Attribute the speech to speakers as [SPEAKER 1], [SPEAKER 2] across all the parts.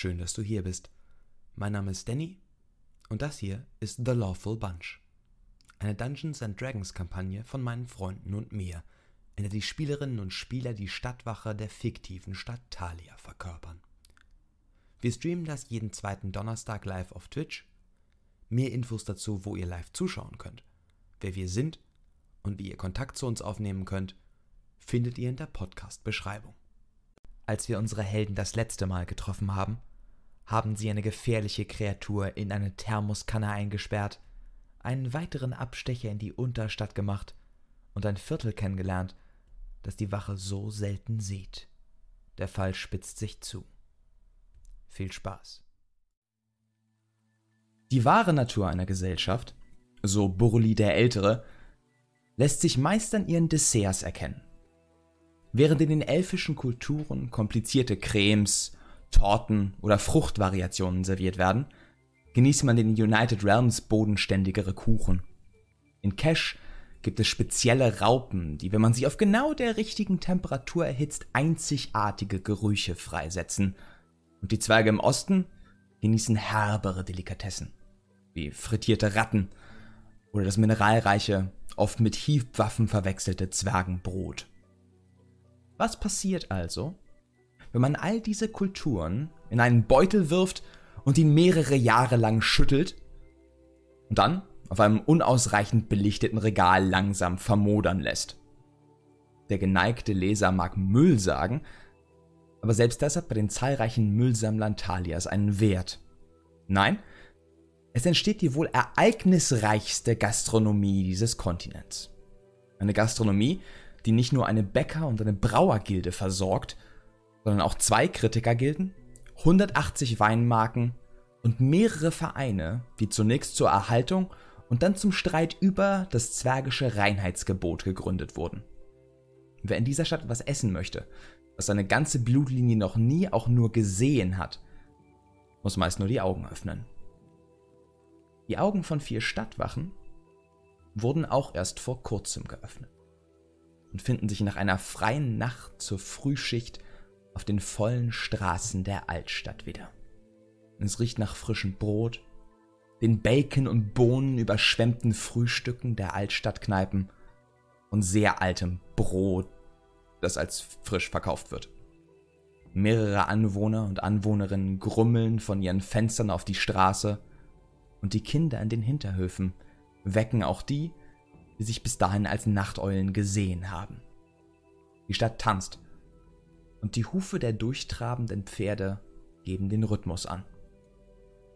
[SPEAKER 1] Schön, dass du hier bist. Mein Name ist Danny und das hier ist The Lawful Bunch. Eine Dungeons and Dragons Kampagne von meinen Freunden und mir, in der die Spielerinnen und Spieler die Stadtwache der fiktiven Stadt Thalia verkörpern. Wir streamen das jeden zweiten Donnerstag live auf Twitch. Mehr Infos dazu, wo ihr live zuschauen könnt, wer wir sind und wie ihr Kontakt zu uns aufnehmen könnt, findet ihr in der Podcast-Beschreibung. Als wir unsere Helden das letzte Mal getroffen haben, haben sie eine gefährliche Kreatur in eine Thermoskanne eingesperrt, einen weiteren Abstecher in die Unterstadt gemacht und ein Viertel kennengelernt, das die Wache so selten sieht. Der Fall spitzt sich zu. Viel Spaß. Die wahre Natur einer Gesellschaft, so Burli der Ältere, lässt sich meist an ihren Desserts erkennen. Während in den elfischen Kulturen komplizierte Cremes, Torten oder Fruchtvariationen serviert werden, genießt man den United Realms bodenständigere Kuchen. In Cash gibt es spezielle Raupen, die, wenn man sie auf genau der richtigen Temperatur erhitzt, einzigartige Gerüche freisetzen. Und die Zwerge im Osten genießen herbere Delikatessen, wie frittierte Ratten oder das mineralreiche, oft mit Hiebwaffen verwechselte Zwergenbrot. Was passiert also, wenn man all diese Kulturen in einen Beutel wirft und ihn mehrere Jahre lang schüttelt und dann auf einem unausreichend belichteten Regal langsam vermodern lässt. Der geneigte Leser mag Müll sagen, aber selbst das hat bei den zahlreichen Müllsammlern Thalias einen Wert. Nein, es entsteht die wohl ereignisreichste Gastronomie dieses Kontinents. Eine Gastronomie, die nicht nur eine Bäcker- und eine Brauergilde versorgt, sondern auch zwei Kritikergilden, 180 Weinmarken und mehrere Vereine, die zunächst zur Erhaltung und dann zum Streit über das zwergische Reinheitsgebot gegründet wurden. Wer in dieser Stadt etwas essen möchte, was seine ganze Blutlinie noch nie auch nur gesehen hat, muss meist nur die Augen öffnen. Die Augen von vier Stadtwachen wurden auch erst vor kurzem geöffnet und finden sich nach einer freien Nacht zur Frühschicht auf den vollen Straßen der Altstadt wieder. Es riecht nach frischem Brot, den Bacon und Bohnen überschwemmten Frühstücken der Altstadtkneipen und sehr altem Brot, das als frisch verkauft wird. Mehrere Anwohner und Anwohnerinnen grummeln von ihren Fenstern auf die Straße und die Kinder in den Hinterhöfen wecken auch die, die sich bis dahin als Nachteulen gesehen haben. Die Stadt tanzt und die Hufe der durchtrabenden Pferde geben den Rhythmus an.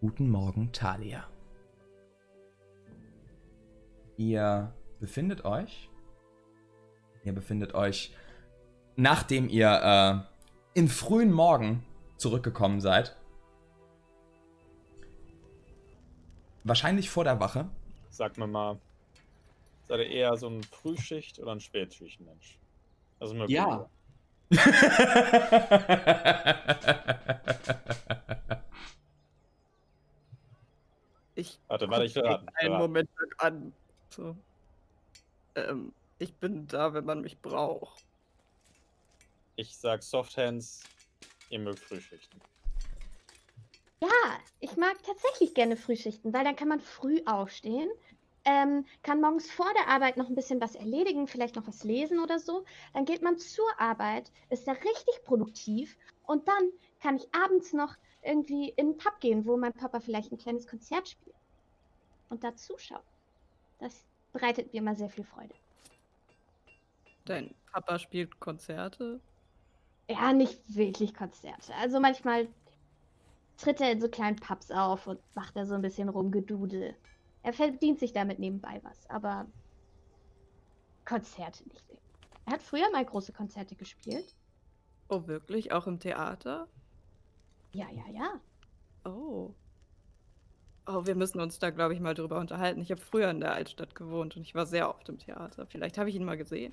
[SPEAKER 1] Guten Morgen, Thalia. Ihr befindet euch. Ihr befindet euch, nachdem ihr äh, im frühen Morgen zurückgekommen seid. Wahrscheinlich vor der Wache.
[SPEAKER 2] Sag mir mal, seid ihr eher so ein Frühschicht- oder ein Spätschicht-Mensch? Also
[SPEAKER 3] ja.
[SPEAKER 4] ich
[SPEAKER 2] warte, warte, ich
[SPEAKER 4] einen Moment an. So. Ähm, ich bin da, wenn man mich braucht.
[SPEAKER 2] Ich sag Softhands, ihr mögt Frühschichten.
[SPEAKER 5] Ja, ich mag tatsächlich gerne Frühschichten, weil dann kann man früh aufstehen, ähm, kann morgens vor der Arbeit noch ein bisschen was erledigen, vielleicht noch was lesen oder so. Dann geht man zur Arbeit, ist da richtig produktiv und dann kann ich abends noch irgendwie in den Pub gehen, wo mein Papa vielleicht ein kleines Konzert spielt und da zuschauen. Das bereitet mir immer sehr viel Freude.
[SPEAKER 4] Dein Papa spielt Konzerte?
[SPEAKER 5] Ja, nicht wirklich Konzerte. Also manchmal tritt er in so kleinen Pubs auf und macht da so ein bisschen rumgedudel. Er verdient sich damit nebenbei was, aber Konzerte nicht. Er hat früher mal große Konzerte gespielt.
[SPEAKER 4] Oh, wirklich? Auch im Theater?
[SPEAKER 5] Ja, ja, ja.
[SPEAKER 4] Oh. Oh, wir müssen uns da, glaube ich, mal drüber unterhalten. Ich habe früher in der Altstadt gewohnt und ich war sehr oft im Theater. Vielleicht habe ich ihn mal gesehen.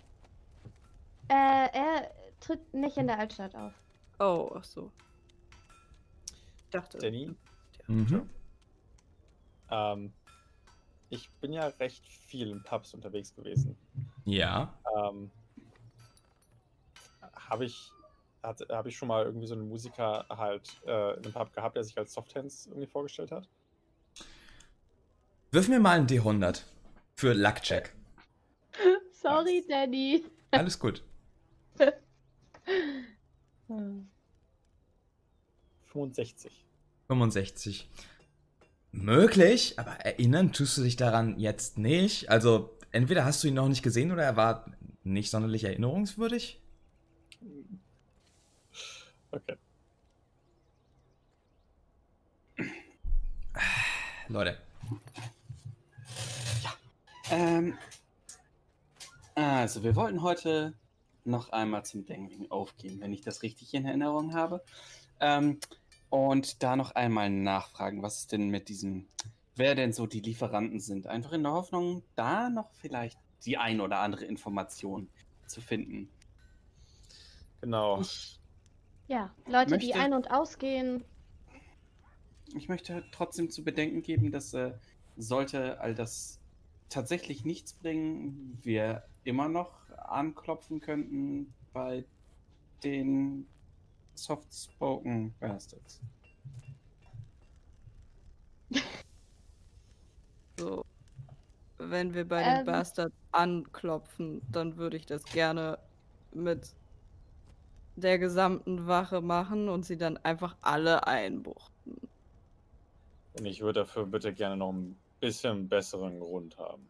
[SPEAKER 5] Äh, er tritt nicht in der Altstadt auf.
[SPEAKER 4] Oh, ach so.
[SPEAKER 2] Ich dachte. Danny?
[SPEAKER 1] Mhm.
[SPEAKER 2] Ähm, ich bin ja recht viel in Pubs unterwegs gewesen.
[SPEAKER 1] Ja.
[SPEAKER 2] Ähm, Habe ich habe ich schon mal irgendwie so einen Musiker halt äh, in einem Pub gehabt, der sich als Softhands irgendwie vorgestellt hat?
[SPEAKER 1] Wirf mir mal einen D100 für Luckcheck.
[SPEAKER 5] Sorry, Daddy.
[SPEAKER 1] Alles gut.
[SPEAKER 2] 65.
[SPEAKER 1] 65. Möglich, aber erinnern tust du dich daran jetzt nicht. Also, entweder hast du ihn noch nicht gesehen oder er war nicht sonderlich erinnerungswürdig.
[SPEAKER 2] Okay.
[SPEAKER 1] Leute,
[SPEAKER 3] Ähm, also, wir wollten heute noch einmal zum Dengling aufgehen, wenn ich das richtig in Erinnerung habe. Ähm, und da noch einmal nachfragen, was es denn mit diesem, wer denn so die Lieferanten sind. Einfach in der Hoffnung, da noch vielleicht die ein oder andere Information zu finden.
[SPEAKER 2] Genau.
[SPEAKER 3] Ich,
[SPEAKER 5] Ja, Leute, die
[SPEAKER 3] Möchte-
[SPEAKER 5] ein- und ausgehen.
[SPEAKER 3] ich möchte trotzdem zu bedenken geben, dass äh, sollte all das tatsächlich nichts bringen, wir immer noch anklopfen könnten bei den Soft-Spoken Bastards.
[SPEAKER 4] So. Wenn wir bei
[SPEAKER 5] Ähm.
[SPEAKER 4] den Bastards anklopfen, dann würde ich das gerne mit der gesamten Wache machen und sie dann einfach alle einbuchten.
[SPEAKER 2] Und ich würde dafür bitte gerne noch ein bisschen besseren Grund haben.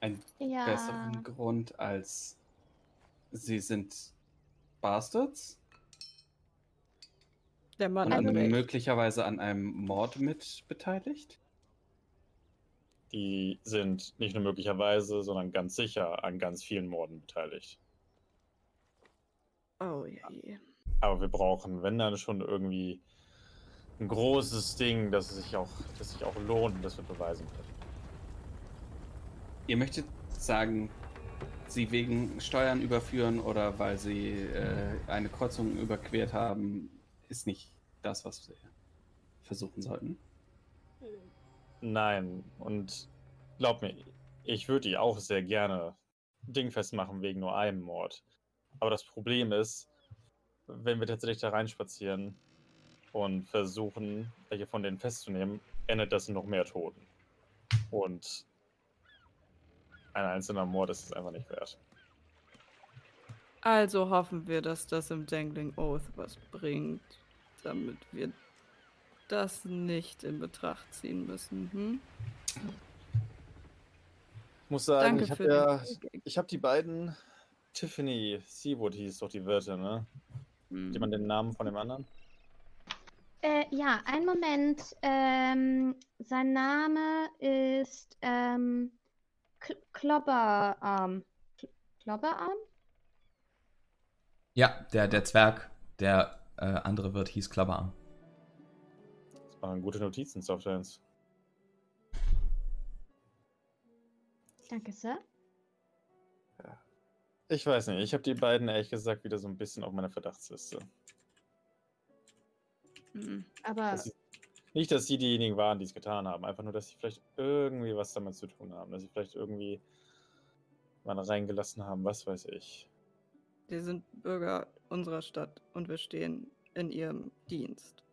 [SPEAKER 3] Ein
[SPEAKER 5] Ja.
[SPEAKER 3] besseren Grund als sie sind Bastards
[SPEAKER 4] Der Mann
[SPEAKER 3] und möglicherweise an einem Mord mit beteiligt.
[SPEAKER 2] Die sind nicht nur möglicherweise, sondern ganz sicher an ganz vielen Morden beteiligt.
[SPEAKER 4] Oh je.
[SPEAKER 2] Aber wir brauchen, wenn dann schon irgendwie ein großes Ding, das sich auch, das sich auch lohnt und das wir beweisen können.
[SPEAKER 3] Ihr möchtet sagen, sie wegen Steuern überführen oder weil sie äh, eine Kreuzung überquert haben, ist nicht das, was wir versuchen sollten.
[SPEAKER 2] Nein, und glaub mir, ich würde die auch sehr gerne dingfest machen wegen nur einem Mord. Aber das Problem ist, wenn wir tatsächlich da reinspazieren und versuchen, welche von denen festzunehmen, endet das in noch mehr Toten. Und ein einzelner Mord ist es einfach nicht wert.
[SPEAKER 4] Also hoffen wir, dass das im Dangling Oath was bringt, damit wir das nicht in Betracht ziehen müssen. Hm?
[SPEAKER 2] Ich muss sagen,
[SPEAKER 4] Danke
[SPEAKER 2] ich habe ja, ich habe die beiden, Tiffany Seawood hieß doch die Wirtin, ne?
[SPEAKER 4] Hm.
[SPEAKER 2] Hat jemand den Namen von dem anderen?
[SPEAKER 5] Äh, ja, einen Moment. Ähm, sein Name ist ähm, Klobberarm. Kl Klobberarm?
[SPEAKER 1] ja, der, der Zwerg, der äh, andere Wirt hieß Klabberarm.
[SPEAKER 2] Das waren gute Notizen, Softhands.
[SPEAKER 5] Danke, Sir.
[SPEAKER 2] Ich weiß nicht, ich habe die beiden ehrlich gesagt wieder so ein bisschen auf meiner Verdachtsliste.
[SPEAKER 4] Hm.
[SPEAKER 5] Aber
[SPEAKER 2] Dass sie, nicht, dass sie diejenigen waren, die es getan haben, einfach nur, dass sie vielleicht irgendwie was damit zu tun haben, dass sie vielleicht irgendwie mal reingelassen haben, was weiß ich.
[SPEAKER 4] Wir sind Bürger unserer Stadt und wir stehen in ihrem Dienst.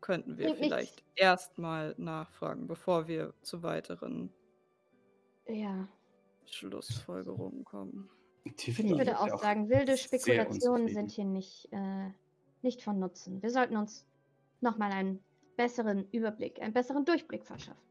[SPEAKER 4] Könnten wir
[SPEAKER 5] nichts.
[SPEAKER 4] vielleicht erstmal nachfragen, bevor wir zu weiteren
[SPEAKER 5] ja,
[SPEAKER 4] Schlussfolgerungen kommen.
[SPEAKER 5] Ich würde auch sagen, wilde Spekulationen sind hier nicht, äh, nicht von Nutzen. Wir sollten uns nochmal einen besseren Überblick, einen besseren Durchblick verschaffen.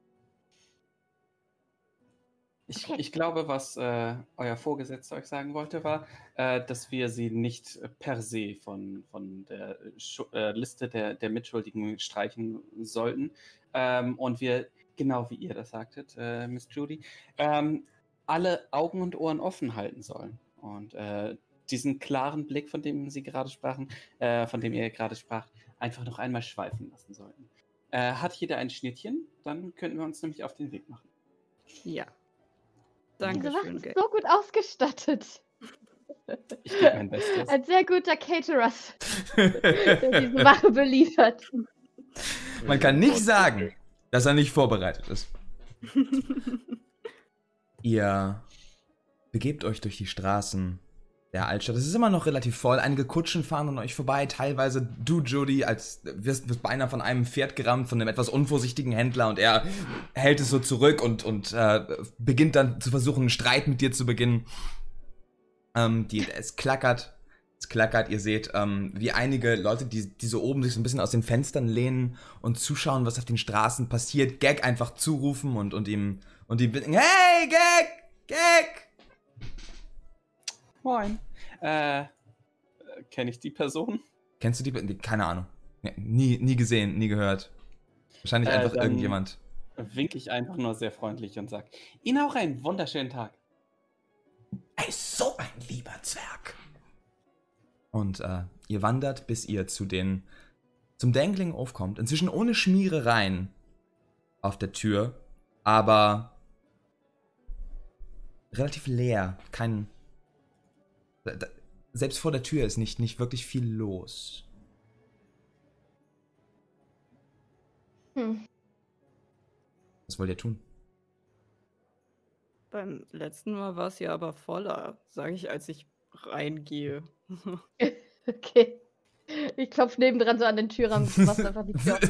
[SPEAKER 3] Ich,
[SPEAKER 5] Okay.
[SPEAKER 3] ich glaube, was äh, euer Vorgesetzter euch sagen wollte, war, äh, dass wir sie nicht per se von, von der Schu äh, Liste der, der Mitschuldigen streichen sollten. Ähm, und wir, genau wie ihr das sagtet, äh, Miss Judy, ähm, alle Augen und Ohren offen halten sollen. Und äh, diesen klaren Blick, von dem Sie gerade sprachen, äh, von dem ihr gerade spracht, einfach noch einmal schweifen lassen sollten. Äh, hat jeder ein Schnittchen? Dann könnten wir uns nämlich auf den Weg machen.
[SPEAKER 4] Ja.
[SPEAKER 5] Diese Wache
[SPEAKER 4] Dankeschön,
[SPEAKER 5] ist
[SPEAKER 4] Gay.
[SPEAKER 5] so gut ausgestattet.
[SPEAKER 3] Ich gebe mein Bestes.
[SPEAKER 5] Ein sehr guter Caterer, der diese Wache beliefert.
[SPEAKER 1] Man kann nicht sagen, dass er nicht vorbereitet ist. Ihr begebt euch durch die Straßen der Altstadt. Es ist immer noch relativ voll. Einige Kutschen fahren an euch vorbei. Teilweise du, Jody, als wirst, wirst beinahe von einem Pferd gerammt, von einem etwas unvorsichtigen Händler und er hält es so zurück und, und äh, beginnt dann zu versuchen, einen Streit mit dir zu beginnen. Ähm, die, es klackert. Es klackert, ihr seht, ähm, wie einige Leute, die, die so oben sich so ein bisschen aus den Fenstern lehnen und zuschauen, was auf den Straßen passiert, Gag einfach zurufen und, und ihm und ihm bitten, hey, Gag! Gag!
[SPEAKER 3] Moin. Äh, kenne ich die Person?
[SPEAKER 1] Kennst du die? die keine Ahnung. Nie, nie gesehen, nie gehört. Wahrscheinlich
[SPEAKER 3] Äh,
[SPEAKER 1] einfach irgendjemand.
[SPEAKER 3] Wink ich einfach nur sehr freundlich und sag, Ihnen auch einen wunderschönen Tag.
[SPEAKER 1] Er ist so ein lieber Zwerg. Und äh, ihr wandert, bis ihr zu den zum Dangling aufkommt. Inzwischen ohne Schmierereien auf der Tür, aber relativ leer. Kein. Da- da- Selbst vor der Tür ist nicht, nicht wirklich viel los.
[SPEAKER 5] Hm.
[SPEAKER 1] Was wollt ihr tun?
[SPEAKER 4] Beim letzten Mal war es ja aber voller, sage ich, als ich reingehe.
[SPEAKER 5] Okay. Ich klopfe nebendran so an den Türrahmen, du machst einfach die Tür auf.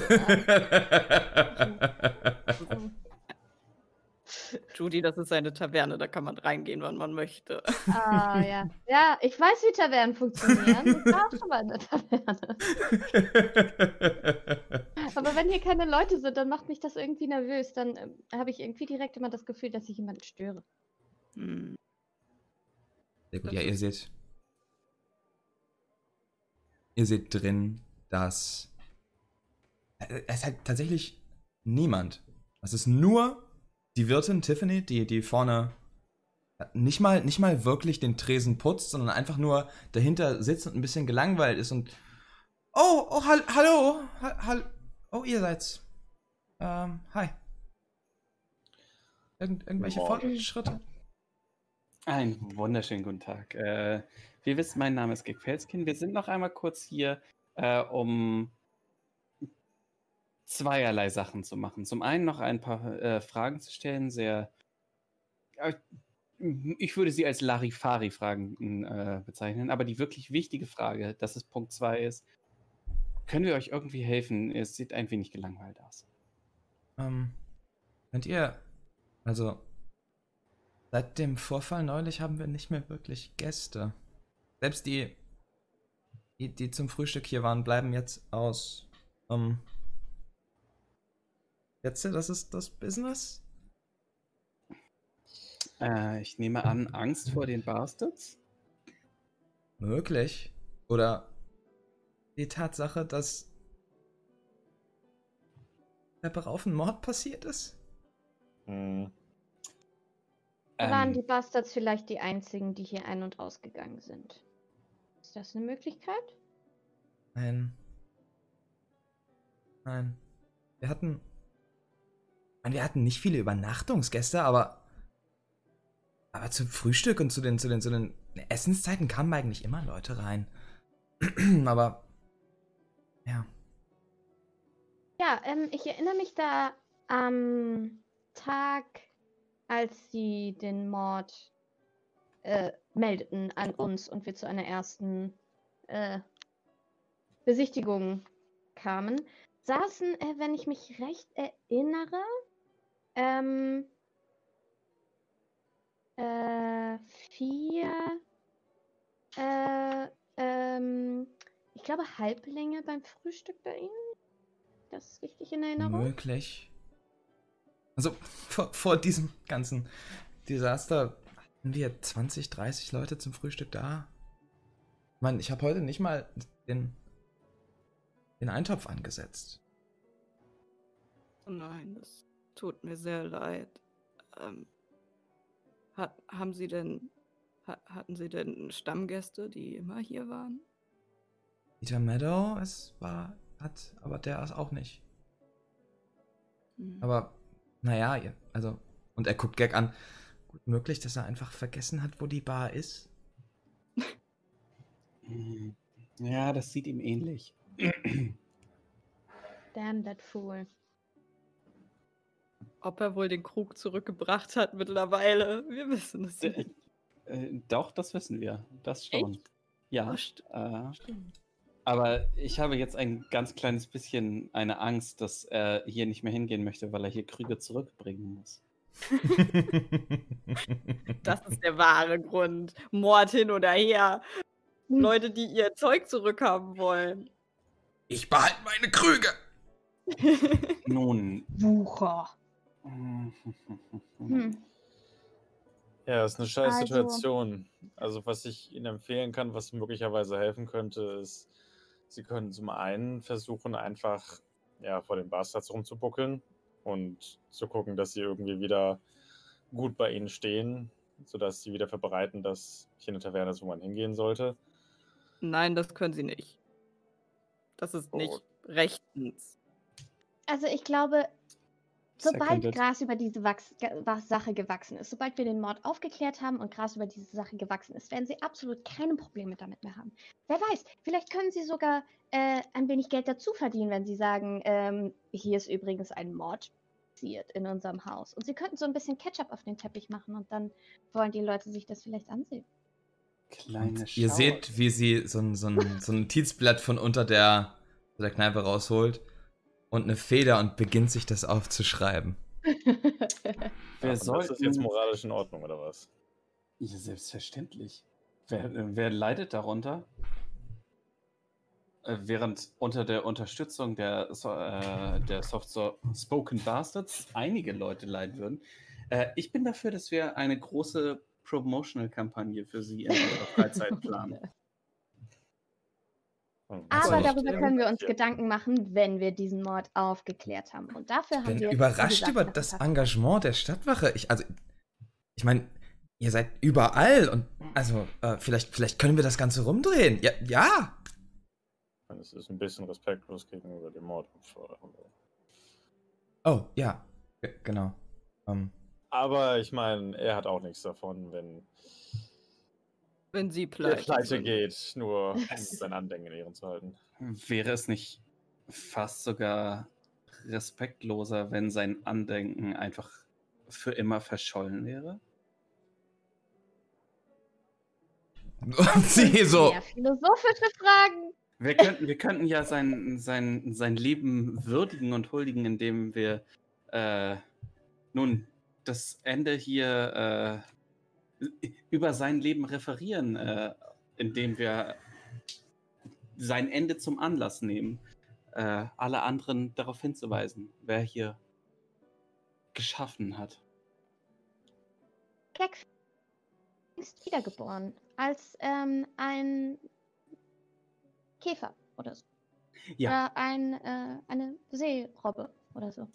[SPEAKER 4] Judy, das ist eine Taverne, da kann man reingehen, wann man möchte.
[SPEAKER 5] Ah, ja. Ja, ich weiß, wie Tavernen funktionieren. Ich war auch schon mal in der Taverne. Aber wenn hier keine Leute sind, dann macht mich das irgendwie nervös. Dann ähm, habe ich irgendwie direkt immer das Gefühl, dass ich jemanden störe.
[SPEAKER 4] Hm.
[SPEAKER 1] Sehr gut, ja, ihr seht. Ihr seht drin, dass. äh, Es ist halt tatsächlich niemand. Es ist nur die Wirtin Tiffany, die, die vorne nicht mal, nicht mal wirklich den Tresen putzt, sondern einfach nur dahinter sitzt und ein bisschen gelangweilt ist und. Oh, oh, hall hallo! Ha hall oh, ihr seid's. Ähm, hi. Irgend irgendwelche
[SPEAKER 2] Morgen.
[SPEAKER 1] Fortschritte?
[SPEAKER 3] Einen wunderschönen guten Tag. Äh, wie ihr wisst, mein Name ist Gig Felskin. Wir sind noch einmal kurz hier, äh, um zweierlei Sachen zu machen. Zum einen noch ein paar äh, Fragen zu stellen, sehr. äh, ich würde sie als Larifari-Fragen äh, bezeichnen, aber die wirklich wichtige Frage, das ist Punkt 2 ist, können wir euch irgendwie helfen? Es sieht ein wenig gelangweilt aus.
[SPEAKER 1] Ähm, könnt ihr, also, seit dem Vorfall neulich haben wir nicht mehr wirklich Gäste. Selbst die, die, die zum Frühstück hier waren, bleiben jetzt aus. Ähm, jetzt, das ist das Business?
[SPEAKER 3] Äh, ich nehme an, Angst vor den Bastards?
[SPEAKER 1] Möglich. Oder die Tatsache, dass Treppe auf ein Mord passiert ist?
[SPEAKER 2] Hm.
[SPEAKER 5] Waren
[SPEAKER 3] Ähm,
[SPEAKER 5] die Bastards vielleicht die einzigen, die hier ein- und ausgegangen sind? Ist das eine Möglichkeit?
[SPEAKER 1] Nein. Nein. Wir hatten. Wir hatten nicht viele Übernachtungsgäste, aber. Aber zum Frühstück und zu den, zu den, zu den Essenszeiten kamen eigentlich immer Leute rein. aber. Ja.
[SPEAKER 5] Ja, ähm, ich erinnere mich da am Tag, als sie den Mord äh, meldeten an uns und wir zu einer ersten äh, Besichtigung kamen, saßen, äh, wenn ich mich recht erinnere, ähm, äh, vier, äh, ähm, ich glaube Halblinge beim Frühstück bei Ihnen. Das ist richtig in Erinnerung.
[SPEAKER 1] Möglich. Also, vor, vor diesem ganzen Desaster hatten wir 20, 30 Leute zum Frühstück da. Ich meine, ich habe heute nicht mal den, den Eintopf angesetzt.
[SPEAKER 4] Oh nein, das tut mir sehr leid. Ähm, hat, haben Sie denn, ha, hatten Sie denn Stammgäste, die immer hier waren?
[SPEAKER 1] Peter Meadow, es war, hat, aber der ist auch nicht.
[SPEAKER 4] Hm.
[SPEAKER 1] Aber, naja, also, und er guckt Gag an. Gut möglich, dass er einfach vergessen hat, wo die Bar ist.
[SPEAKER 3] Ja, das sieht ihm ähnlich.
[SPEAKER 5] Damn that fool.
[SPEAKER 4] Ob er wohl den Krug zurückgebracht hat mittlerweile, wir wissen es
[SPEAKER 3] D-
[SPEAKER 4] nicht.
[SPEAKER 3] Äh, doch, das wissen wir. Das schon. Ja.
[SPEAKER 4] Oh, st-
[SPEAKER 3] Äh,
[SPEAKER 4] stimmt.
[SPEAKER 3] aber ich habe jetzt ein ganz kleines bisschen eine Angst, dass er hier nicht mehr hingehen möchte, weil er hier Krüge zurückbringen muss.
[SPEAKER 4] Das ist der wahre Grund. Mord hin oder her. Leute, die ihr Zeug zurückhaben wollen.
[SPEAKER 1] ich behalte meine Krüge.
[SPEAKER 3] Nun.
[SPEAKER 5] Wucher. Hm.
[SPEAKER 2] Ja, ist eine scheiß
[SPEAKER 5] Also-
[SPEAKER 2] Situation. Also, was ich Ihnen empfehlen kann, was möglicherweise helfen könnte, ist, Sie können zum einen versuchen, einfach ja, vor den Bastards rumzubuckeln und zu gucken, dass sie irgendwie wieder gut bei Ihnen stehen, sodass Sie wieder verbreiten, dass hier eine Taverne ist, wo man hingehen sollte.
[SPEAKER 4] Nein, das können sie nicht. Das ist
[SPEAKER 2] Oh.
[SPEAKER 4] nicht rechtens.
[SPEAKER 5] Also ich glaube, sobald
[SPEAKER 3] Seconded.
[SPEAKER 5] Gras über diese Wachs Sache gewachsen ist, sobald wir den Mord aufgeklärt haben und Gras über diese Sache gewachsen ist, werden sie absolut keine Probleme damit mehr haben. Wer weiß, vielleicht können sie sogar äh, ein wenig Geld dazu verdienen, wenn sie sagen, ähm, hier ist übrigens ein Mord passiert in unserem Haus. Und sie könnten so ein bisschen Ketchup auf den Teppich machen und dann wollen die Leute sich das vielleicht ansehen.
[SPEAKER 3] Kleine
[SPEAKER 1] Und ihr
[SPEAKER 3] Schau-
[SPEAKER 1] seht, wie sie so ein, so ein, so ein Notizblatt von unter der, der Kneipe rausholt und eine Feder und beginnt sich das aufzuschreiben.
[SPEAKER 3] Wer
[SPEAKER 2] Und
[SPEAKER 3] soll
[SPEAKER 2] das ist jetzt moralisch in Ordnung, oder was?
[SPEAKER 3] Ja, selbstverständlich. Wer, wer leidet darunter? Äh, Während unter der Unterstützung der, so, äh, der Soft so Spoken Bastards einige Leute leiden würden. Äh, ich bin dafür, dass wir eine große Promotional-Kampagne für sie in ihrer Freizeit planen.
[SPEAKER 5] Aber darüber können wir uns
[SPEAKER 2] ja.
[SPEAKER 5] Gedanken machen, wenn wir diesen Mord aufgeklärt haben. Und dafür
[SPEAKER 1] Ich
[SPEAKER 5] haben
[SPEAKER 1] bin
[SPEAKER 5] wir.
[SPEAKER 1] überrascht
[SPEAKER 5] gesagt,
[SPEAKER 1] über das Engagement der Stadtwache. Ich, also, ich meine, ihr seid überall und also, äh, vielleicht, vielleicht können wir das Ganze rumdrehen. Ja, ja.
[SPEAKER 2] Es ist ein bisschen respektlos gegenüber dem Mordopfer.
[SPEAKER 1] Oh, ja. G genau. Ähm,
[SPEAKER 2] Aber ich meine, er hat auch nichts davon, wenn
[SPEAKER 4] Wenn sie pleite,
[SPEAKER 2] pleite
[SPEAKER 4] sind.
[SPEAKER 2] geht, nur um sein Andenken in Ehren zu halten.
[SPEAKER 3] Wäre es nicht fast sogar respektloser, wenn sein Andenken einfach für immer verschollen wäre?
[SPEAKER 1] und sie so.
[SPEAKER 5] Mehr philosophische Fragen.
[SPEAKER 3] Wir könnten, wir könnten ja sein, sein, sein Leben würdigen und huldigen, indem wir äh, nun das Ende hier äh, über sein Leben referieren, äh, indem wir sein Ende zum Anlass nehmen, äh, alle anderen darauf hinzuweisen, wer hier geschaffen hat.
[SPEAKER 5] Jack ist wiedergeboren als ähm, ein Käfer oder so.
[SPEAKER 3] Ja,
[SPEAKER 5] Oder ein, äh, eine Seerobbe oder so.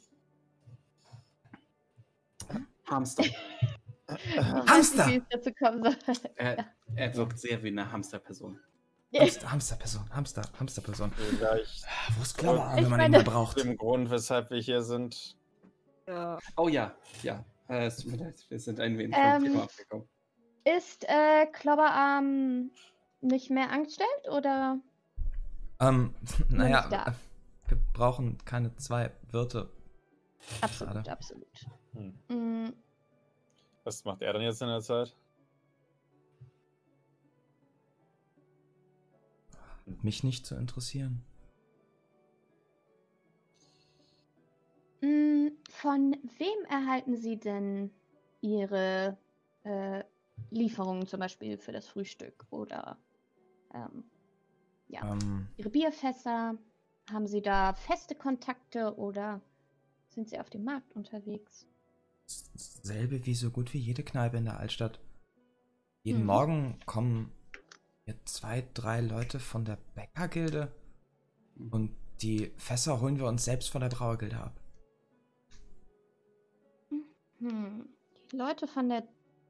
[SPEAKER 3] Hamster.
[SPEAKER 5] Weiß
[SPEAKER 1] Hamster!
[SPEAKER 5] nicht, wie es dazu kommen soll.
[SPEAKER 3] Er, er wirkt sehr wie eine Hamsterperson.
[SPEAKER 1] Hamster, Hamsterperson, Hamster, Hamsterperson.
[SPEAKER 2] Vielleicht
[SPEAKER 1] Ah, Wo ist
[SPEAKER 5] Ich
[SPEAKER 1] wenn man ihn mal braucht?
[SPEAKER 2] dem Grund, weshalb wir hier sind.
[SPEAKER 4] Ja.
[SPEAKER 3] Oh ja, ja. Äh, es tut mir leid, wir sind ein wenig
[SPEAKER 5] Ähm,
[SPEAKER 3] vom Thema abgekommen.
[SPEAKER 5] Ist äh, Klobberarm nicht mehr angestellt oder?
[SPEAKER 1] Ähm, naja, äh, wir brauchen keine zwei Wirte.
[SPEAKER 5] Absolut,
[SPEAKER 1] Schade.
[SPEAKER 5] absolut.
[SPEAKER 2] Hm. Was macht er dann jetzt in der Zeit?
[SPEAKER 1] Mich nicht zu interessieren.
[SPEAKER 5] mm, von wem erhalten Sie denn Ihre äh, Lieferungen zum Beispiel für das Frühstück oder ähm, Ja.
[SPEAKER 1] Ähm,
[SPEAKER 5] Ihre Bierfässer? Haben Sie da feste Kontakte oder sind Sie auf dem Markt unterwegs?
[SPEAKER 1] Selbe wie so gut wie jede Kneipe in der Altstadt. Jeden
[SPEAKER 5] Mhm.
[SPEAKER 1] Morgen kommen hier zwei, drei Leute von der Bäckergilde und die Fässer holen wir uns selbst von der Brauergilde ab.
[SPEAKER 5] Hm. Die Leute von der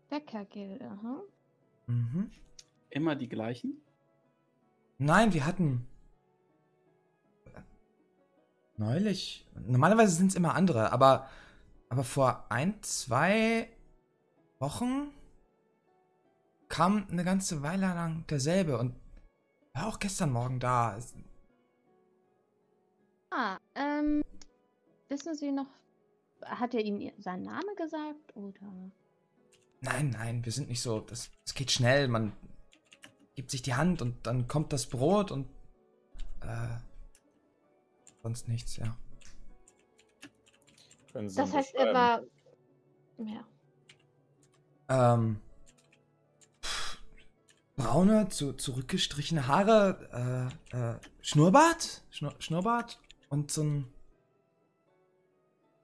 [SPEAKER 5] Bäckergilde, hm?
[SPEAKER 1] Mhm.
[SPEAKER 3] Immer die gleichen?
[SPEAKER 1] Nein, wir hatten neulich. Normalerweise sind es immer andere, aber aber vor ein, zwei Wochen kam eine ganze Weile lang derselbe und war auch gestern Morgen da.
[SPEAKER 5] Ah, ähm, wissen Sie noch, hat er Ihnen seinen Namen gesagt oder?
[SPEAKER 1] Nein, nein, wir sind nicht so. Das, das geht schnell. Man gibt sich die Hand und dann kommt das Brot und. Äh, sonst nichts, ja.
[SPEAKER 2] Können Sie
[SPEAKER 5] Das heißt, er war. Ja.
[SPEAKER 1] Ähm. pff, Braune, zu, zurückgestrichene Haare, äh, äh, Schnurrbart? Schnur, Schnurrbart und so ein.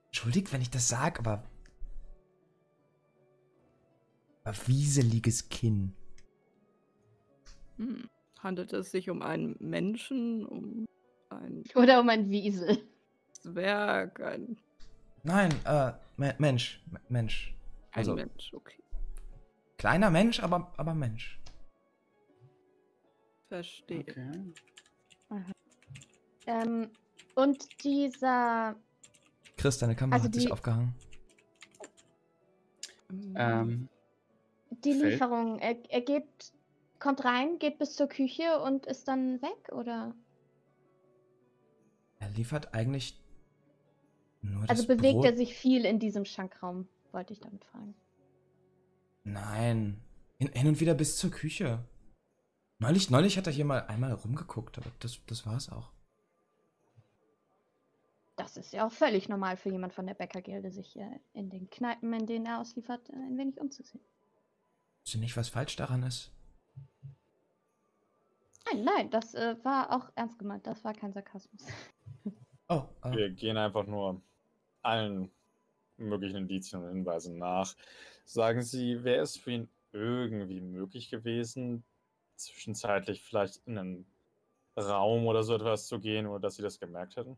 [SPEAKER 1] Entschuldigt, wenn ich das sag, aber. aber wieseliges Kinn.
[SPEAKER 4] Hm. Handelt es sich um einen Menschen, um einen
[SPEAKER 5] Oder um ein Wiesel.
[SPEAKER 4] Zwerg, ein,
[SPEAKER 1] Nein, äh, Me Mensch, Me- Mensch.
[SPEAKER 4] ein
[SPEAKER 1] Also,
[SPEAKER 4] Mensch? Okay,
[SPEAKER 1] kleiner Mensch, aber, aber Mensch.
[SPEAKER 4] verstehe.
[SPEAKER 3] Okay.
[SPEAKER 5] Ähm, und dieser.
[SPEAKER 1] Chris, deine Kamera
[SPEAKER 5] Also
[SPEAKER 1] hat sich
[SPEAKER 5] die-
[SPEAKER 1] aufgehangen.
[SPEAKER 4] Hm.
[SPEAKER 3] Ähm,
[SPEAKER 5] Die
[SPEAKER 3] Fällt-
[SPEAKER 5] Lieferung, er, er geht, kommt rein, geht bis zur Küche und ist dann weg, oder?
[SPEAKER 1] Er liefert eigentlich nur
[SPEAKER 5] Also bewegt
[SPEAKER 1] Brot.
[SPEAKER 5] er sich viel in diesem Schankraum, wollte ich damit fragen.
[SPEAKER 1] Nein. Hin, hin und wieder bis zur Küche. Neulich, neulich hat er hier mal einmal rumgeguckt, aber das, das war's auch.
[SPEAKER 5] Das ist ja auch völlig normal für jemand von der Bäckergilde, sich äh, in den Kneipen, in denen er ausliefert, äh, ein wenig umzusehen.
[SPEAKER 1] Ist nicht, was falsch daran ist?
[SPEAKER 5] Nein, nein, das äh, war auch ernst gemeint, das war kein Sarkasmus.
[SPEAKER 1] Oh, äh,
[SPEAKER 2] Wir gehen einfach nur allen möglichen Indizien und Hinweisen nach. Sagen Sie, wäre es für ihn irgendwie möglich gewesen, zwischenzeitlich vielleicht in einen Raum oder so etwas zu gehen, oder dass Sie das gemerkt hätten?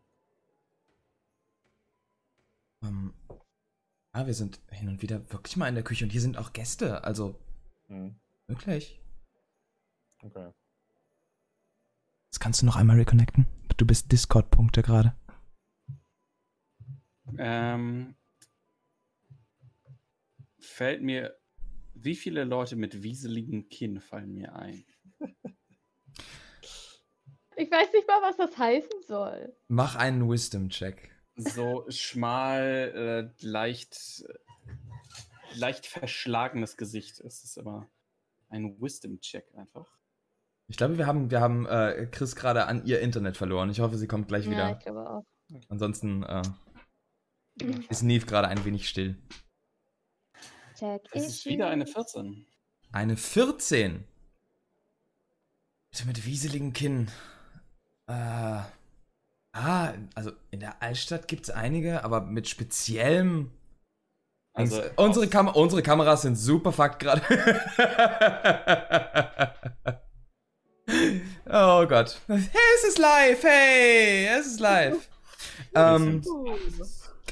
[SPEAKER 1] ähm, ah, wir sind hin und wieder wirklich mal in der Küche und hier sind auch Gäste, also
[SPEAKER 2] Hm,
[SPEAKER 1] wirklich.
[SPEAKER 2] okay.
[SPEAKER 1] Das kannst du noch einmal reconnecten? Du bist Discord-Punkte gerade.
[SPEAKER 3] Ähm, fällt mir, wie viele Leute mit wieseligen Kinn fallen mir ein?
[SPEAKER 5] Ich weiß nicht mal, was das heißen soll.
[SPEAKER 1] Mach einen Wisdom-Check.
[SPEAKER 3] So schmal, äh, leicht, leicht verschlagenes Gesicht. Es ist aber ein Wisdom-Check einfach.
[SPEAKER 1] Ich glaube, wir haben, wir haben äh, Chris gerade an ihr Internet verloren. Ich hoffe, sie kommt gleich
[SPEAKER 5] Ja,
[SPEAKER 1] wieder.
[SPEAKER 5] ich glaube auch.
[SPEAKER 1] Ansonsten äh, ist Neve gerade ein wenig still.
[SPEAKER 5] Check
[SPEAKER 3] Es ist wieder eine 14.
[SPEAKER 1] Eine 14. Bitte mit wieseligen Kinn. Äh, ah, also in der Altstadt gibt es einige, aber mit speziellem.
[SPEAKER 3] Also
[SPEAKER 1] unsere, Kam unsere Kameras sind super fucked gerade. oh Gott. Hey, es ist live. Hey, es ist live. ähm,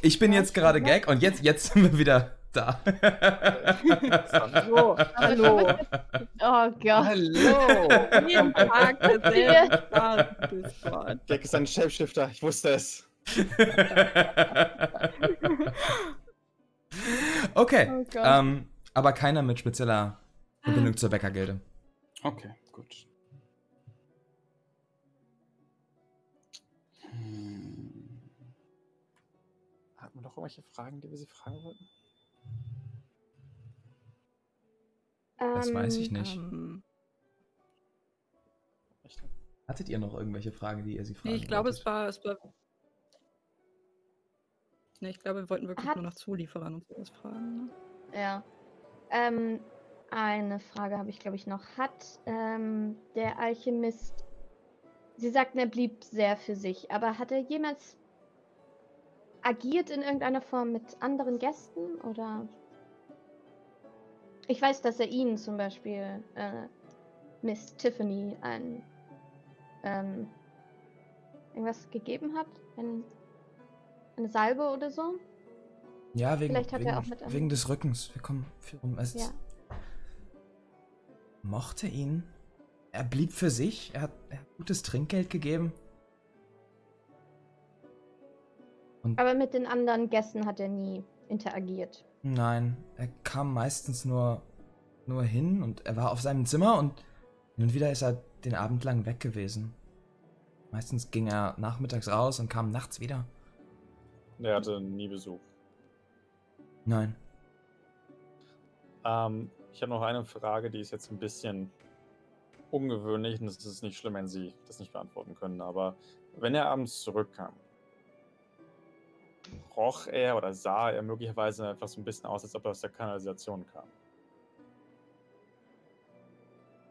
[SPEAKER 1] ich bin jetzt gerade Gag und jetzt, jetzt sind wir wieder da.
[SPEAKER 4] Hallo, hallo.
[SPEAKER 5] Oh Gott.
[SPEAKER 3] Hallo!
[SPEAKER 4] Jeden Tag. Discord.
[SPEAKER 2] Jack ist ein Shapeshifter, ich wusste es.
[SPEAKER 1] okay.
[SPEAKER 5] Oh Gott.
[SPEAKER 1] Ähm, aber keiner mit spezieller Verbindung zur Bäckergilde.
[SPEAKER 3] Okay, gut.
[SPEAKER 2] Irgendwelche Fragen, die wir Sie fragen wollten?
[SPEAKER 1] Das weiß ich
[SPEAKER 5] Ähm,
[SPEAKER 1] nicht.
[SPEAKER 4] Ähm,
[SPEAKER 2] Echt?
[SPEAKER 1] Hattet ihr noch irgendwelche Fragen, die ihr sie fragen
[SPEAKER 4] nee, ich glaube, es war, es war. Nee, ich glaube, wir wollten wirklich
[SPEAKER 5] Hat-
[SPEAKER 4] nur nach Zulieferern und sowas fragen. Ne?
[SPEAKER 5] Ja. Ähm, eine Frage habe ich, glaube ich, noch. Hat ähm, der Alchemist. Sie sagten, er blieb sehr für sich, aber hat er jemals agiert in irgendeiner Form mit anderen Gästen? Oder. Ich weiß, dass er ihnen zum Beispiel äh, Miss Tiffany ein. Ähm, irgendwas gegeben hat? Ein, eine Salbe oder so?
[SPEAKER 1] Ja, wegen,
[SPEAKER 5] Vielleicht hat er
[SPEAKER 1] wegen,
[SPEAKER 5] auch mit
[SPEAKER 1] wegen des Rückens. Wir kommen viel rum. Es
[SPEAKER 5] Ja.
[SPEAKER 1] mochte ihn. Er blieb für sich. Er hat, er hat gutes Trinkgeld gegeben. Und
[SPEAKER 5] Aber mit den anderen Gästen hat er nie interagiert.
[SPEAKER 1] nein, er kam meistens nur, nur hin und er war auf seinem Zimmer und hin und wieder ist er den Abend lang weg gewesen. Meistens ging er nachmittags raus und kam nachts wieder.
[SPEAKER 2] Der hatte nie Besuch.
[SPEAKER 1] Nein.
[SPEAKER 2] Ähm, ich habe noch eine Frage, die ist jetzt ein bisschen ungewöhnlich und es ist nicht schlimm, wenn Sie das nicht beantworten können. Aber wenn er abends zurückkam, roch er oder sah er möglicherweise etwas so ein bisschen aus, als ob er aus der Kanalisation kam?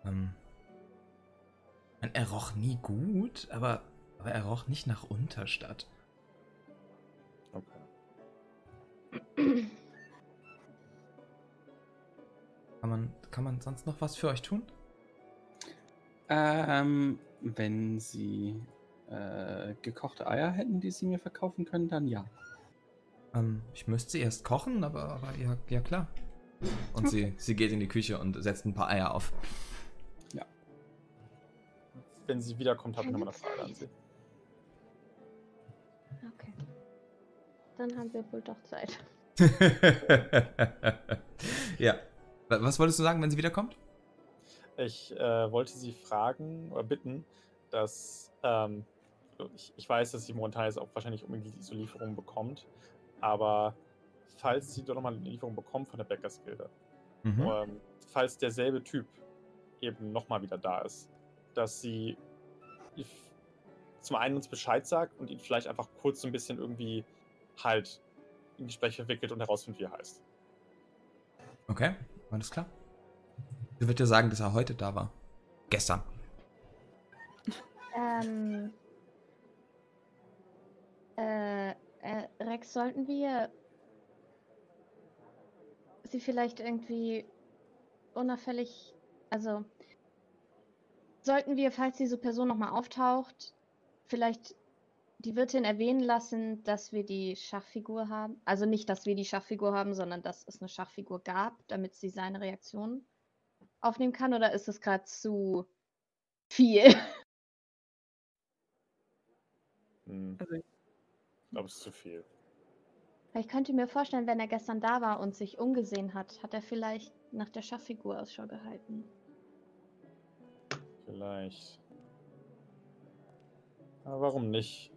[SPEAKER 1] Ähm, er roch nie gut, aber, aber er roch nicht nach Unterstadt.
[SPEAKER 2] Okay.
[SPEAKER 1] Kann man, kann man sonst noch was für euch tun?
[SPEAKER 3] Ähm, wenn Sie äh, gekochte Eier hätten, die Sie mir verkaufen können, dann ja.
[SPEAKER 1] Ähm, ich müsste sie erst kochen, aber, aber ja, ja klar. Und sie, sie geht in die Küche und setzt ein paar Eier auf.
[SPEAKER 2] Wenn sie wiederkommt, habe ich nochmal eine Frage an Sie.
[SPEAKER 5] Okay. Dann haben wir wohl doch Zeit.
[SPEAKER 1] ja. Wa- Was wolltest du sagen, wenn sie wiederkommt?
[SPEAKER 2] Ich äh, wollte Sie fragen oder bitten, dass ähm, ich, ich weiß, dass sie momentan jetzt auch wahrscheinlich unbedingt diese Lieferung bekommt, aber falls sie doch nochmal eine Lieferung bekommt von der Bäckersgilde,
[SPEAKER 1] Mhm.
[SPEAKER 2] ähm, falls derselbe Typ eben nochmal wieder da ist, dass sie zum einen uns Bescheid sagt und ihn vielleicht einfach kurz so ein bisschen irgendwie halt in Gespräch verwickelt und herausfindet, wie er heißt.
[SPEAKER 1] Okay, alles klar. Sie wird dir sagen, dass er heute da war. Gestern.
[SPEAKER 5] Ähm. Äh, äh, Rex, sollten wir sie vielleicht irgendwie unauffällig, also sollten wir, falls diese Person nochmal auftaucht, vielleicht die Wirtin erwähnen lassen, dass wir die Schachfigur haben. Also nicht, dass wir die Schachfigur haben, sondern dass es eine Schachfigur gab, damit sie seine Reaktion aufnehmen kann? Oder ist es gerade zu viel?
[SPEAKER 2] Hm,
[SPEAKER 4] Also,
[SPEAKER 2] ich glaube, es ist zu viel.
[SPEAKER 5] Ich könnte mir vorstellen, wenn er gestern da war und sich umgesehen hat, hat er vielleicht nach der Schachfigur Ausschau gehalten.
[SPEAKER 2] Vielleicht. Aber warum nicht,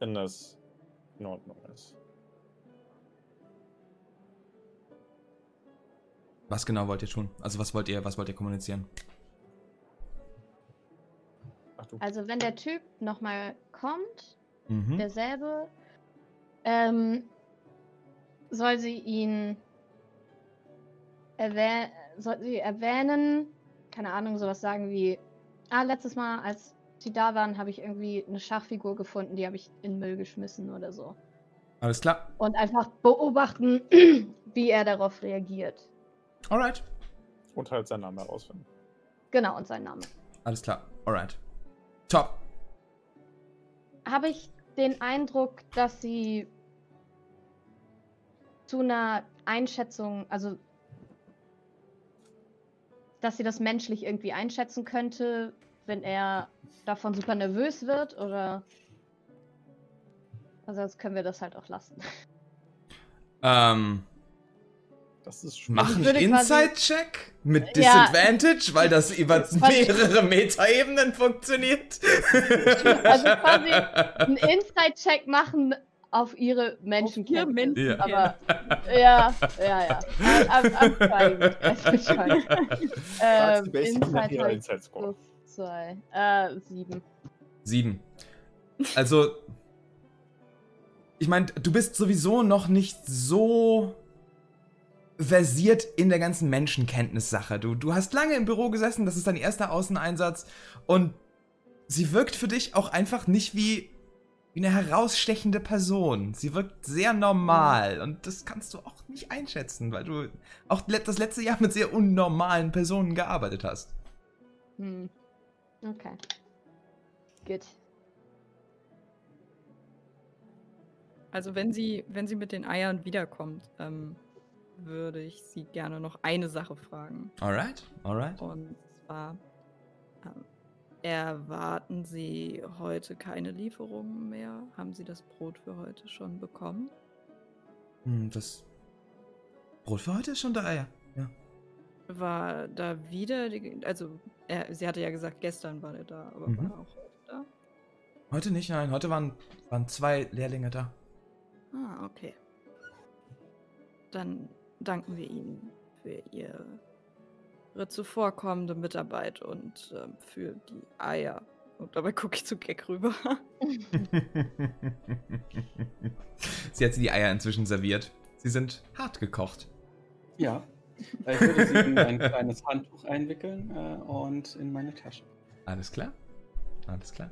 [SPEAKER 2] wenn das in Ordnung ist?
[SPEAKER 1] Was genau wollt ihr tun? Also was wollt ihr, was wollt ihr kommunizieren?
[SPEAKER 2] Ach du,
[SPEAKER 5] Also wenn der Typ nochmal kommt,
[SPEAKER 1] Mhm.
[SPEAKER 5] derselbe, ähm, soll sie ihn erwäh soll sie erwähnen, keine Ahnung, sowas sagen wie, ah, letztes Mal, als sie da waren, habe ich irgendwie eine Schachfigur gefunden, die habe ich in den Müll geschmissen oder so.
[SPEAKER 1] Alles klar.
[SPEAKER 5] Und einfach beobachten, wie er darauf reagiert.
[SPEAKER 1] Alright.
[SPEAKER 2] und halt seinen Namen herausfinden.
[SPEAKER 5] Genau, und sein Name.
[SPEAKER 1] Alles klar. Alright. Top.
[SPEAKER 5] habe ich den Eindruck, dass sie zu einer Einschätzung, also dass sie das menschlich irgendwie einschätzen könnte, wenn er davon super nervös wird oder also sonst können wir das halt auch lassen.
[SPEAKER 1] Ähm,
[SPEAKER 2] Das ist schon.
[SPEAKER 1] mach
[SPEAKER 5] ich
[SPEAKER 1] einen Inside-Check mit
[SPEAKER 5] Ja.
[SPEAKER 1] Disadvantage, weil das über mehrere Metaebenen funktioniert.
[SPEAKER 5] Also quasi Einen Inside-Check machen auf ihre Menschenkenntnis.
[SPEAKER 4] Menschen.
[SPEAKER 1] Ja.
[SPEAKER 5] Aber ja, ja, ja. I'm, I'm trying. I'm trying. Ähm,
[SPEAKER 2] ihrer
[SPEAKER 5] Inside plus zwei. Äh, sieben.
[SPEAKER 1] Sieben. Also, ich meine, du bist sowieso noch nicht so versiert in der ganzen Menschenkenntnissache. Du, du hast lange im Büro gesessen, das ist dein erster Außeneinsatz und sie wirkt für dich auch einfach nicht wie, wie eine herausstechende Person. Sie wirkt sehr normal und das kannst du auch nicht einschätzen, weil du auch das letzte Jahr mit sehr unnormalen Personen gearbeitet hast.
[SPEAKER 5] Hm. Okay. Gut.
[SPEAKER 4] Also wenn sie, wenn sie mit den Eiern wiederkommt, ähm, würde ich sie gerne noch eine Sache fragen.
[SPEAKER 1] Alright, alright.
[SPEAKER 4] Und zwar, ähm, erwarten Sie heute keine Lieferungen mehr? Haben Sie das Brot für heute schon bekommen?
[SPEAKER 1] Hm, Das Brot für heute ist schon da, ja. ja.
[SPEAKER 4] War da wieder, die, also er, sie hatte ja gesagt, gestern war er da, aber
[SPEAKER 1] Mhm.
[SPEAKER 4] war er auch heute da?
[SPEAKER 1] Heute nicht, nein. Heute waren, waren zwei Lehrlinge da.
[SPEAKER 4] Ah, okay. Dann danken wir Ihnen für Ihre zuvorkommende Mitarbeit und ähm, für die Eier. Und dabei gucke ich zu Gag rüber.
[SPEAKER 1] Sie hat sie die Eier inzwischen serviert. Sie sind hart gekocht.
[SPEAKER 3] Ja. Äh, Ich würde sie in ein kleines Handtuch einwickeln äh, und in meine Tasche.
[SPEAKER 1] Alles klar? Alles klar.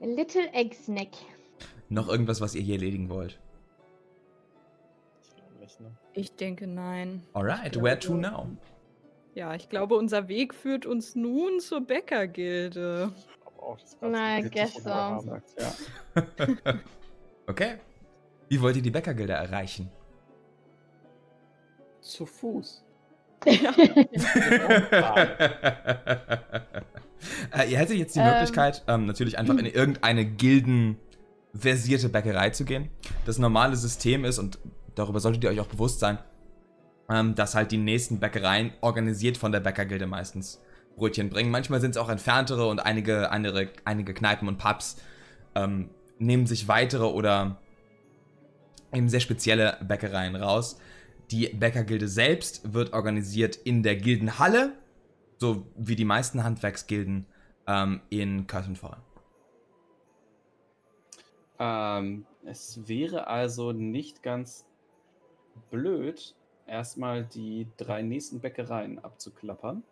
[SPEAKER 5] Little Egg Snack.
[SPEAKER 1] Noch irgendwas, was ihr hier erledigen wollt?
[SPEAKER 2] Nicht, ne?
[SPEAKER 4] Ich denke nein.
[SPEAKER 1] Alright, where to now?
[SPEAKER 4] Ja, ich glaube, unser Weg führt uns nun zur Bäckergilde.
[SPEAKER 2] Ich glaube auch, das
[SPEAKER 5] Na.
[SPEAKER 3] Sagt, ja.
[SPEAKER 1] okay. Wie wollt ihr die Bäckergilde erreichen?
[SPEAKER 3] Zu Fuß.
[SPEAKER 1] äh, ihr hättet jetzt die
[SPEAKER 5] Ähm.
[SPEAKER 1] Möglichkeit, ähm, natürlich einfach in irgendeine gildenversierte Bäckerei zu gehen. Das normale System ist, und darüber solltet ihr euch auch bewusst sein, ähm, dass halt die nächsten Bäckereien organisiert von der Bäckergilde meistens Brötchen bringen. Manchmal sind es auch entferntere und einige, andere, einige Kneipen und Pubs ähm, nehmen sich weitere oder eben sehr spezielle Bäckereien raus. Die Bäckergilde selbst wird organisiert in der Gildenhalle, so wie die meisten Handwerksgilden ähm, in Curtain Fall.
[SPEAKER 3] Ähm, es wäre also nicht ganz blöd, erstmal die drei nächsten Bäckereien abzuklappern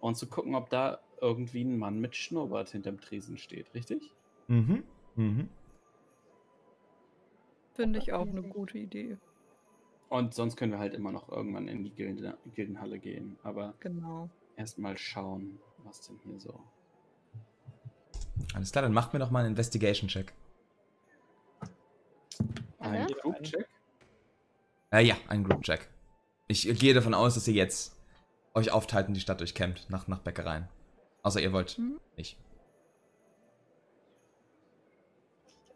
[SPEAKER 3] und zu gucken, ob da irgendwie ein Mann mit Schnurrbart hinterm Tresen steht, richtig?
[SPEAKER 1] Mhm. Mhm.
[SPEAKER 4] Finde ich auch eine gute Idee.
[SPEAKER 3] Und sonst können wir halt immer noch irgendwann in die Gilde, Gildenhalle gehen. Aber
[SPEAKER 4] Genau.
[SPEAKER 3] erstmal schauen, was denn hier so.
[SPEAKER 1] Alles klar, dann macht mir doch mal einen Investigation-Check.
[SPEAKER 3] Ein
[SPEAKER 5] Alle?
[SPEAKER 1] Äh, ja, ein Group-Check. Ich gehe davon aus, dass ihr jetzt euch aufteilt und die Stadt durchkämmt nach, nach Bäckereien. Außer ihr wollt
[SPEAKER 4] Mhm.
[SPEAKER 1] nicht.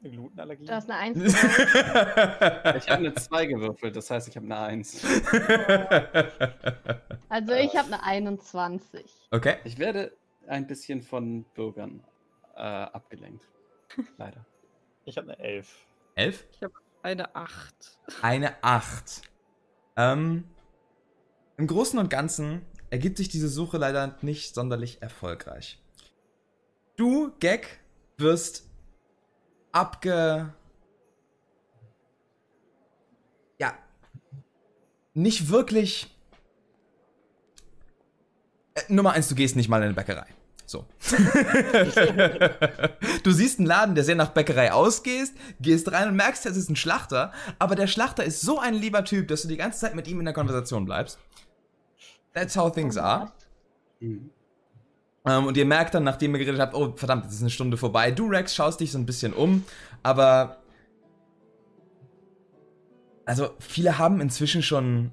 [SPEAKER 2] Eine Glutenallergie?
[SPEAKER 5] Du hast eine Eins.
[SPEAKER 3] Ich habe eine 2 gewürfelt, das heißt, ich habe eine 1.
[SPEAKER 5] Also ich habe eine 21.
[SPEAKER 1] okay.
[SPEAKER 3] Ich werde ein bisschen von Bürgern äh, abgelenkt. Leider.
[SPEAKER 2] Ich habe eine Elf.
[SPEAKER 1] Elf?
[SPEAKER 4] Eine Acht.
[SPEAKER 1] Eine 8. Ähm, Im Großen und Ganzen ergibt sich diese Suche leider nicht sonderlich erfolgreich. Du, Gag, wirst abge... Ja, nicht wirklich... Äh, Nummer eins, du gehst nicht mal in eine Bäckerei. So. du siehst einen Laden, der sehr nach Bäckerei ausgeht, gehst rein und merkst, es ist ein Schlachter, aber der Schlachter ist so ein lieber Typ, dass du die ganze Zeit mit ihm in der Konversation bleibst. That's how things are.
[SPEAKER 3] Mhm.
[SPEAKER 1] Ähm, und ihr merkt dann, nachdem ihr geredet habt, oh verdammt, jetzt ist eine Stunde vorbei. Du, Rex, schaust dich so ein bisschen um, aber. Also, viele haben inzwischen schon.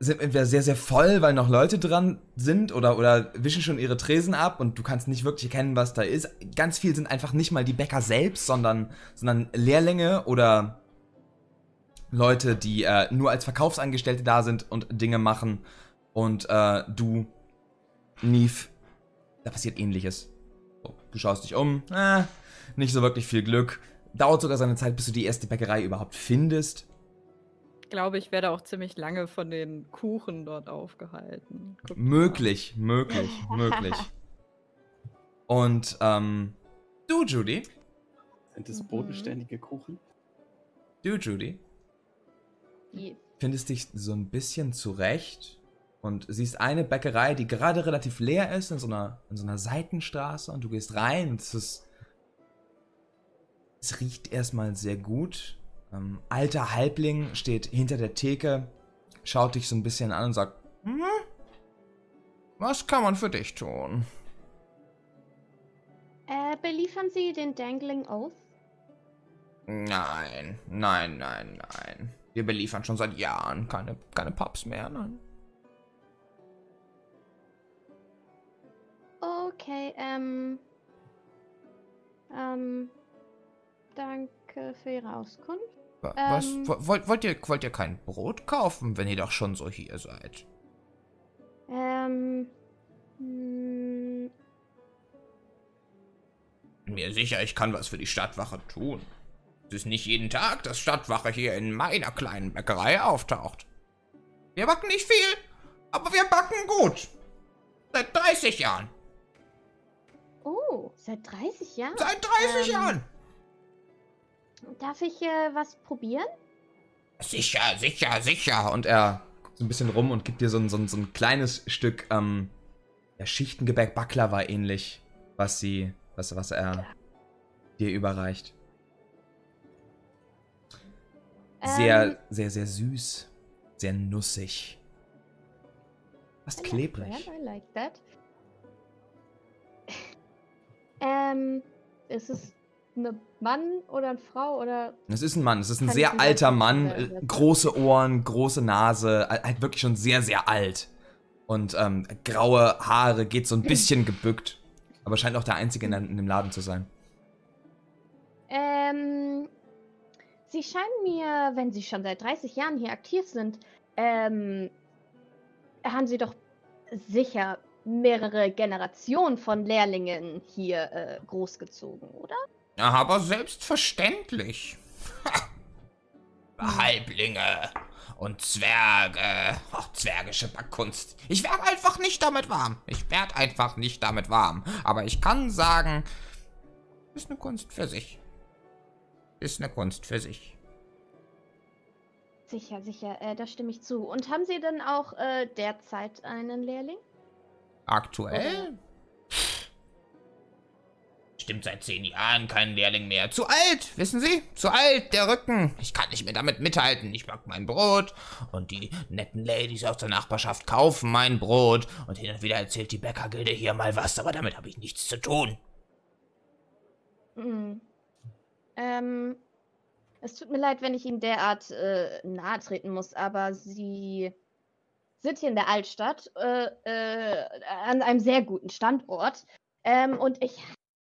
[SPEAKER 1] Sind entweder sehr, sehr voll, weil noch Leute dran sind oder, oder wischen schon ihre Tresen ab und du kannst nicht wirklich erkennen, was da ist. Ganz viel sind einfach nicht mal die Bäcker selbst, sondern, sondern Lehrlinge oder Leute, die äh, nur als Verkaufsangestellte da sind und Dinge machen. Und äh, du, Neve, da passiert ähnliches. So, du schaust dich um, äh, nicht so wirklich viel Glück. Dauert sogar seine Zeit, bis du die erste Bäckerei überhaupt findest.
[SPEAKER 4] Ich glaube, ich werde auch ziemlich lange von den Kuchen dort aufgehalten. Guck mal.
[SPEAKER 1] Möglich, möglich, möglich. Und, ähm, du, Judy,
[SPEAKER 3] Sind es
[SPEAKER 4] Mhm.
[SPEAKER 3] bodenständige Kuchen?
[SPEAKER 1] du, Judy,
[SPEAKER 5] Die-
[SPEAKER 1] findest dich so ein bisschen zurecht und siehst eine Bäckerei, die gerade relativ leer ist, in so einer, in so einer Seitenstraße und du gehst rein und es ist. Es riecht erstmal sehr gut. Ähm, alter Halbling steht hinter der Theke, schaut dich so ein bisschen an und sagt: hm, Was kann man für dich tun?
[SPEAKER 5] Äh, beliefern Sie den Dangling Oath?
[SPEAKER 1] Nein, nein, nein, nein. Wir beliefern schon seit Jahren keine, keine Pubs mehr, nein.
[SPEAKER 5] Okay, ähm. Ähm. Danke für Ihre Auskunft.
[SPEAKER 1] Wa- Was?
[SPEAKER 5] Ähm.
[SPEAKER 1] Wo- Wollt, wollt, ihr, wollt ihr kein Brot kaufen, wenn ihr doch schon so hier seid?
[SPEAKER 5] Ähm. hm,
[SPEAKER 1] Mir sicher, ich kann was für die Stadtwache tun. Es ist nicht jeden Tag, dass Stadtwache hier in meiner kleinen Bäckerei auftaucht.
[SPEAKER 6] Wir backen nicht viel, aber wir backen gut. Seit 30 Jahren.
[SPEAKER 5] Oh, seit 30 Jahren?
[SPEAKER 6] Seit 30
[SPEAKER 5] Ähm,
[SPEAKER 6] Jahren.
[SPEAKER 5] Darf ich äh, was probieren?
[SPEAKER 6] Sicher, sicher, sicher.
[SPEAKER 1] Und er guckt so ein bisschen rum und gibt dir so ein, so ein, so ein kleines Stück ähm, ja, Schichtengebäck, Baklava ähnlich, was sie, was, was er dir überreicht. Sehr,
[SPEAKER 5] Ähm,
[SPEAKER 1] sehr, sehr süß. Sehr nussig. Fast
[SPEAKER 5] I like
[SPEAKER 1] klebrig.
[SPEAKER 5] that, I like that. ähm, ist es eine Mann oder eine Frau oder
[SPEAKER 1] Es ist ein Mann, es ist ein sehr alter Mann,
[SPEAKER 5] wer-
[SPEAKER 1] äh, große Ohren, große Nase, halt halt wirklich schon sehr, sehr alt. Und ähm, graue Haare, geht so ein bisschen gebückt. Aber scheint auch der Einzige in, der- in dem Laden zu sein.
[SPEAKER 5] Ähm, Sie scheinen mir, wenn Sie schon seit 30 Jahren hier aktiv sind, ähm, haben Sie doch sicher mehrere Generationen von Lehrlingen hier äh, großgezogen, oder?
[SPEAKER 6] Aber selbstverständlich. Halblinge und Zwerge. Ach, zwergische Backkunst. Ich werde einfach nicht damit warm. Ich werde einfach nicht damit warm. Aber ich kann sagen, ist eine Kunst für sich. Ist eine Kunst für sich.
[SPEAKER 5] Sicher, sicher, äh, da stimme ich zu. Und haben Sie denn auch äh, derzeit einen Lehrling?
[SPEAKER 6] Aktuell? Stimmt seit zehn Jahren kein Lehrling mehr. Zu alt, wissen Sie? Zu alt, der Rücken. Ich kann nicht mehr damit mithalten. Ich back mein Brot und die netten Ladies aus der Nachbarschaft kaufen mein Brot und hin und wieder erzählt die Bäckergilde hier mal was, aber damit habe ich nichts zu tun.
[SPEAKER 5] Hm. Ähm, es tut mir leid, wenn ich Ihnen derart äh, nahe treten muss, aber Sie sind hier in der Altstadt äh, äh, an einem sehr guten Standort. Ähm, und ich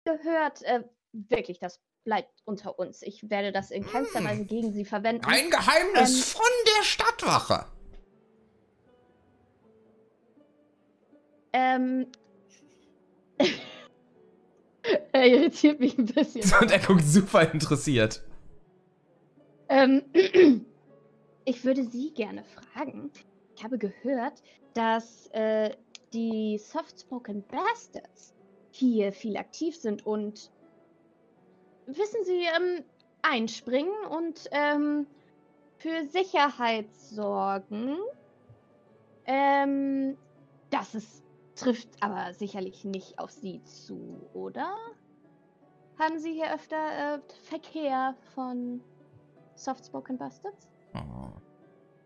[SPEAKER 5] gehört, äh, wirklich, das bleibt unter uns. Ich werde das in keinster
[SPEAKER 6] Hm.
[SPEAKER 5] Weise gegen Sie verwenden.
[SPEAKER 6] Ein Geheimnis
[SPEAKER 5] Ähm.
[SPEAKER 6] von der Stadtwache.
[SPEAKER 5] Ähm. er irritiert mich ein bisschen.
[SPEAKER 1] Und er guckt super interessiert.
[SPEAKER 5] Ähm, ich würde Sie gerne fragen. Ich habe gehört, dass äh, die Softspoken Bastards hier viel aktiv sind und wissen Sie, ähm, einspringen und ähm, für Sicherheit sorgen. Ähm, das ist, trifft aber sicherlich nicht auf Sie zu, oder? Haben Sie hier öfter äh, Verkehr von Softspoken Bastards?
[SPEAKER 6] Oh.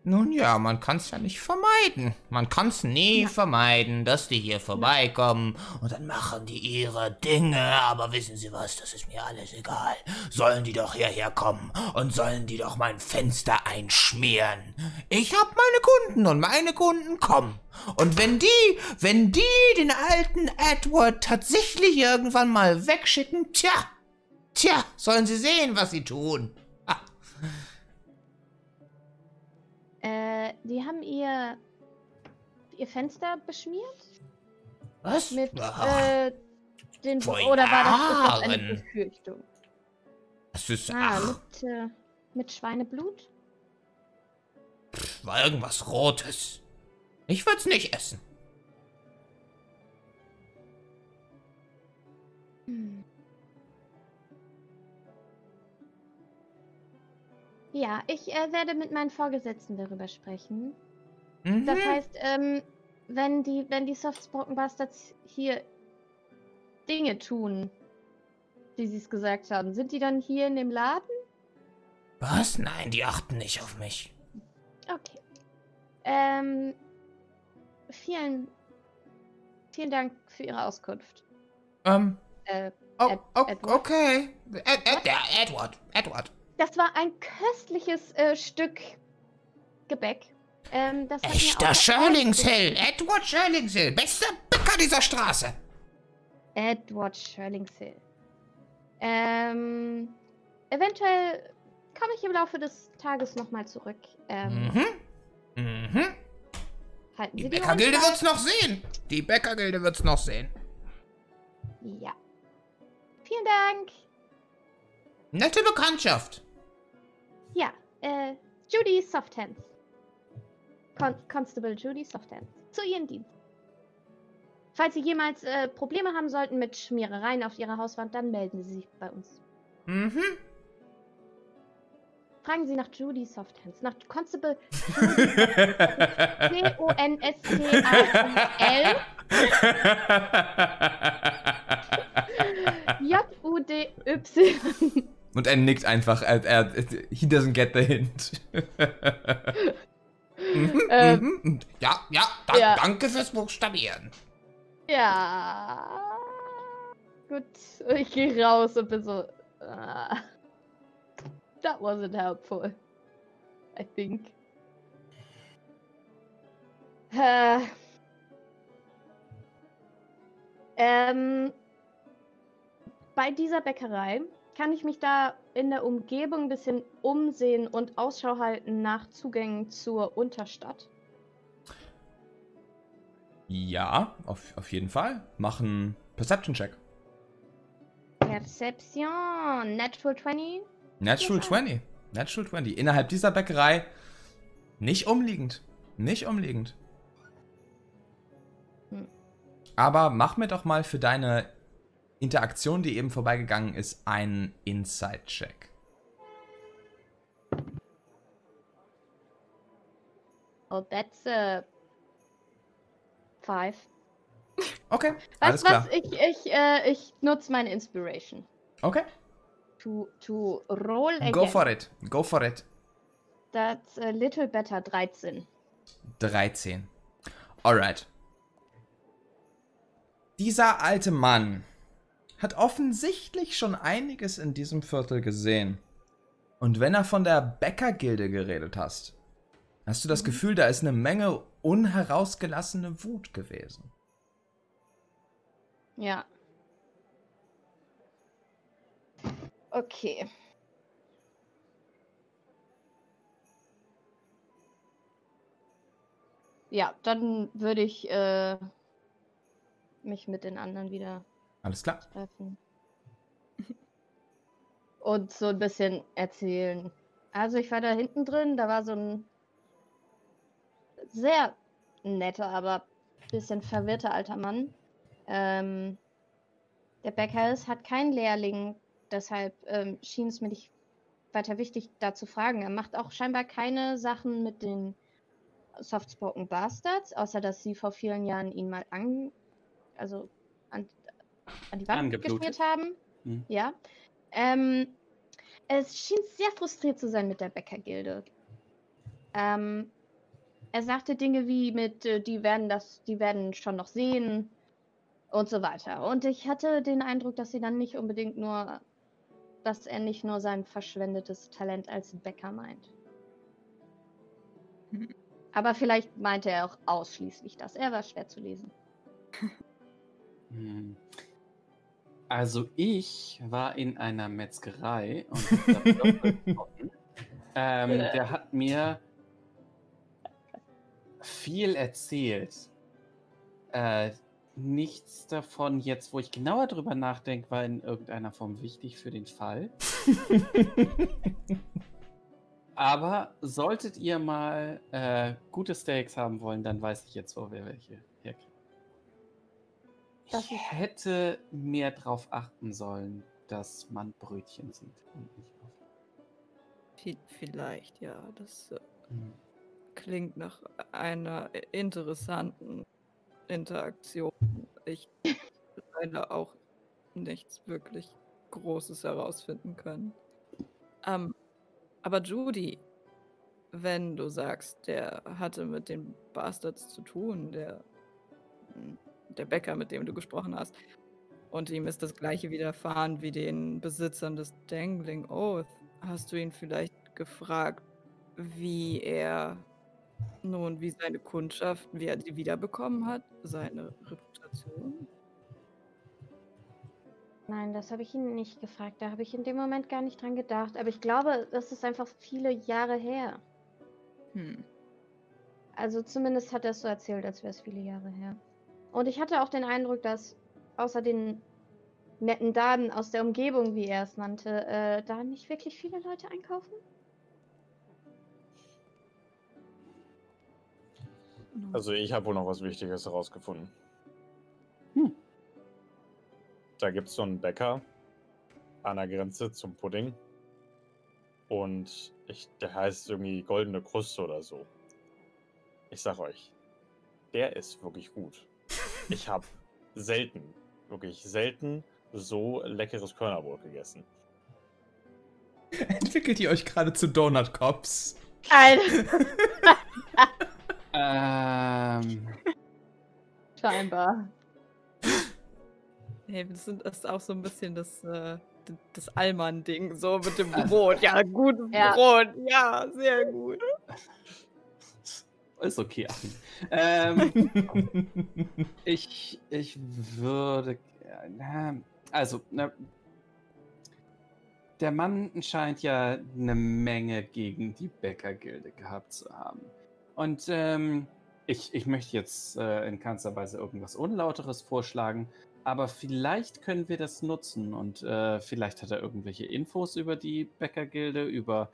[SPEAKER 6] Nun ja, man kann's ja nicht vermeiden. Man kann's nie
[SPEAKER 5] Ja.
[SPEAKER 6] vermeiden, dass die hier vorbeikommen und dann machen die ihre Dinge. Aber wissen Sie was, das ist mir alles egal. Sollen die doch hierher kommen und sollen die doch mein Fenster einschmieren. Ich hab meine Kunden und meine Kunden kommen. Und wenn die, wenn die den alten Edward tatsächlich irgendwann mal wegschicken, tja, tja, sollen sie sehen, was sie tun.
[SPEAKER 5] Äh, die haben ihr ihr Fenster beschmiert
[SPEAKER 6] Was?
[SPEAKER 5] mit
[SPEAKER 6] Ach.
[SPEAKER 5] äh, den
[SPEAKER 6] vor
[SPEAKER 5] oder war das, das eine. Befürchtung?
[SPEAKER 6] Das ist,
[SPEAKER 5] Ah, mit äh, mit Schweineblut?
[SPEAKER 6] war irgendwas Rotes. Ich würd's nicht essen.
[SPEAKER 5] Hm. Ja, ich äh, werde mit meinen Vorgesetzten darüber sprechen.
[SPEAKER 6] Mhm.
[SPEAKER 5] Das heißt, ähm, wenn die, wenn die Softspoken Bastards hier Dinge tun, wie sie es gesagt haben, sind die dann hier in dem Laden?
[SPEAKER 6] Was? Nein, die achten nicht auf mich.
[SPEAKER 5] Okay. Ähm, vielen, vielen Dank für Ihre Auskunft.
[SPEAKER 6] Ähm,
[SPEAKER 5] Äh,
[SPEAKER 6] oh,
[SPEAKER 5] Ed-
[SPEAKER 6] oh,
[SPEAKER 5] Edward?
[SPEAKER 6] okay. Ed, Ed, Edward, Edward.
[SPEAKER 5] Das war ein köstliches äh, Stück Gebäck. Ähm,
[SPEAKER 6] Echter Shirlingshill. Edward Shirlingshill. Bester Bäcker dieser Straße.
[SPEAKER 5] Edward Shirlingshill. Ähm, eventuell komme ich im Laufe des Tages nochmal zurück. Ähm,
[SPEAKER 6] Mhm. Mhm.
[SPEAKER 5] halten
[SPEAKER 6] Die
[SPEAKER 5] Sie
[SPEAKER 6] Bäckergilde
[SPEAKER 5] steif.
[SPEAKER 6] wird's noch sehen. Die Bäckergilde wird's noch sehen.
[SPEAKER 5] Ja. Vielen Dank.
[SPEAKER 6] Nette Bekanntschaft.
[SPEAKER 5] Ja, äh, Judy Softhands. Con Constable Judy Softhand. Zu Ihren Diensten. Falls Sie jemals äh, Probleme haben sollten mit Schmierereien auf Ihrer Hauswand, dann melden Sie sich bei uns.
[SPEAKER 6] Mhm.
[SPEAKER 5] Fragen Sie nach Judy Softhands, nach Constable C-O-N-S-T-A-I-L J-U-D-Y.
[SPEAKER 1] Und er nickt einfach. Er, er, he doesn't get the hint. Mhm,
[SPEAKER 5] Ähm.
[SPEAKER 1] mhm.
[SPEAKER 6] Ja, ja, da,
[SPEAKER 5] Ja.
[SPEAKER 6] danke fürs Buchstabieren.
[SPEAKER 5] Ja. Gut, ich gehe raus und bin so. ah, that wasn't helpful. I think. Äh, ähm, bei dieser Bäckerei kann ich mich da in der Umgebung ein bisschen umsehen und Ausschau halten nach Zugängen zur Unterstadt.
[SPEAKER 1] Ja, auf, auf jeden Fall. Machen Perception-Check.
[SPEAKER 5] Perception, Natural 20.
[SPEAKER 1] Natural
[SPEAKER 5] Ja.
[SPEAKER 1] 20. Natural 20. Innerhalb dieser Bäckerei nicht umliegend. Nicht umliegend.
[SPEAKER 5] Hm.
[SPEAKER 1] Aber mach mir doch mal für deine Interaktion, die eben vorbeigegangen ist, einen Inside-Check.
[SPEAKER 5] Oh, that's a five.
[SPEAKER 1] Okay, alles
[SPEAKER 5] Weißt du
[SPEAKER 1] klar.
[SPEAKER 5] was? Ich, ich, äh, ich nutze meine Inspiration.
[SPEAKER 1] Okay,
[SPEAKER 5] To, to roll again.
[SPEAKER 1] go for it. Go for it.
[SPEAKER 5] That's a little better 13.
[SPEAKER 1] 13. Alright. Dieser alte Mann hat offensichtlich schon einiges in diesem Viertel gesehen. Und wenn er von der Bäckergilde geredet hast, hast du das Gefühl, da ist eine Menge unherausgelassene Wut gewesen.
[SPEAKER 5] Ja. Okay. Ja, dann würde ich äh, mich mit den anderen wieder
[SPEAKER 1] Alles klar.
[SPEAKER 5] treffen. Und so ein bisschen erzählen. Also ich war da hinten drin, da war so ein sehr netter, aber bisschen verwirrter alter Mann. Ähm, der ist, hat keinen Lehrling, deshalb ähm, schien es mir nicht weiter wichtig, da zu fragen. Er macht auch scheinbar keine Sachen mit den Softspoken Bastards, außer dass sie vor vielen Jahren ihn mal an, also an die Wand geschmiert haben.
[SPEAKER 3] Mhm.
[SPEAKER 5] Ja. Ähm, es schien sehr frustriert zu sein mit der Bäckergilde. Ähm, er sagte Dinge wie mit, äh, die werden das, die werden schon noch sehen und so weiter. Und ich hatte den Eindruck, dass sie dann nicht unbedingt nur, dass er nicht nur sein verschwendetes Talent als Bäcker meint.
[SPEAKER 4] Hm.
[SPEAKER 5] Aber vielleicht meinte er auch ausschließlich das. Er war schwer zu lesen.
[SPEAKER 3] Hm. Also ich war in einer Metzgerei und ähm, der hat mir viel erzählt. Äh, nichts davon jetzt, wo ich genauer drüber nachdenke, war in irgendeiner Form wichtig für den Fall. Aber solltet ihr mal äh, gute Steaks haben wollen, dann weiß ich jetzt, wo wir welche Ich hätte mehr darauf achten sollen, dass man Brötchen sieht und nicht auf.
[SPEAKER 4] Vi- Vielleicht, ja. Das äh,
[SPEAKER 3] Hm.
[SPEAKER 4] klingt nach einer interessanten Interaktion. Ich leider auch nichts wirklich Großes herausfinden können. Ähm, aber Judy, wenn du sagst, der hatte mit den Bastards zu tun, der, hm, der Bäcker, mit dem du gesprochen hast, und ihm ist das gleiche widerfahren wie den Besitzern des Dangling Oath, hast du ihn vielleicht gefragt, wie er nun, wie seine Kundschaft, wie er sie wiederbekommen hat, seine Reputation?
[SPEAKER 5] Nein, das habe ich ihn nicht gefragt. Da habe ich in dem Moment gar nicht dran gedacht. Aber ich glaube, das ist einfach viele Jahre her.
[SPEAKER 4] Hm.
[SPEAKER 5] Also zumindest hat er es so erzählt, als wäre es viele Jahre her. Und ich hatte auch den Eindruck, dass außer den netten Damen aus der Umgebung, wie er es nannte, äh, da nicht wirklich viele Leute einkaufen.
[SPEAKER 2] Also ich habe wohl noch was Wichtiges herausgefunden.
[SPEAKER 3] Hm.
[SPEAKER 2] Da gibt es so einen Bäcker an der Grenze zum Pudding. Und ich, der heißt irgendwie Goldene Kruste oder so. Ich sag euch, der ist wirklich gut. Ich habe selten, wirklich selten so leckeres Körnerbrot gegessen.
[SPEAKER 1] Entwickelt ihr euch gerade zu Donut Cops?
[SPEAKER 5] Alter,
[SPEAKER 3] Ähm,
[SPEAKER 5] scheinbar.
[SPEAKER 4] Hey, das ist auch so ein bisschen das, äh, das Allmann-Ding, so mit dem Brot. Ja, gutes
[SPEAKER 5] Ja.
[SPEAKER 4] Brot. Ja, sehr gut.
[SPEAKER 3] Ist okay, Achim. Ähm, ich, ich würde. Also, na, der Mann scheint ja eine Menge gegen die Bäckergilde gehabt zu haben. Und ähm, ich, ich möchte jetzt äh, in keinster Weise irgendwas Unlauteres vorschlagen, aber vielleicht können wir das nutzen und äh, vielleicht hat er irgendwelche Infos über die Bäckergilde, über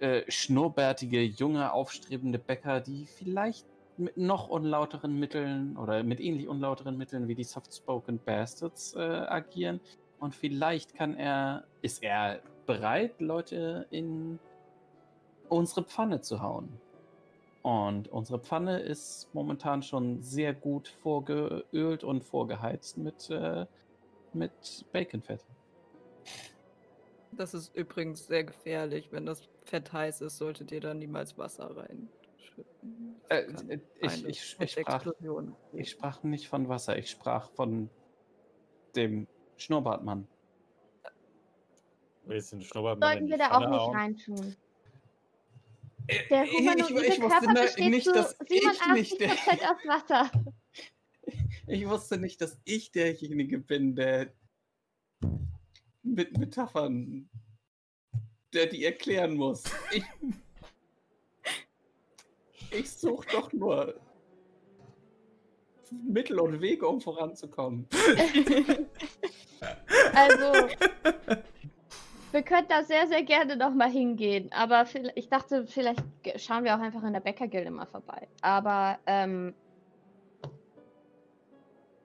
[SPEAKER 3] äh, schnurrbärtige, junge, aufstrebende Bäcker, die vielleicht mit noch unlauteren Mitteln oder mit ähnlich unlauteren Mitteln wie die Soft-Spoken Bastards äh, agieren. Und vielleicht kann er, ist er bereit, Leute in unsere Pfanne zu hauen. Und unsere Pfanne ist momentan schon sehr gut vorgeölt und vorgeheizt mit, äh, mit Baconfett.
[SPEAKER 4] Das ist übrigens sehr gefährlich. Wenn das Fett heiß ist, solltet ihr da niemals Wasser reinschütten.
[SPEAKER 3] Äh, äh, ich, ich, ich, sprach, ich sprach nicht von Wasser, ich sprach von dem Schnurrbartmann.
[SPEAKER 2] Willst du den Schnurrbart
[SPEAKER 5] Sollten wir da auch nicht reintun. Der humanoide
[SPEAKER 3] ich
[SPEAKER 5] Körper
[SPEAKER 3] ne-
[SPEAKER 5] besteht
[SPEAKER 3] nicht,
[SPEAKER 5] zu
[SPEAKER 3] dass ich nicht
[SPEAKER 5] 87%
[SPEAKER 3] der-
[SPEAKER 5] aus Wasser.
[SPEAKER 3] Ich wusste nicht, dass ich derjenige bin, der mit Metaphern, der die erklären muss. Ich, ich suche doch nur Mittel und Wege, um voranzukommen.
[SPEAKER 5] Also, wir könnten da sehr, sehr gerne nochmal hingehen. Aber ich dachte, vielleicht schauen wir auch einfach in der Bäckergilde mal vorbei. Aber ähm,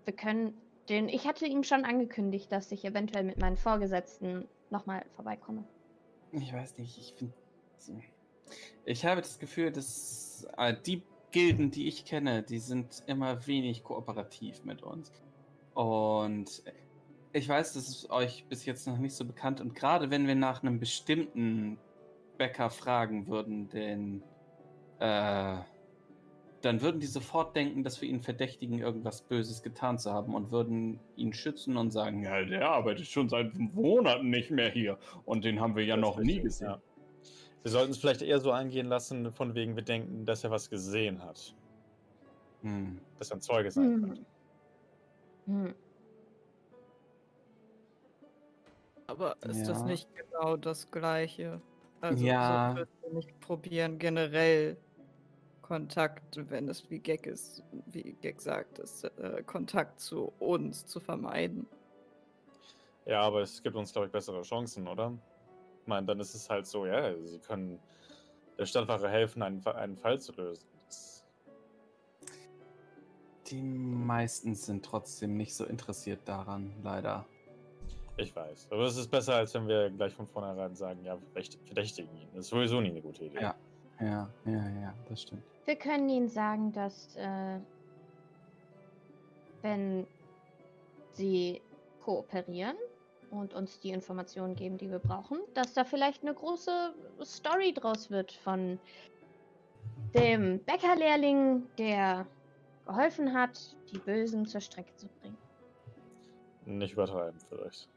[SPEAKER 5] wir können den. Ich hatte ihm schon angekündigt, dass ich eventuell mit meinen Vorgesetzten nochmal vorbeikomme.
[SPEAKER 3] Ich weiß nicht, ich finde. Ich habe das Gefühl, dass äh, die Gilden, die ich kenne, die sind immer wenig kooperativ mit uns. Und ich weiß, das ist euch bis jetzt noch nicht so bekannt. Und gerade wenn wir nach einem bestimmten Bäcker fragen würden, den. Äh, dann würden die sofort denken, dass wir ihn verdächtigen, irgendwas Böses getan zu haben und würden ihn schützen und sagen, ja, der arbeitet schon seit Monaten nicht mehr hier und den haben wir ja
[SPEAKER 2] Das
[SPEAKER 3] noch nie gesehen.
[SPEAKER 2] ja. Wir sollten es vielleicht eher so angehen lassen, von wegen wir denken, dass er was gesehen hat.
[SPEAKER 3] Hm.
[SPEAKER 2] Dass er ein Zeuge sein
[SPEAKER 5] Hm.
[SPEAKER 2] könnte.
[SPEAKER 5] Hm.
[SPEAKER 4] Aber ist das
[SPEAKER 3] Ja.
[SPEAKER 4] nicht genau das Gleiche? Also
[SPEAKER 3] Ja.
[SPEAKER 4] so würden wir nicht probieren, generell Kontakt, wenn es wie Gag ist, wie Gag sagt, ist, äh, Kontakt zu uns zu vermeiden.
[SPEAKER 2] Ja, aber es gibt uns, glaube ich, bessere Chancen, oder? Ich meine, dann ist es halt so, ja, sie können der Stadtwache helfen, einen, einen Fall zu lösen. Das,
[SPEAKER 3] Die meisten sind trotzdem nicht so interessiert daran, leider.
[SPEAKER 2] ich weiß. Aber es ist besser, als wenn wir gleich von vornherein sagen, ja, verdächtigen ihn. Das ist sowieso nie eine gute Idee.
[SPEAKER 3] Ja. Ja, ja, ja, das stimmt.
[SPEAKER 5] Wir können ihnen sagen, dass äh, wenn sie kooperieren und uns die Informationen geben, die wir brauchen, dass da vielleicht eine große Story draus wird von dem Bäckerlehrling, der geholfen hat, die Bösen zur Strecke zu bringen.
[SPEAKER 2] Nicht übertreiben, vielleicht.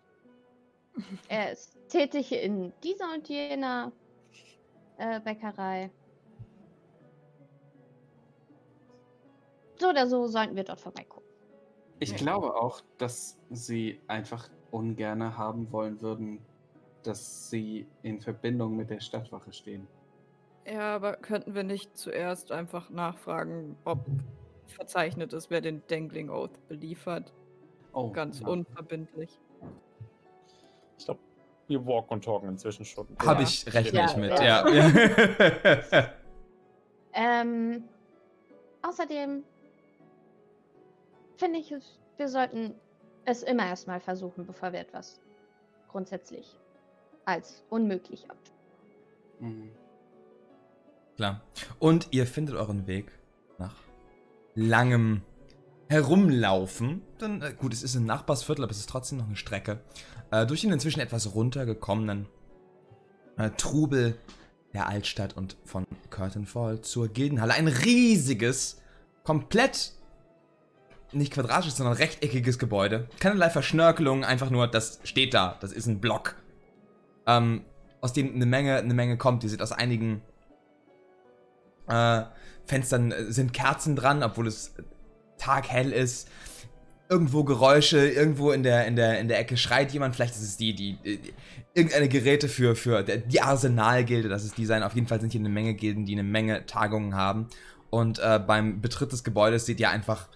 [SPEAKER 5] Er ist tätig in dieser und jener äh, Bäckerei. So oder so sollten wir dort vorbeigucken.
[SPEAKER 3] Ich
[SPEAKER 4] Ja.
[SPEAKER 3] glaube auch, dass sie einfach ungerne haben wollen würden, dass sie in Verbindung mit der Stadtwache stehen.
[SPEAKER 4] Ja, aber könnten wir nicht zuerst einfach nachfragen, ob verzeichnet ist, wer den Dangling Oath beliefert?
[SPEAKER 3] Oh,
[SPEAKER 4] Ganz
[SPEAKER 3] ja.
[SPEAKER 4] unverbindlich.
[SPEAKER 2] Ich glaube, wir walk und talken inzwischen schon.
[SPEAKER 1] Habe
[SPEAKER 4] Ja.
[SPEAKER 1] ich, rechne
[SPEAKER 5] Ja,
[SPEAKER 1] ich mit,
[SPEAKER 5] ja.
[SPEAKER 1] ja.
[SPEAKER 5] Ähm, außerdem finde ich, wir sollten es immer erstmal versuchen, bevor wir etwas grundsätzlich als unmöglich abtun.
[SPEAKER 3] Mhm.
[SPEAKER 1] Klar. Und ihr findet euren Weg nach langem Herumlaufen. Dann, äh, gut, es ist ein Nachbarsviertel, aber es ist trotzdem noch eine Strecke. Äh, durch den inzwischen etwas runtergekommenen äh, Trubel der Altstadt und von Curtain Fall zur Gildenhalle. Ein riesiges, komplett nicht quadratisches, sondern rechteckiges Gebäude. Keinerlei Verschnörkelung, einfach nur, das steht da. Das ist ein Block. Ähm, aus dem eine Menge, eine Menge kommt. Ihr seht aus einigen äh, Fenstern äh, sind Kerzen dran, obwohl es taghell ist. Irgendwo Geräusche, irgendwo in der, in der, in der Ecke schreit jemand. Vielleicht ist es die, die, die irgendeine Geräte für, für die Arsenalgilde, das ist die sein. Auf jeden Fall sind hier eine Menge Gilden, die eine Menge Tagungen haben. Und äh, beim Betritt des Gebäudes seht ihr einfach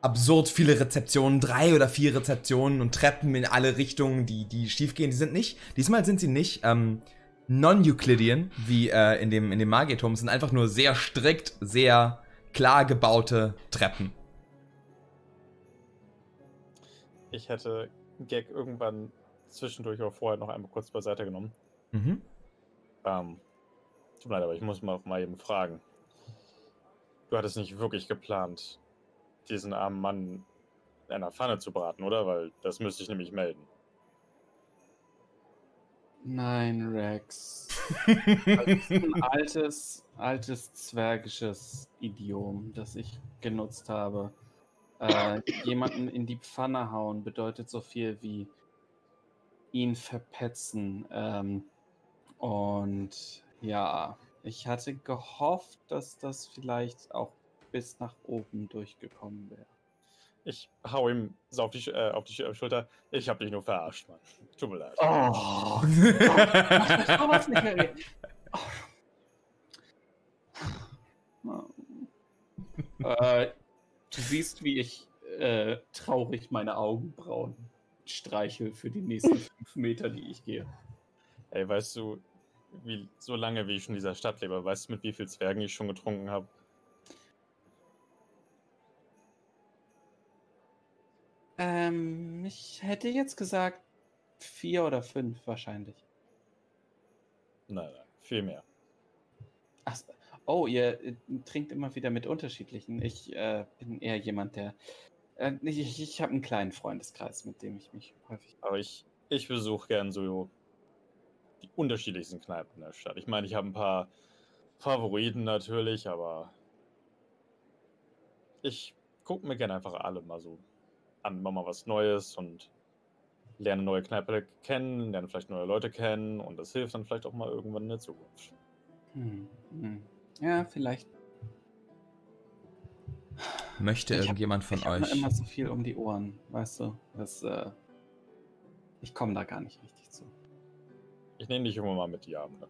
[SPEAKER 1] absurd viele Rezeptionen, drei oder vier Rezeptionen und Treppen in alle Richtungen, die, die schief gehen. Die sind nicht, diesmal sind sie nicht ähm, non-Euclidean, wie äh, in dem, in dem Magieturm. Es sind einfach nur sehr strikt, sehr klar gebaute Treppen.
[SPEAKER 2] Ich hätte Gag irgendwann zwischendurch oder vorher noch einmal kurz beiseite genommen.
[SPEAKER 1] Mhm.
[SPEAKER 2] Ähm, tut mir leid, aber ich muss mal, mal eben fragen. Du hattest nicht wirklich geplant, diesen armen Mann in einer Pfanne zu braten, oder? Weil das müsste ich nämlich melden.
[SPEAKER 3] Nein, Rex. Das ist ein altes, altes zwergisches Idiom, das ich genutzt habe. Äh, jemanden in die Pfanne hauen bedeutet so viel wie ihn verpetzen. Ähm, und ja, ich hatte gehofft, dass das vielleicht auch bis nach oben durchgekommen wäre.
[SPEAKER 2] Ich hau ihm so auf die, Sch- äh, auf die Sch- Schulter. Ich hab dich nur verarscht, Mann. Tut mir leid.
[SPEAKER 3] Oh, sowas nicht mehr. Oh. Äh, du siehst, wie ich äh, traurig meine Augenbrauen streichel für die nächsten fünf Meter, die ich gehe.
[SPEAKER 2] Ey, weißt du, wie, so lange wie ich schon in dieser Stadt lebe, weißt du, mit wie viel Zwergen ich schon getrunken habe?
[SPEAKER 3] Ähm, ich hätte jetzt gesagt vier oder fünf wahrscheinlich.
[SPEAKER 2] Nein, nein, viel mehr.
[SPEAKER 3] Ach. Oh, ihr äh, trinkt immer wieder mit unterschiedlichen. Ich äh, bin eher jemand, der. Äh, ich ich, habe einen kleinen Freundeskreis, mit dem ich mich häufig.
[SPEAKER 2] Aber ich, ich besuche gern so die unterschiedlichsten Kneipen in der Stadt. Ich meine, ich habe ein paar Favoriten natürlich, aber ich gucke mir gerne einfach alle mal so an, mach mal was Neues und lerne neue Kneipe kennen, lerne vielleicht neue Leute kennen und das hilft dann vielleicht auch mal irgendwann in der Zukunft.
[SPEAKER 3] Hm, hm. Ja, vielleicht.
[SPEAKER 1] Möchte
[SPEAKER 3] Ich hab-
[SPEAKER 1] irgendjemand von
[SPEAKER 3] ich habe
[SPEAKER 1] euch.
[SPEAKER 3] immer so viel um die Ohren, weißt du? Das, äh, ich komme da gar nicht richtig zu.
[SPEAKER 2] Ich nehme dich irgendwann mal mit die Abende.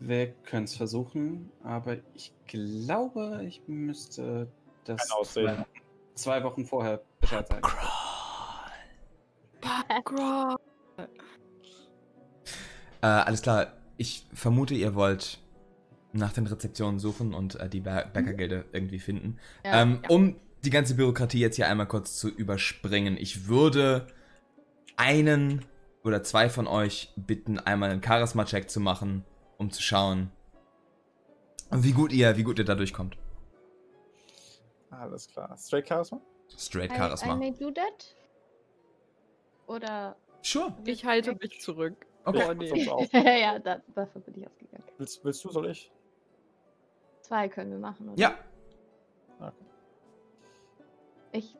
[SPEAKER 3] Wir können es versuchen, aber ich glaube, ich müsste das zwei, zwei Wochen vorher Bescheid sagen.
[SPEAKER 4] Background.
[SPEAKER 1] Äh, alles klar, ich vermute, ihr wollt nach den Rezeptionen suchen und äh, die Bä- Bäckergilde irgendwie finden.
[SPEAKER 5] Ja,
[SPEAKER 1] ähm,
[SPEAKER 5] ja.
[SPEAKER 1] Um die ganze Bürokratie jetzt hier einmal kurz zu überspringen. Ich würde einen oder zwei von euch bitten, einmal einen Charisma-Check zu machen, um zu schauen, wie gut ihr, wie gut ihr da durchkommt.
[SPEAKER 2] Alles klar. Straight Charisma?
[SPEAKER 1] Straight
[SPEAKER 5] I, I
[SPEAKER 1] Charisma.
[SPEAKER 5] may do that? Oder.
[SPEAKER 1] Sure.
[SPEAKER 4] Ich halte mich zurück.
[SPEAKER 1] Okay.
[SPEAKER 4] Oh, nee.
[SPEAKER 5] Ja, da, davon bin ich ausgegangen.
[SPEAKER 2] Willst, willst du, soll ich?
[SPEAKER 5] Zwei können wir machen, oder?
[SPEAKER 1] Ja.
[SPEAKER 2] Okay.
[SPEAKER 5] Ich.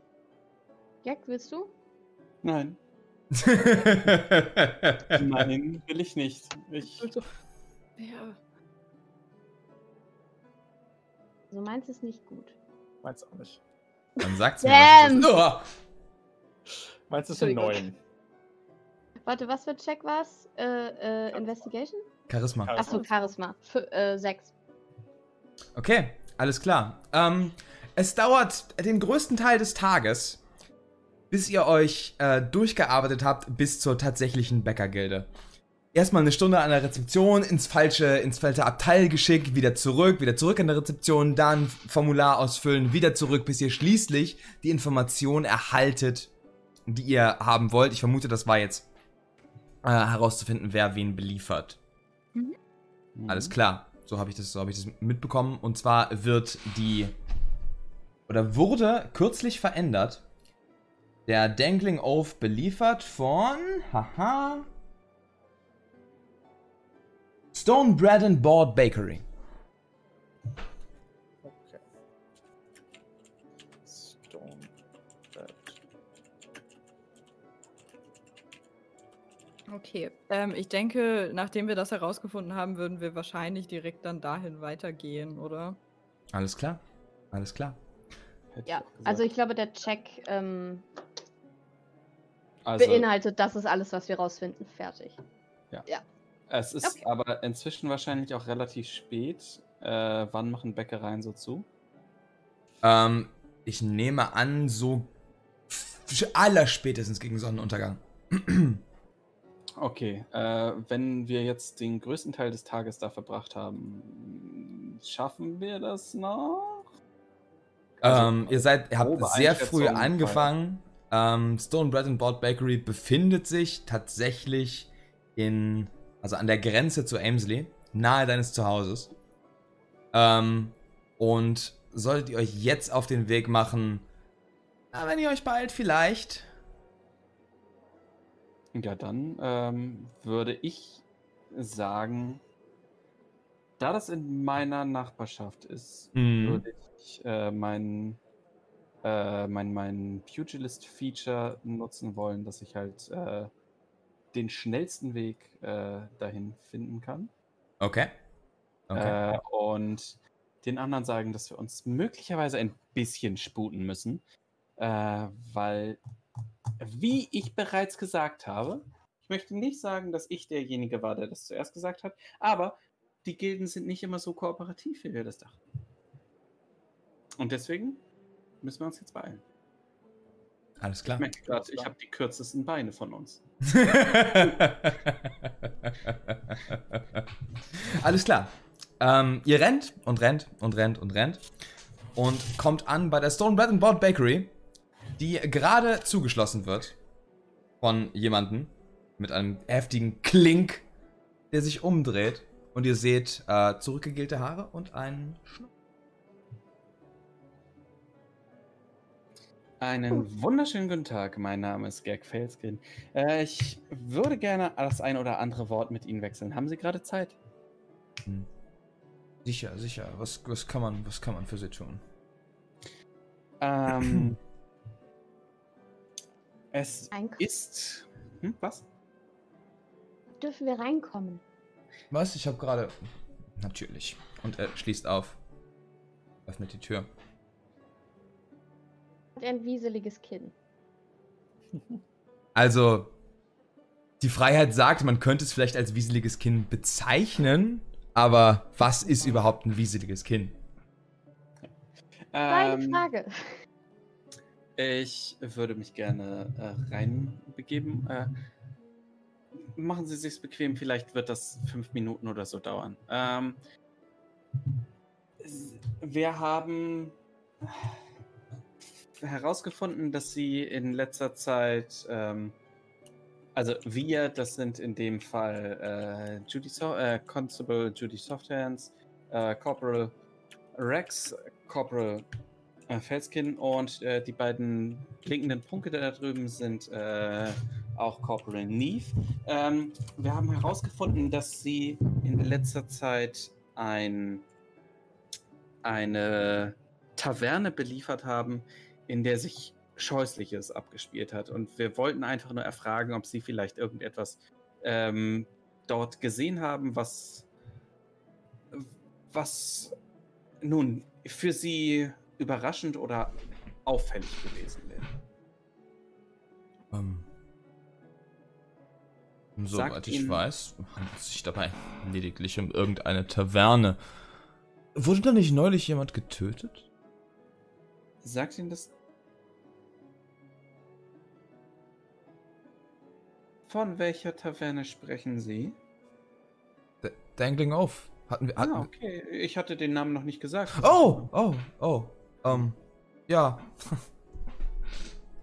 [SPEAKER 5] Jack, willst du?
[SPEAKER 3] Nein, nein, will ich nicht. Ich,
[SPEAKER 4] Also, ja.
[SPEAKER 5] Also meins ist nicht gut.
[SPEAKER 2] Meins auch nicht.
[SPEAKER 1] Dann sagt's mir. Was ist. Oh,
[SPEAKER 2] Meins ist eine
[SPEAKER 4] Entschuldigung.
[SPEAKER 2] 9.
[SPEAKER 5] Warte, was für Check war's? Äh, äh,
[SPEAKER 2] Charisma.
[SPEAKER 5] Investigation?
[SPEAKER 1] Charisma.
[SPEAKER 2] Charisma.
[SPEAKER 5] Achso, Charisma. F äh, sechs.
[SPEAKER 1] Okay, alles klar. Ähm, es dauert den größten Teil des Tages, bis ihr euch äh, durchgearbeitet habt bis zur tatsächlichen Bäckergilde. erstmal eine Stunde an der Rezeption ins falsche, ins falsche Abteil geschickt, wieder zurück, wieder zurück an der Rezeption, dann Formular ausfüllen, wieder zurück, bis ihr schließlich die Information erhaltet, die ihr haben wollt. Ich vermute, das war jetzt äh, herauszufinden, wer wen beliefert.
[SPEAKER 3] Mhm.
[SPEAKER 1] Alles klar. So habe ich, das, so hab ich das mitbekommen. Und zwar wird die. Oder wurde kürzlich verändert. Der Dangling Oath beliefert von. Haha. Stone Bread and Board Bakery.
[SPEAKER 2] Okay,
[SPEAKER 4] ähm, ich denke, nachdem wir das herausgefunden haben, würden wir wahrscheinlich direkt dann dahin weitergehen, oder?
[SPEAKER 1] Alles klar. Alles klar.
[SPEAKER 3] Hätte
[SPEAKER 5] Ja,
[SPEAKER 3] gesagt.
[SPEAKER 5] also ich glaube, der Check ähm,
[SPEAKER 3] Also,
[SPEAKER 5] beinhaltet, das ist alles, was wir rausfinden. Fertig.
[SPEAKER 3] es ist
[SPEAKER 5] Okay.
[SPEAKER 3] aber inzwischen wahrscheinlich auch relativ spät. Äh, wann machen Bäckereien so zu?
[SPEAKER 1] Ähm, ich nehme an, so allerspätestens gegen Sonnenuntergang.
[SPEAKER 3] Okay, äh, wenn wir jetzt den größten Teil des Tages da verbracht haben, schaffen wir das noch? Also,
[SPEAKER 1] ähm, ihr seid, ihr habt sehr früh angefangen. Ähm, Stone Bread and Board Bakery befindet sich tatsächlich in, also an der Grenze zu Amesley, nahe deines Zuhauses. Ähm, und solltet ihr euch jetzt auf den Weg machen, na, wenn ihr euch beeilt, vielleicht.
[SPEAKER 3] Ja, dann ähm, würde ich sagen, da das in meiner Nachbarschaft ist,
[SPEAKER 1] Mhm.
[SPEAKER 3] würde ich äh, mein, äh, mein, mein Pugilist-Feature nutzen wollen, dass ich halt äh, den schnellsten Weg äh, dahin finden kann.
[SPEAKER 1] Okay. Okay.
[SPEAKER 3] Äh, und den anderen sagen, dass wir uns möglicherweise ein bisschen sputen müssen, äh, weil, wie ich bereits gesagt habe, ich möchte nicht sagen, dass ich derjenige war, der das zuerst gesagt hat, aber die Gilden sind nicht immer so kooperativ, wie wir das dachten. Und deswegen müssen wir uns jetzt beeilen.
[SPEAKER 1] Alles
[SPEAKER 3] Ich
[SPEAKER 1] klar.
[SPEAKER 3] merke gerade, ich habe die kürzesten Beine von uns.
[SPEAKER 1] Alles klar. Ähm, ihr rennt und rennt und rennt und rennt und kommt an bei der Stone Bread and Board Bakery, die gerade zugeschlossen wird von jemandem mit einem heftigen Klink, der sich umdreht und ihr seht äh, zurückgegelte Haare und einen Schnurr.
[SPEAKER 3] Einen wunderschönen guten Tag, mein Name ist Gerd Felsgren. Äh, ich würde gerne das ein oder andere Wort mit Ihnen wechseln. Haben Sie gerade Zeit?
[SPEAKER 1] Hm. Sicher, sicher. Was, was, kann man, was kann man für sie tun?
[SPEAKER 3] Ähm, es
[SPEAKER 5] Ein
[SPEAKER 3] ist. Hm, was?
[SPEAKER 5] Dürfen wir reinkommen?
[SPEAKER 1] Was? Ich habe gerade. Natürlich. Und er schließt auf. Öffnet die Tür.
[SPEAKER 5] Hat er ein wieseliges Kinn?
[SPEAKER 1] Also, die Freiheit sagt, man könnte es vielleicht als wieseliges Kinn bezeichnen, aber was ist überhaupt ein wieseliges Kinn?
[SPEAKER 5] Meine
[SPEAKER 3] Ähm,
[SPEAKER 5] Frage.
[SPEAKER 3] Ich würde mich gerne äh, reinbegeben. Äh, machen Sie sich's bequem, vielleicht wird das fünf Minuten oder so dauern. Ähm, wir haben herausgefunden, dass Sie in letzter Zeit, ähm, also wir, das sind in dem Fall äh, Judy so äh, Constable Judy Softhands, äh, Corporal Rex, Corporal äh, Felskin und äh, die beiden blinkenden Punkte da drüben sind äh, auch Corporal Neve. Ähm, wir haben herausgefunden, dass sie in letzter Zeit ein, eine Taverne beliefert haben, in der sich Scheußliches abgespielt hat. Und wir wollten einfach nur erfragen, ob sie vielleicht irgendetwas ähm, dort gesehen haben, was, was nun für sie überraschend oder auffällig gewesen wäre.
[SPEAKER 1] Ähm,
[SPEAKER 3] Sagt
[SPEAKER 1] soweit ich
[SPEAKER 3] Ihnen-
[SPEAKER 1] weiß, handelt es sich dabei lediglich um irgendeine Taverne. Wurde da nicht neulich jemand getötet?
[SPEAKER 3] Sagt Ihnen das Von welcher Taverne sprechen Sie?
[SPEAKER 1] D Dangling Off. Hatten wir. Hatten
[SPEAKER 3] Ah, okay. Ich hatte den Namen noch nicht gesagt.
[SPEAKER 1] Oh, oh, oh. Ähm, ja.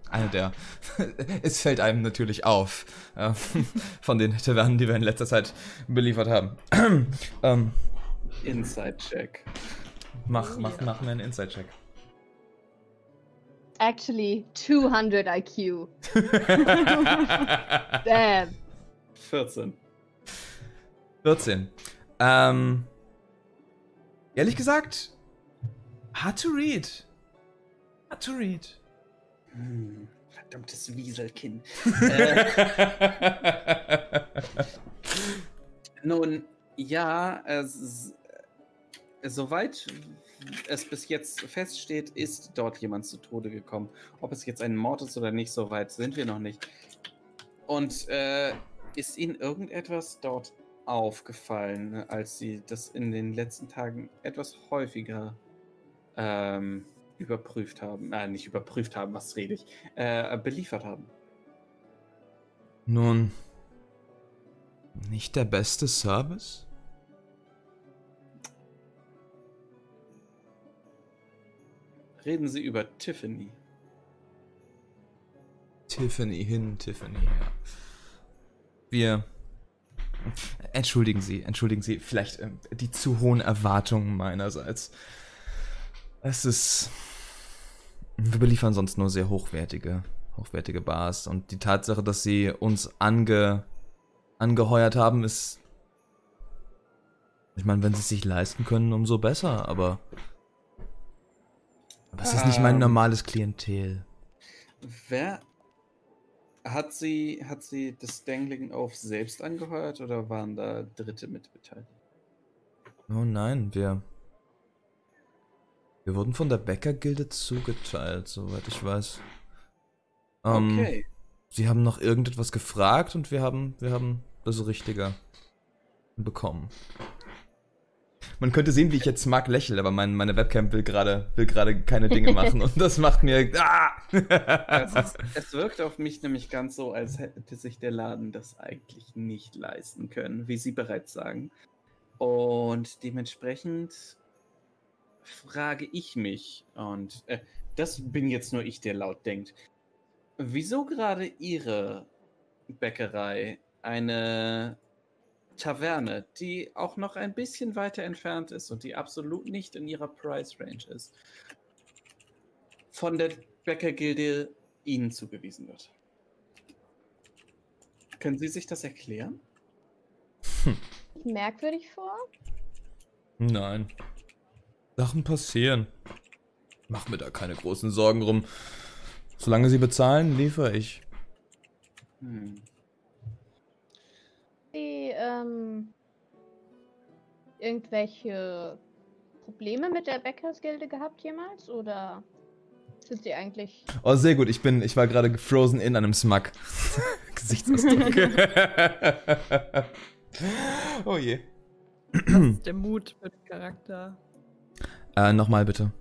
[SPEAKER 1] Eine der. Es fällt einem natürlich auf. Äh, von den Tavernen, die wir in letzter Zeit beliefert haben. ähm,
[SPEAKER 3] Inside-Check.
[SPEAKER 1] mach, mach, mach mir einen Inside-Check.
[SPEAKER 5] Actually, 200 IQ. Damn.
[SPEAKER 3] 14.
[SPEAKER 1] 14. Ähm, ehrlich gesagt, hard to read. Hard to read.
[SPEAKER 3] Hm, verdammtes Wieselkinn. äh, nun, ja, es, äh, soweit es bis jetzt feststeht, ist dort jemand zu Tode gekommen. Ob es jetzt ein Mord ist oder nicht, soweit sind wir noch nicht. Und äh, ist Ihnen irgendetwas dort aufgefallen, als Sie das in den letzten Tagen etwas häufiger ähm, überprüft haben? Äh, nicht überprüft haben, was rede ich? Äh, beliefert haben.
[SPEAKER 1] Nun, nicht der beste Service?
[SPEAKER 3] Reden Sie über Tiffany.
[SPEAKER 1] Tiffany hin, Tiffany her. Wir. Entschuldigen Sie, entschuldigen Sie, vielleicht ähm, die zu hohen Erwartungen meinerseits. Es ist. Wir beliefern sonst nur sehr hochwertige, hochwertige Bars und die Tatsache, dass Sie uns ange, angeheuert haben, ist. Ich meine, wenn Sie es sich leisten können, umso besser, aber. Aber es ist nicht mein
[SPEAKER 3] Ähm.
[SPEAKER 1] normales Klientel.
[SPEAKER 3] Wer hat sie, hat sie das Dangling auf selbst angeheuert oder waren da Dritte mit beteiligt?
[SPEAKER 1] Oh nein, wir. Wir wurden von der Bäckergilde zugeteilt, soweit ich weiß. Ähm,
[SPEAKER 3] Okay.
[SPEAKER 1] Sie haben noch irgendetwas gefragt und wir haben, wir haben das Richtige bekommen. Man könnte sehen, wie ich jetzt Mark lächle, aber mein, meine Webcam will gerade will gerade keine Dinge machen und das macht mir. Ah!
[SPEAKER 3] Es, ist, es wirkt auf mich nämlich ganz so, als hätte sich der Laden das eigentlich nicht leisten können, wie Sie bereits sagen. Und dementsprechend frage ich mich, und äh, das bin jetzt nur ich, der laut denkt, wieso gerade Ihre Bäckerei eine Taverne, die auch noch ein bisschen weiter entfernt ist und die absolut nicht in ihrer Price Range ist, von der Bäckergilde Ihnen zugewiesen wird. Können Sie sich das erklären?
[SPEAKER 5] Merkwürdig vor.
[SPEAKER 1] Nein. Sachen passieren. Mach mir da keine großen Sorgen rum. Solange sie bezahlen, liefere ich.
[SPEAKER 3] Hm.
[SPEAKER 5] Sie, ähm, irgendwelche Probleme mit der Bäckersgilde gehabt jemals? Oder sind sie eigentlich.
[SPEAKER 1] Oh, sehr gut. Ich bin, ich war gerade gefrozen in einem Smug. Gesichtsausdruck. oh je.
[SPEAKER 4] Der Mut für den Charakter.
[SPEAKER 1] Äh, nochmal bitte.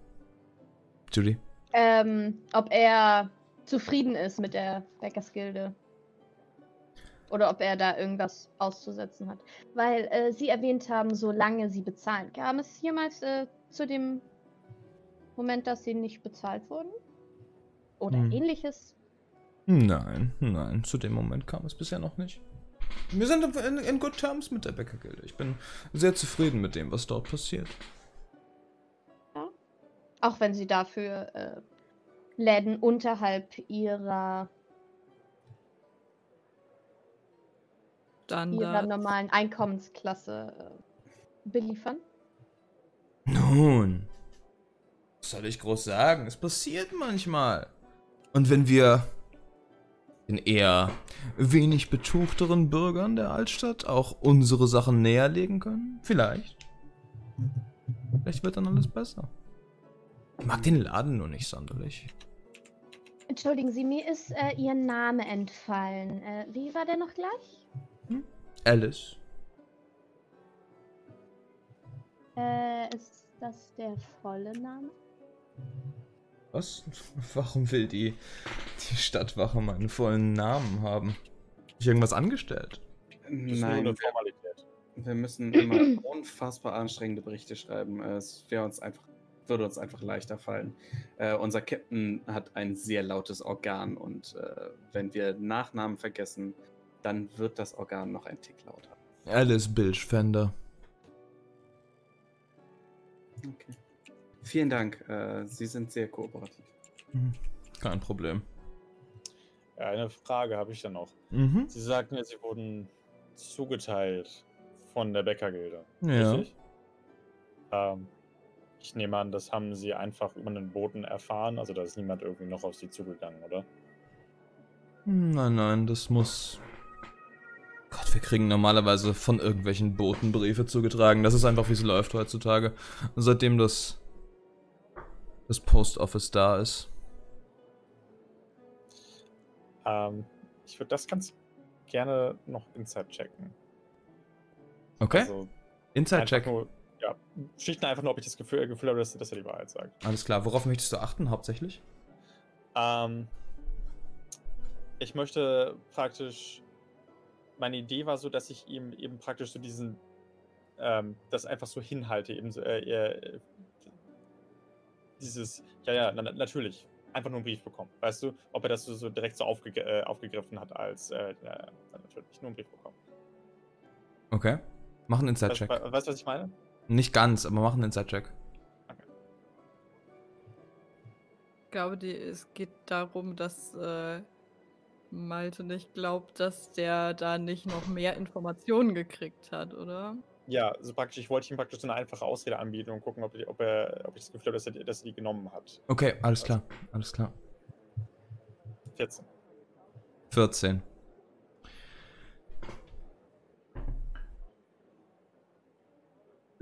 [SPEAKER 1] Judy.
[SPEAKER 5] Ähm, ob er zufrieden ist mit der Bäckersgilde. Oder ob er da irgendwas auszusetzen hat. Weil äh, Sie erwähnt haben, solange Sie bezahlen. Kam es jemals äh, zu dem Moment, dass Sie nicht bezahlt wurden? Oder
[SPEAKER 1] Hm.
[SPEAKER 5] ähnliches?
[SPEAKER 1] Nein, nein, zu dem Moment kam es bisher noch nicht. Wir sind in, in good terms mit der Bäckergilde. Ich bin sehr zufrieden mit dem, was dort passiert.
[SPEAKER 5] Auch wenn Sie dafür äh, Läden unterhalb ihrer, ihrer normalen Einkommensklasse äh, beliefern.
[SPEAKER 1] Nun, was soll ich groß sagen? Es passiert manchmal. Und wenn wir den eher wenig betuchteren Bürgern der Altstadt auch unsere Sachen näherlegen können, vielleicht. Vielleicht wird dann alles besser. Ich mag den Laden nur nicht sonderlich.
[SPEAKER 5] Entschuldigen Sie, mir ist äh, Ihr Name entfallen. Äh, wie war der noch gleich?
[SPEAKER 1] Alice.
[SPEAKER 5] Äh, ist das der volle Name?
[SPEAKER 1] Was? Warum will die, die Stadtwache meinen vollen Namen haben? ich irgendwas angestellt?
[SPEAKER 2] Das ist nur
[SPEAKER 3] Nein,
[SPEAKER 2] eine
[SPEAKER 3] wir,
[SPEAKER 2] Formalität.
[SPEAKER 3] wir müssen immer unfassbar anstrengende Berichte schreiben. Äh, Es wäre uns einfach, würde uns einfach leichter fallen. Äh, unser Captain hat ein sehr lautes Organ und äh, wenn wir Nachnamen vergessen, dann wird das Organ noch ein Tick lauter.
[SPEAKER 1] Alice Bilchfender.
[SPEAKER 3] Okay. Vielen Dank. Äh, Sie sind sehr kooperativ.
[SPEAKER 1] Hm, Kein Problem.
[SPEAKER 2] Ja, eine Frage habe ich dann noch.
[SPEAKER 1] Mhm.
[SPEAKER 2] Sie sagten ja, Sie wurden zugeteilt von der Bäckergilde.
[SPEAKER 1] Ja.
[SPEAKER 2] Richtig? Ähm, ich nehme an, das haben Sie einfach über einen Boten erfahren. Also da ist niemand irgendwie noch auf Sie zugegangen, oder?
[SPEAKER 1] Nein, nein, das muss. Gott, wir kriegen normalerweise von irgendwelchen Boten Briefe zugetragen. Das ist einfach, wie es läuft heutzutage. Seitdem das. das Post Office da ist.
[SPEAKER 2] Ähm, ich würde das ganz gerne noch inside checken.
[SPEAKER 1] Okay?
[SPEAKER 2] Also
[SPEAKER 1] Inside-Check.
[SPEAKER 2] einfach Nur, ja, schlicht einfach nur, ob ich das Gefühl, Gefühl habe, dass, dass er die Wahrheit sagt.
[SPEAKER 1] Alles klar. Worauf möchtest du achten, hauptsächlich?
[SPEAKER 2] Ähm, ich möchte praktisch. Meine Idee war so, dass ich ihm eben praktisch so diesen. Ähm, das einfach so hinhalte, eben so. Äh, äh, dieses. Ja, ja, na, natürlich. Einfach nur einen Brief bekommen. Weißt du, ob er das so, so direkt so aufge äh, aufgegriffen hat, als. Äh, ja, natürlich. Nur einen Brief bekommen.
[SPEAKER 1] Okay. Mach einen
[SPEAKER 2] Weißt
[SPEAKER 1] Inside-Check.
[SPEAKER 2] du, weißt, was ich meine?
[SPEAKER 1] Nicht ganz, aber mach einen Inside-Check.
[SPEAKER 4] Ich glaube, die, es geht darum, dass äh, Malte nicht glaubt, dass der da nicht noch mehr Informationen gekriegt hat, oder?
[SPEAKER 2] Ja, so praktisch, ich wollte ihm praktisch so eine einfache Ausrede anbieten und gucken, ob, ich- ob, er, ob ich das Gefühl habe, dass er, die- dass er die genommen hat.
[SPEAKER 1] Okay, alles klar. Alles klar.
[SPEAKER 2] 14.
[SPEAKER 1] 14.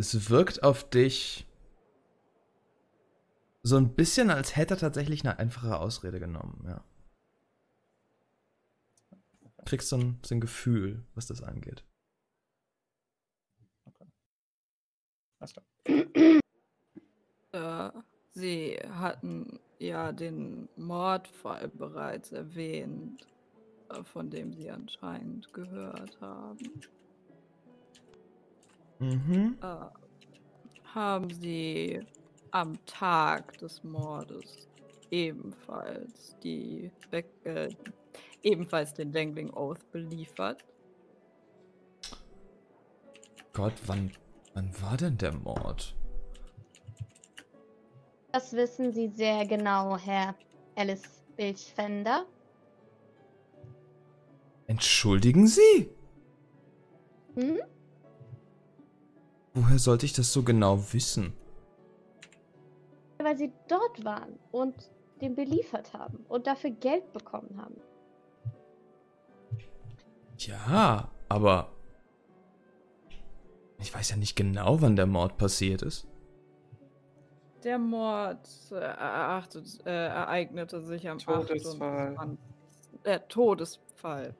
[SPEAKER 1] Es wirkt auf dich so ein bisschen, als hätte er tatsächlich eine einfache Ausrede genommen, ja. Kriegst so ein, so ein Gefühl, was das angeht.
[SPEAKER 2] Alles klar.
[SPEAKER 4] Äh, sie hatten ja den Mordfall bereits erwähnt, äh, von dem sie anscheinend gehört haben.
[SPEAKER 1] Mhm.
[SPEAKER 4] Äh, haben sie am Tag des Mordes ebenfalls die Be äh, ebenfalls den Dangling Oath beliefert?
[SPEAKER 1] Gott, wann, wann war denn der Mord?
[SPEAKER 5] Das wissen Sie sehr genau, Herr Alice Bilchfender.
[SPEAKER 1] Entschuldigen Sie?
[SPEAKER 5] Hm?
[SPEAKER 1] Woher sollte ich das so genau wissen?
[SPEAKER 5] Weil Sie dort waren und den beliefert haben und dafür Geld bekommen haben.
[SPEAKER 1] Ja, aber ich weiß ja nicht genau, wann der Mord passiert ist.
[SPEAKER 4] Der Mord äh, erachtet, äh, ereignete sich am
[SPEAKER 3] Todesfall.
[SPEAKER 4] 28. Der Todesfall.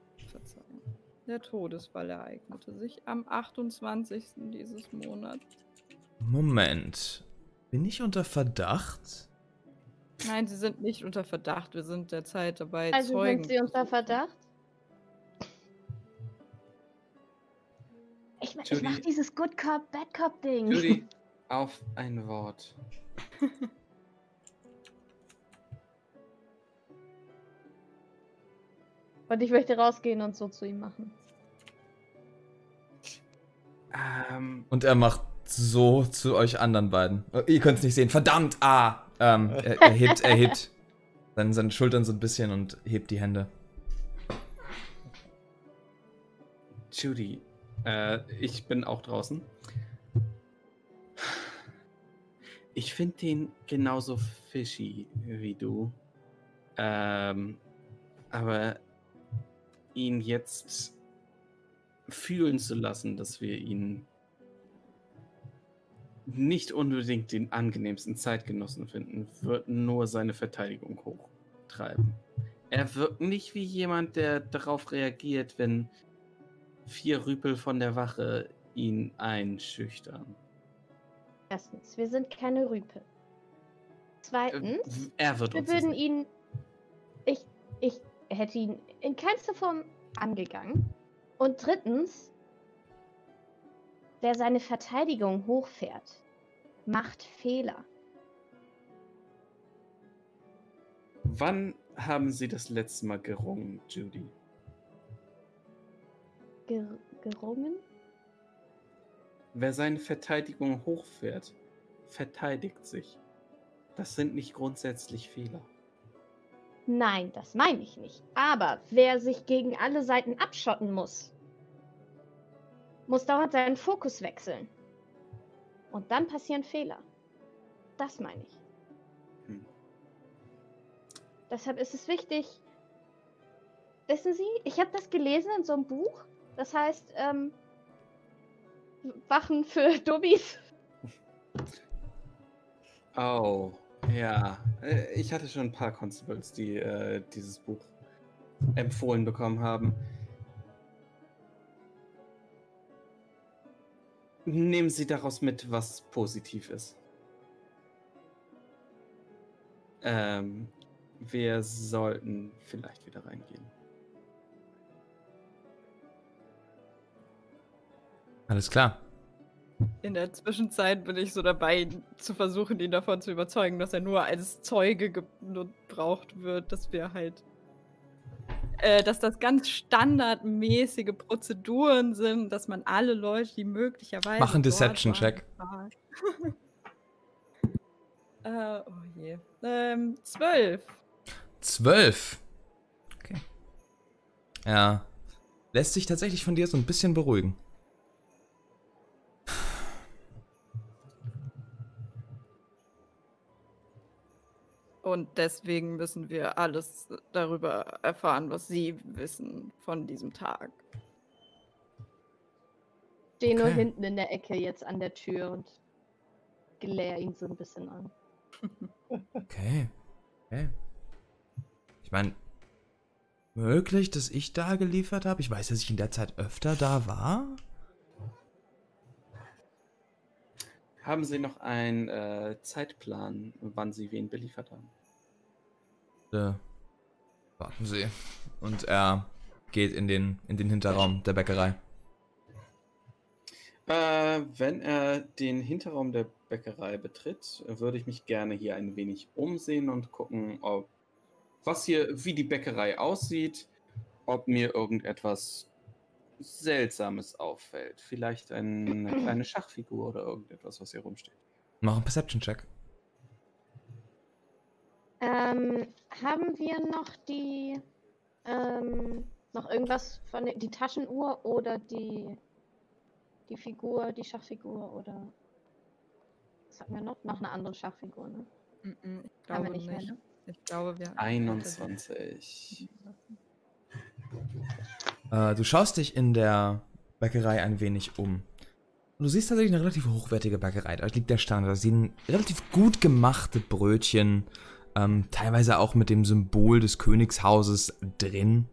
[SPEAKER 4] Der Todesfall ereignete sich am 28. dieses Monats.
[SPEAKER 1] Moment. Bin ich unter Verdacht?
[SPEAKER 4] Nein, sie sind nicht unter Verdacht. Wir sind derzeit dabei,
[SPEAKER 5] Also
[SPEAKER 4] Zeugen.
[SPEAKER 5] sind Sie unter Verdacht? Ich, ich
[SPEAKER 3] Judy.
[SPEAKER 5] mach dieses Good Cop, Bad Cop Ding.
[SPEAKER 3] Judy, auf ein Wort.
[SPEAKER 5] Und ich möchte rausgehen und so zu ihm machen.
[SPEAKER 3] Ähm,
[SPEAKER 1] Und er macht so zu euch anderen beiden. Oh, ihr könnt es nicht sehen. Verdammt! Ah! Ähm, er, er hebt, er hebt seine, seine Schultern so ein bisschen und hebt die Hände.
[SPEAKER 3] Judy, äh, ich bin auch draußen. Ich finde den genauso fishy wie du. Ähm, aber ihn jetzt fühlen zu lassen, dass wir ihn nicht unbedingt den angenehmsten Zeitgenossen finden, wird nur seine Verteidigung hochtreiben. Er wirkt nicht wie jemand, der darauf reagiert, wenn vier Rüpel von der Wache ihn einschüchtern.
[SPEAKER 5] Erstens, wir sind keine Rüpel. Zweitens,
[SPEAKER 3] er wird
[SPEAKER 5] wir würden ihn. Ich, ich hätte ihn in keinster Form angegangen. Und drittens, wer seine Verteidigung hochfährt, macht Fehler.
[SPEAKER 3] Wann haben Sie das letzte Mal gerungen, Judy?
[SPEAKER 5] Ger gerungen?
[SPEAKER 3] Wer seine Verteidigung hochfährt, verteidigt sich. Das sind nicht grundsätzlich Fehler.
[SPEAKER 5] Nein, das meine ich nicht. Aber wer sich gegen alle Seiten abschotten muss, muss dauernd seinen Fokus wechseln. Und dann passieren Fehler. Das meine ich.
[SPEAKER 3] Hm.
[SPEAKER 5] Deshalb ist es wichtig. Wissen Sie, ich habe das gelesen in so einem Buch. Das heißt, ähm, Wachen für Dubis.
[SPEAKER 3] Oh, ja. Äh, Ich hatte schon ein paar Constables, die äh, dieses Buch empfohlen bekommen haben. Nehmen Sie daraus mit, was positiv ist. Ähm, wir sollten vielleicht wieder reingehen.
[SPEAKER 1] Alles klar.
[SPEAKER 4] In der Zwischenzeit bin ich so dabei, zu versuchen, ihn davon zu überzeugen, dass er nur als Zeuge gebraucht wird, dass wir halt. Äh, dass das ganz standardmäßige Prozeduren sind, dass man alle Leute, die möglicherweise.
[SPEAKER 1] Mach einen
[SPEAKER 4] dort
[SPEAKER 1] Deception-Check.
[SPEAKER 4] äh, oh je. Ähm, zwölf.
[SPEAKER 1] Zwölf. Okay. Ja. Lässt sich tatsächlich von dir so ein bisschen beruhigen.
[SPEAKER 4] Und deswegen müssen wir alles darüber erfahren, was Sie wissen von diesem Tag.
[SPEAKER 5] Stehe nur
[SPEAKER 1] Okay.
[SPEAKER 5] hinten in der Ecke jetzt an der Tür und gelehre ihn so ein bisschen an.
[SPEAKER 1] Okay. Okay. Ich meine, möglich, dass ich da geliefert habe. Ich weiß, dass ich in der Zeit öfter da war.
[SPEAKER 3] Haben Sie noch einen äh, Zeitplan, wann Sie wen beliefert haben?
[SPEAKER 1] Äh, warten Sie. Und er geht in den, in den Hinterraum der Bäckerei.
[SPEAKER 3] Äh, wenn er den Hinterraum der Bäckerei betritt, würde ich mich gerne hier ein wenig umsehen und gucken, ob was hier, wie die Bäckerei aussieht, ob mir irgendetwas Seltsames auffällt. Vielleicht ein, eine kleine Schachfigur oder irgendetwas, was hier rumsteht.
[SPEAKER 1] Mach einen Perception-Check.
[SPEAKER 5] Ähm, haben wir noch die, ähm, noch irgendwas von die Taschenuhr oder die, die Figur, die Schachfigur oder was hatten wir noch? Noch eine andere Schachfigur, ne?
[SPEAKER 4] Mm, mm, Ich
[SPEAKER 5] Haben wir
[SPEAKER 4] glaube
[SPEAKER 5] nicht
[SPEAKER 4] nicht.
[SPEAKER 5] mehr, ne?
[SPEAKER 4] Ich glaube, wir.
[SPEAKER 3] 21.
[SPEAKER 1] Äh, du schaust dich in der Bäckerei ein wenig um. Und du siehst tatsächlich eine relativ hochwertige Bäckerei. Da liegt der Stand. Da sind relativ gut gemachte Brötchen. Ähm, teilweise auch mit dem Symbol des Königshauses drin.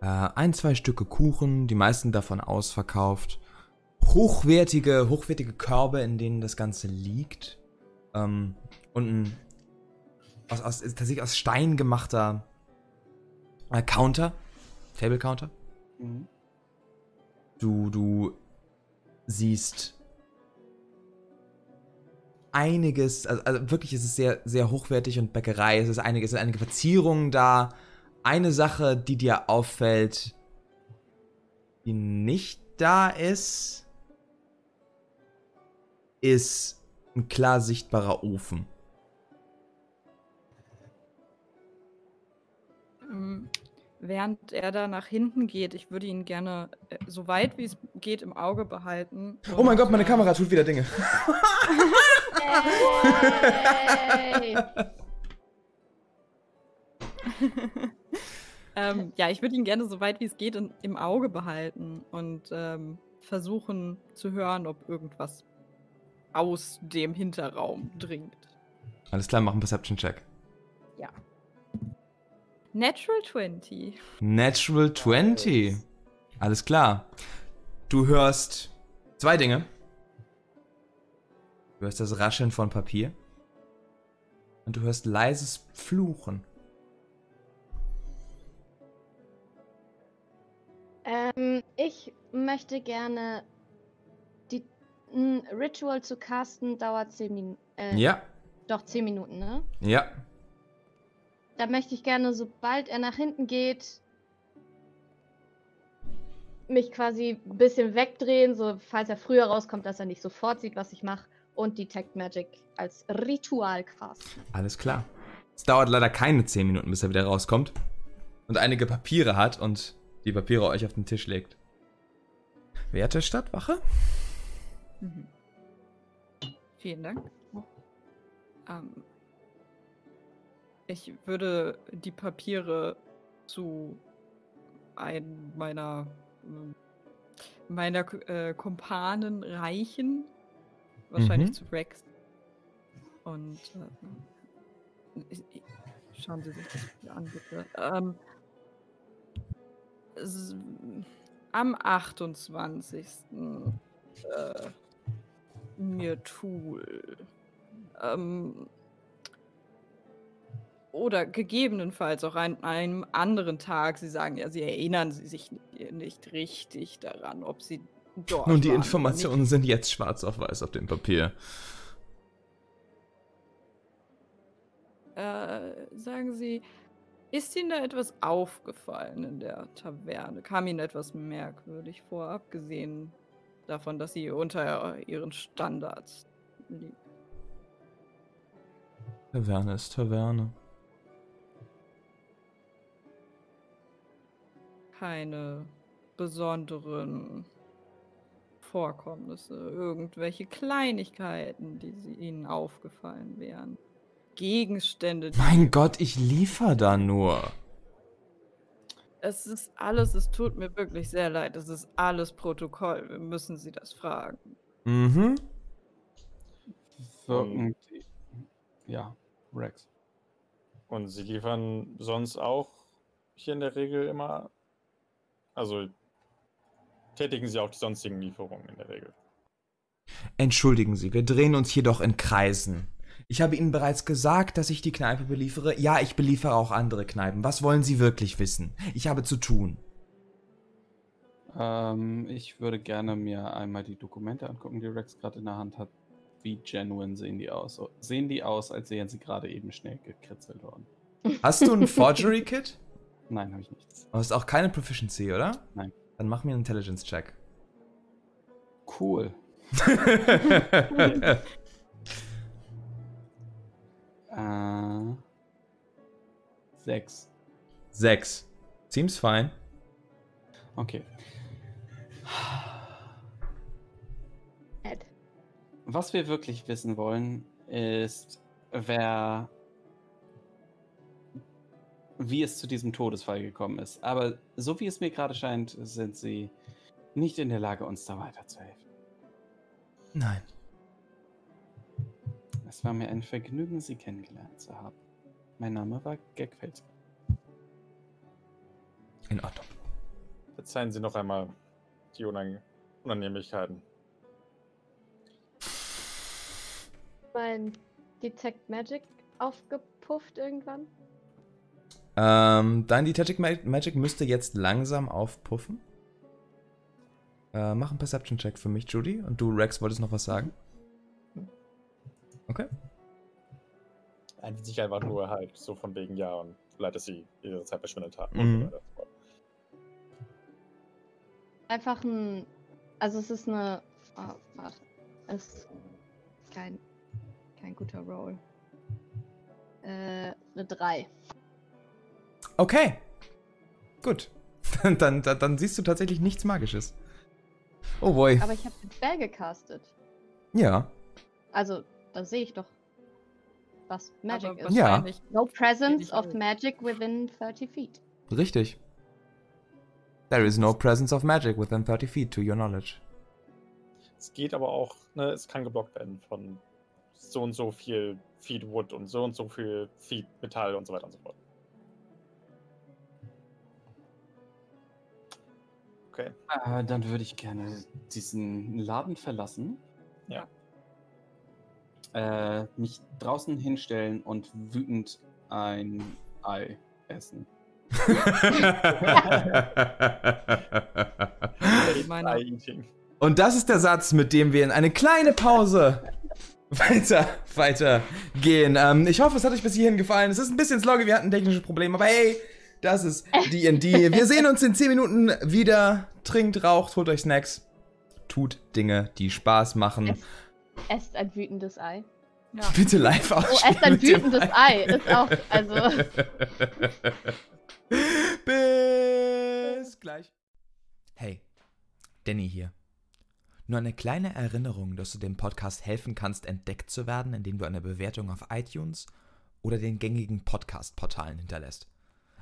[SPEAKER 1] Äh, ein, zwei Stücke Kuchen, die meisten davon ausverkauft. Hochwertige, hochwertige Körbe, in denen das Ganze liegt. Ähm, und ein aus, aus, tatsächlich aus Stein gemachter äh, Counter. Table Counter.
[SPEAKER 3] Mhm.
[SPEAKER 1] Du, du siehst einiges, also, also wirklich ist es sehr, sehr hochwertig und Bäckerei, es ist einiges, es sind einige Verzierungen da. Eine Sache, die dir auffällt, die nicht da ist, ist ein klar sichtbarer Ofen.
[SPEAKER 4] Während er da nach hinten geht, ich würde ihn gerne äh, so weit wie es geht im Auge behalten.
[SPEAKER 1] Oh mein Gott, meine
[SPEAKER 4] äh,
[SPEAKER 1] Kamera tut wieder Dinge.
[SPEAKER 5] Hey!
[SPEAKER 4] ähm, ja, ich würde ihn gerne so weit wie es geht in, im Auge behalten und ähm, versuchen zu hören, ob irgendwas aus dem Hinterraum dringt.
[SPEAKER 1] Alles klar, mach einen Perception-Check.
[SPEAKER 4] Ja. Natural 20.
[SPEAKER 1] Natural 20. Alles klar. Du hörst zwei Dinge. Du hörst das Rascheln von Papier. Und du hörst leises Fluchen.
[SPEAKER 5] Ähm, ich möchte gerne die ein Ritual zu casten dauert 10 Minuten. Äh,
[SPEAKER 1] Ja,
[SPEAKER 5] Doch 10 Minuten, ne?
[SPEAKER 1] ja.
[SPEAKER 5] Da möchte ich gerne, sobald er nach hinten geht, mich quasi ein bisschen wegdrehen, so falls er früher rauskommt, dass er nicht sofort sieht, was ich mache. Und Detect Magic als Ritual casten.
[SPEAKER 1] Alles klar. Es dauert leider keine 10 Minuten, bis er wieder rauskommt. Und einige Papiere hat und die Papiere euch auf den Tisch legt. Werte Stadtwache?
[SPEAKER 4] Mhm. Vielen Dank. Ähm, ich würde die Papiere zu einem meiner ähm, meiner äh, Kumpanen reichen. Wahrscheinlich
[SPEAKER 1] Mhm.
[SPEAKER 4] zu Rex. Und äh, ich, ich, schauen Sie sich das an, bitte. Ähm, am 28. Äh, mir Tool. Ähm, oder gegebenenfalls auch an einem anderen Tag. Sie sagen ja, Sie erinnern Sie sich nicht, richtig daran, ob Sie dort
[SPEAKER 1] Nun, die
[SPEAKER 4] waren
[SPEAKER 1] Informationen sind jetzt schwarz auf weiß auf dem Papier.
[SPEAKER 4] Äh, sagen Sie, ist Ihnen da etwas aufgefallen in der Taverne? Kam Ihnen etwas merkwürdig vor, abgesehen davon, dass Sie unter Ihren Standards liegen?
[SPEAKER 1] Taverne ist Taverne.
[SPEAKER 4] Keine besonderen Vorkommnisse, irgendwelche Kleinigkeiten, die sie ihnen aufgefallen wären. Gegenstände, die
[SPEAKER 1] Mein Gott, ich liefer da nur.
[SPEAKER 4] es ist alles, es tut mir wirklich sehr leid, es ist alles Protokoll. Wir müssen sie das fragen.
[SPEAKER 1] Mhm.
[SPEAKER 3] Wirken die. Ja, Rex.
[SPEAKER 2] Und sie liefern sonst auch hier in der Regel immer. Also tätigen sie auch die sonstigen Lieferungen in der Regel.
[SPEAKER 1] Entschuldigen Sie, wir drehen uns hier doch in Kreisen. Ich habe Ihnen bereits gesagt, dass ich die Kneipe beliefere. Ja, ich beliefere auch andere Kneipen. Was wollen Sie wirklich wissen? Ich habe zu tun.
[SPEAKER 3] Ähm, ich würde gerne mir einmal die Dokumente angucken, die Rex gerade in der Hand hat. Wie genuine sehen die aus? So, Sehen die aus, als wären sie gerade eben schnell gekritzelt worden?
[SPEAKER 1] Hast du ein Forgery-Kit?
[SPEAKER 3] Nein, habe ich nichts.
[SPEAKER 1] Du hast auch keine Proficiency, oder?
[SPEAKER 3] Nein.
[SPEAKER 1] Dann mach mir einen Intelligence-Check.
[SPEAKER 3] Cool. Äh, sechs.
[SPEAKER 1] Sechs. Seems fine.
[SPEAKER 3] Okay.
[SPEAKER 5] Ed.
[SPEAKER 3] Was wir wirklich wissen wollen, ist, wer. Wie es zu diesem Todesfall gekommen ist. Aber so wie es mir gerade scheint, sind sie nicht in der Lage, uns da weiterzuhelfen.
[SPEAKER 1] Nein.
[SPEAKER 3] Es war mir ein Vergnügen, Sie kennengelernt zu haben. Mein Name war Gegfeld.
[SPEAKER 1] In Ordnung.
[SPEAKER 2] Verzeihen Sie noch einmal die Unang Unannehmlichkeiten.
[SPEAKER 5] Mein Detect Magic aufgepufft irgendwann.
[SPEAKER 1] Ähm, dein Detective Ma- Magic müsste jetzt langsam aufpuffen. Äh, mach einen Perception-Check für mich, Judy. Und du, Rex, wolltest noch was sagen? Okay.
[SPEAKER 2] Eigentlich sich einfach nur halt so von wegen, ja, und leid, dass Sie Ihre Zeit verschwendet haben.
[SPEAKER 1] Mhm.
[SPEAKER 2] Und so weiter.
[SPEAKER 5] Einfach ein. Also es ist eine. Oh, warte. Es ist kein, kein guter Roll. Äh, eine 3.
[SPEAKER 1] Okay. Gut. dann, dann, dann, siehst du tatsächlich nichts Magisches. Oh boy.
[SPEAKER 5] Aber ich habe den Spell gecastet.
[SPEAKER 1] Ja.
[SPEAKER 5] Also, da sehe ich doch, was Magic
[SPEAKER 4] Aber
[SPEAKER 5] ist.
[SPEAKER 1] Ja.
[SPEAKER 5] No presence of magic within 30 feet.
[SPEAKER 1] Richtig. There is no presence of magic within 30 feet to your knowledge.
[SPEAKER 2] Es geht aber auch, ne, es kann geblockt werden von so und so viel Feed Wood und so und so viel Feed Metall und so weiter und so fort. Okay.
[SPEAKER 3] Äh, dann würde ich gerne diesen Laden verlassen.
[SPEAKER 2] Ja.
[SPEAKER 3] Äh, mich draußen hinstellen und wütend ein Ei essen.
[SPEAKER 1] Und das ist der Satz, mit dem wir in eine kleine Pause weiter, weiter gehen. Ähm, ich hoffe, es hat euch bis hierhin gefallen. Es ist ein bisschen sloggy, wir hatten technische Probleme, aber hey, das ist D&D. Wir sehen uns in 10 Minuten wieder. Trinkt, raucht, holt euch Snacks. Tut Dinge, die Spaß machen.
[SPEAKER 5] Esst ein wütendes Ei.
[SPEAKER 4] Ja.
[SPEAKER 1] Bitte live
[SPEAKER 5] Oh,
[SPEAKER 1] ausstellen
[SPEAKER 5] esst ein wütendes Ei. Ist auch, also.
[SPEAKER 1] Bis gleich. Hey, Danny hier. Nur eine kleine Erinnerung, dass du dem Podcast helfen kannst, entdeckt zu werden, indem du eine Bewertung auf iTunes oder den gängigen Podcast-Portalen hinterlässt.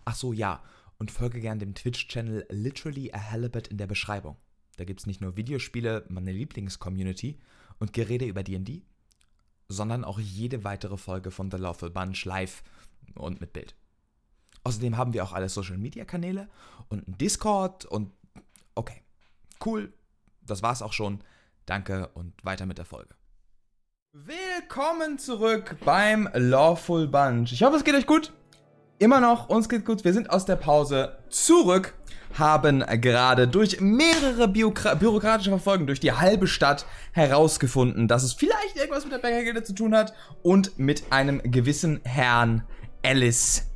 [SPEAKER 1] Ach so, ja, und folge gern dem Twitch-Channel Literally a Halibut in der Beschreibung. Da gibt's nicht nur Videospiele, meine Lieblings-Community und Gerede über D&D, sondern auch jede weitere Folge von The Lawful Bunch live und mit Bild. Außerdem haben wir auch alle Social Media Kanäle und einen Discord und okay. Cool. Das war's auch schon. Danke und weiter mit der Folge. Willkommen zurück beim Lawful Bunch. Ich hoffe, es geht euch gut. Immer noch, uns geht gut. Wir sind aus der Pause zurück, haben gerade durch mehrere Biokra bürokratische Verfolgen durch die halbe Stadt herausgefunden, dass es vielleicht irgendwas mit der Bäckergilde zu tun hat und mit einem gewissen Herrn Alice.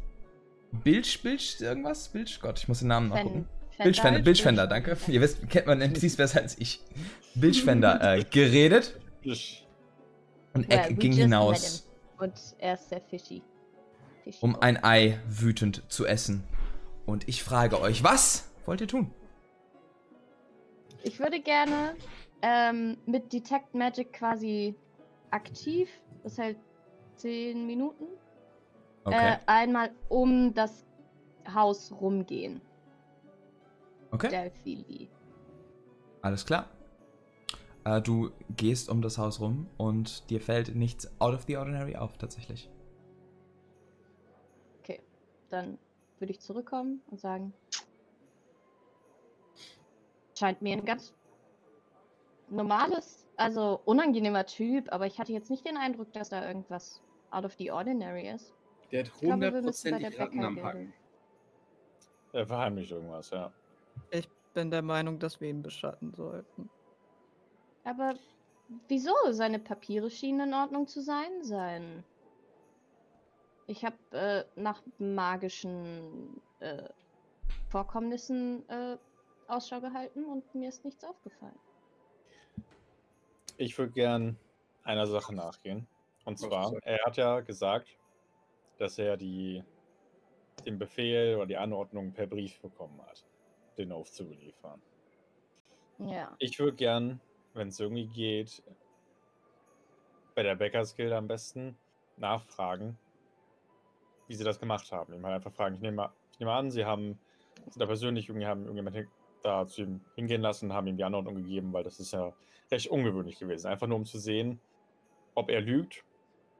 [SPEAKER 1] Bilch, Bilch, irgendwas? Bilch? Gott, ich muss den Namen nachgucken. Bildschwender, Bildschwender, danke. Ihr wisst, kennt man NPCs besser als ich. Bildschwender äh, geredet und Eck
[SPEAKER 5] we
[SPEAKER 1] ging hinaus.
[SPEAKER 5] Und er ist sehr fishy.
[SPEAKER 1] Um ein Ei wütend zu essen. Und ich frage euch, was wollt ihr tun?
[SPEAKER 5] Ich würde gerne ähm, mit Detect Magic quasi aktiv, das ist halt 10 Minuten,
[SPEAKER 1] Okay.
[SPEAKER 5] äh, einmal um das Haus rumgehen.
[SPEAKER 1] okay.
[SPEAKER 5] Delphili.
[SPEAKER 1] Alles klar. Äh, du gehst um das Haus rum und dir fällt nichts out of the ordinary auf, tatsächlich.
[SPEAKER 5] Dann würde ich zurückkommen und sagen, scheint mir ein ganz normales, also unangenehmer Typ, aber ich hatte jetzt nicht den Eindruck, dass da irgendwas out of the ordinary ist.
[SPEAKER 3] Der hat
[SPEAKER 5] glaube, wir müssen bei der
[SPEAKER 3] hundertprozentig Ratten am. Hacken.
[SPEAKER 2] Er verheimlicht irgendwas, ja.
[SPEAKER 4] Ich bin der Meinung, dass wir ihn beschatten sollten.
[SPEAKER 5] Aber wieso? Seine Papiere schienen in Ordnung zu sein. Sein. Ich habe äh, nach magischen äh, Vorkommnissen äh, Ausschau gehalten und mir ist nichts aufgefallen.
[SPEAKER 2] Ich würde gern einer Sache nachgehen. Und zwar, er hat ja gesagt, dass er die, den Befehl oder die Anordnung per Brief bekommen hat, den Oath zu beliefern.
[SPEAKER 5] Ja.
[SPEAKER 2] Ich würde gern, wenn es irgendwie geht, bei der Bäckersgilde am besten nachfragen, wie sie das gemacht haben. Ihm halt einfach fragen. Ich nehme, ich nehme an, sie haben da persönlich irgendwie haben irgendjemand da zu ihm hingehen lassen, haben ihm die Anordnung gegeben, weil das ist ja recht ungewöhnlich gewesen. Einfach nur um zu sehen, ob er lügt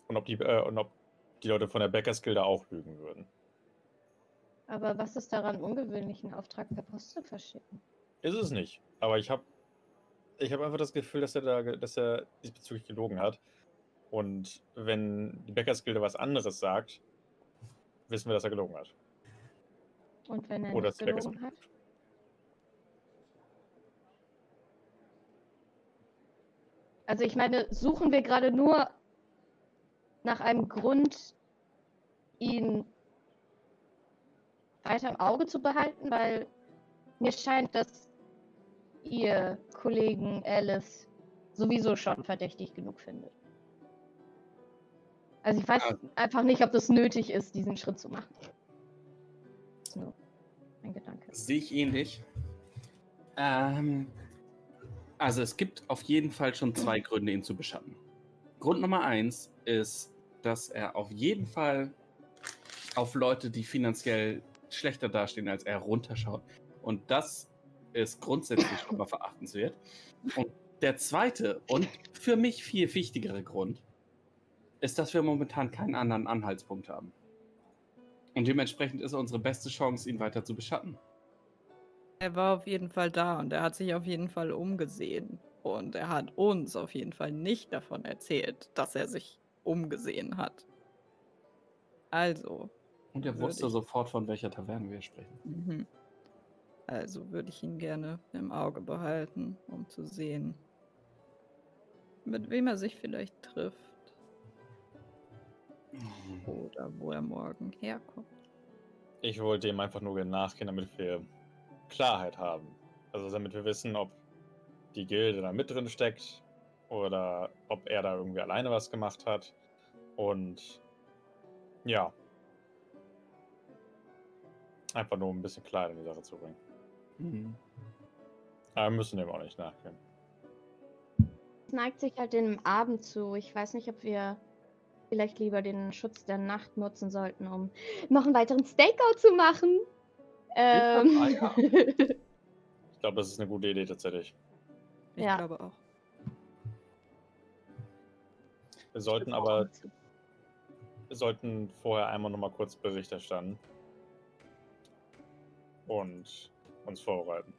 [SPEAKER 2] und ob die, äh, und ob die Leute von der Bäckersgilde auch lügen würden.
[SPEAKER 5] Aber was ist daran ungewöhnlich, einen Auftrag per Post zu verschicken?
[SPEAKER 2] Ist es nicht. Aber ich habe ich hab einfach das Gefühl, dass er da, dass er diesbezüglich gelogen hat. Und wenn die Bäckersgilde was anderes sagt, wissen wir, dass er gelogen hat.
[SPEAKER 5] Und wenn er
[SPEAKER 2] Oder
[SPEAKER 5] nicht gelogen hat? Also ich meine, suchen wir gerade nur nach einem Grund, ihn weiter im Auge zu behalten, weil mir scheint, dass ihr Kollegen Alice sowieso schon verdächtig genug findet. Also ich weiß
[SPEAKER 3] Ah.
[SPEAKER 5] einfach nicht, ob das nötig ist, diesen Schritt zu machen. Das ist nur ein Gedanke.
[SPEAKER 3] Sehe ich ähnlich. Ähm, also es gibt auf jeden Fall schon zwei Gründe, ihn zu beschatten. Grund Nummer eins ist, dass er auf jeden Fall auf Leute, die finanziell schlechter dastehen als er, runterschaut. Und das ist grundsätzlich schon mal verachtenswert. Und der zweite und für mich viel wichtigere Grund ist, dass wir momentan keinen anderen Anhaltspunkt haben. Und dementsprechend ist unsere beste Chance, ihn weiter zu beschatten.
[SPEAKER 4] Er war auf jeden Fall da und er hat sich auf jeden Fall umgesehen. Und er hat uns auf jeden Fall nicht davon erzählt, dass er sich umgesehen hat. Also,
[SPEAKER 3] Und er wusste
[SPEAKER 4] ich-
[SPEAKER 3] sofort, von welcher Taverne wir sprechen.
[SPEAKER 4] Mhm. Also würde ich ihn gerne im Auge behalten, um zu sehen, mit wem er sich vielleicht trifft oder wo er morgen herkommt.
[SPEAKER 2] Ich wollte ihm einfach nur gerne nachgehen, damit wir Klarheit haben. Also damit wir wissen, ob die Gilde da mit drin steckt oder ob er da irgendwie alleine was gemacht hat. Und ja. Einfach nur um ein bisschen Klarheit in die Sache zu bringen.
[SPEAKER 3] Mhm.
[SPEAKER 2] Aber wir müssen dem auch nicht nachgehen.
[SPEAKER 5] Es neigt sich halt dem Abend zu. Ich weiß nicht, ob wir vielleicht lieber den Schutz der Nacht nutzen sollten, um noch einen weiteren Stakeout zu machen. Ähm,
[SPEAKER 3] Ah, ja.
[SPEAKER 2] Ich glaube, das ist eine gute Idee tatsächlich.
[SPEAKER 4] Ich
[SPEAKER 5] Ja.
[SPEAKER 4] glaube auch.
[SPEAKER 2] Wir sollten aber wir sollten vorher einmal noch mal kurz Bericht erstatten. Und uns vorbereiten.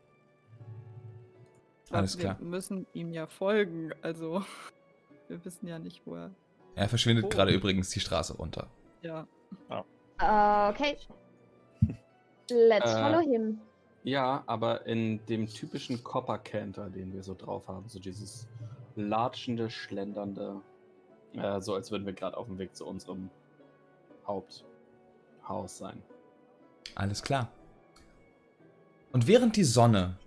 [SPEAKER 4] Aber
[SPEAKER 1] Alles klar.
[SPEAKER 4] Wir müssen ihm ja folgen, also wir wissen ja nicht, wo er.
[SPEAKER 1] Er verschwindet
[SPEAKER 4] Oh.
[SPEAKER 1] gerade übrigens die Straße runter.
[SPEAKER 4] Ja.
[SPEAKER 5] Äh, okay. Let's
[SPEAKER 3] Äh,
[SPEAKER 5] follow him.
[SPEAKER 3] Ja, aber in dem typischen Copper Canter, den wir so drauf haben, so dieses latschende, schlendernde, äh, so als würden wir gerade auf dem Weg zu unserem Haupthaus sein.
[SPEAKER 1] Alles klar. Und während die Sonne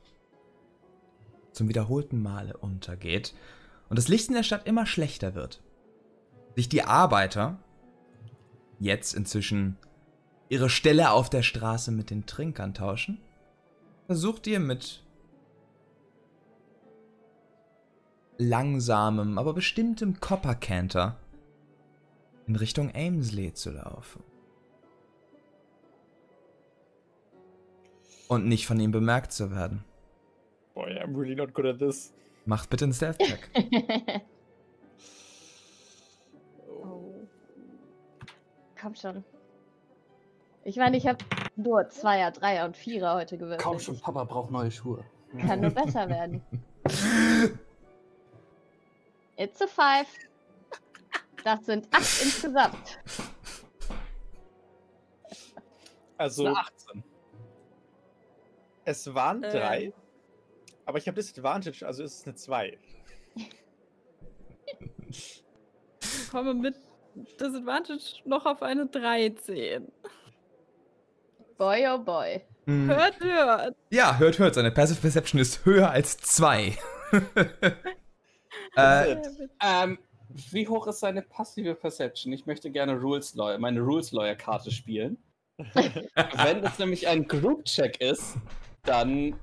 [SPEAKER 1] zum wiederholten Male untergeht und das Licht in der Stadt immer schlechter wird, sich die Arbeiter jetzt inzwischen ihre Stelle auf der Straße mit den Trinkern tauschen, versucht ihr mit langsamem, aber bestimmtem Coppercanter in Richtung Amesley zu laufen. Und nicht von ihm bemerkt zu werden.
[SPEAKER 2] Boy, I'm really not good at this.
[SPEAKER 1] Macht bitte einen Stealth-Check.
[SPEAKER 5] Komm schon. Ich meine, ich habe nur Zweier, Dreier und Vierer heute gewürfelt.
[SPEAKER 3] Kaum schon, Papa braucht neue Schuhe.
[SPEAKER 5] Kann nur besser werden. It's a five. Das sind acht insgesamt.
[SPEAKER 2] Also,
[SPEAKER 3] Eine 18.
[SPEAKER 2] es waren
[SPEAKER 4] Äh.
[SPEAKER 2] drei, aber ich habe Disadvantage, also ist es eine 2.
[SPEAKER 4] Ich komme mit Disadvantage noch auf eine 13.
[SPEAKER 5] Boy, oh boy.
[SPEAKER 1] Hm.
[SPEAKER 4] Hört, hört.
[SPEAKER 1] Ja, hört, hört. Seine Passive Perception ist höher als zwei. äh,
[SPEAKER 3] Ähm, wie hoch ist seine passive Perception? Ich möchte gerne Rules Lawyer, meine Rules Lawyer Karte spielen. Wenn es nämlich ein Group Check ist, dann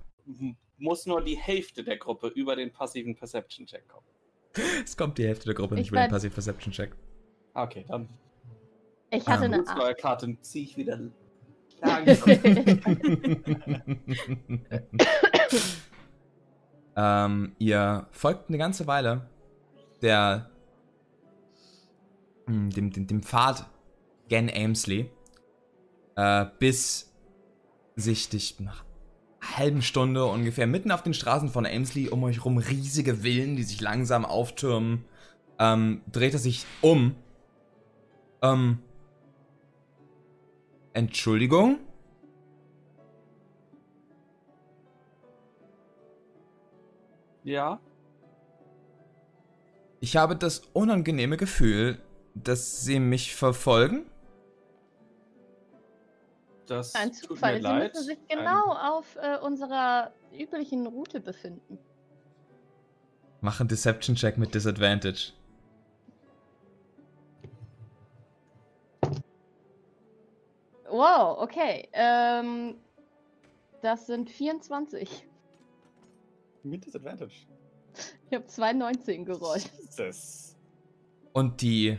[SPEAKER 3] muss nur die Hälfte der Gruppe über den passiven Perception Check kommen.
[SPEAKER 1] es kommt die Hälfte der Gruppe nicht
[SPEAKER 5] Ich
[SPEAKER 1] über den
[SPEAKER 5] mein-
[SPEAKER 1] Passive Perception Check.
[SPEAKER 3] Okay, dann
[SPEAKER 5] Ich hatte
[SPEAKER 1] Ähm,
[SPEAKER 5] eine.
[SPEAKER 3] Lawyer Karte ziehe ich wieder
[SPEAKER 1] ähm, ihr folgt eine ganze Weile der hm, dem, dem, dem Pfad gen Amesley, äh, bis sich dich nach einer halben Stunde ungefähr mitten auf den Straßen von Amesley um euch rum riesige Villen, die sich langsam auftürmen, ähm, dreht er sich um. Ähm, Entschuldigung?
[SPEAKER 3] ja,
[SPEAKER 1] Ich habe das unangenehme Gefühl, dass sie mich verfolgen.
[SPEAKER 3] das
[SPEAKER 5] Ein
[SPEAKER 3] tut
[SPEAKER 5] Zufall.
[SPEAKER 3] mir
[SPEAKER 5] Sie
[SPEAKER 3] leid.
[SPEAKER 5] müssen sich
[SPEAKER 3] Ein-
[SPEAKER 5] genau auf äh, unserer üblichen Route befinden.
[SPEAKER 1] Mach einen Deception-Check mit Disadvantage.
[SPEAKER 5] Wow, okay. Ähm, das sind 24.
[SPEAKER 2] Mit Disadvantage.
[SPEAKER 5] Ich habe 2,19 gerollt.
[SPEAKER 2] Jesus.
[SPEAKER 1] Und die.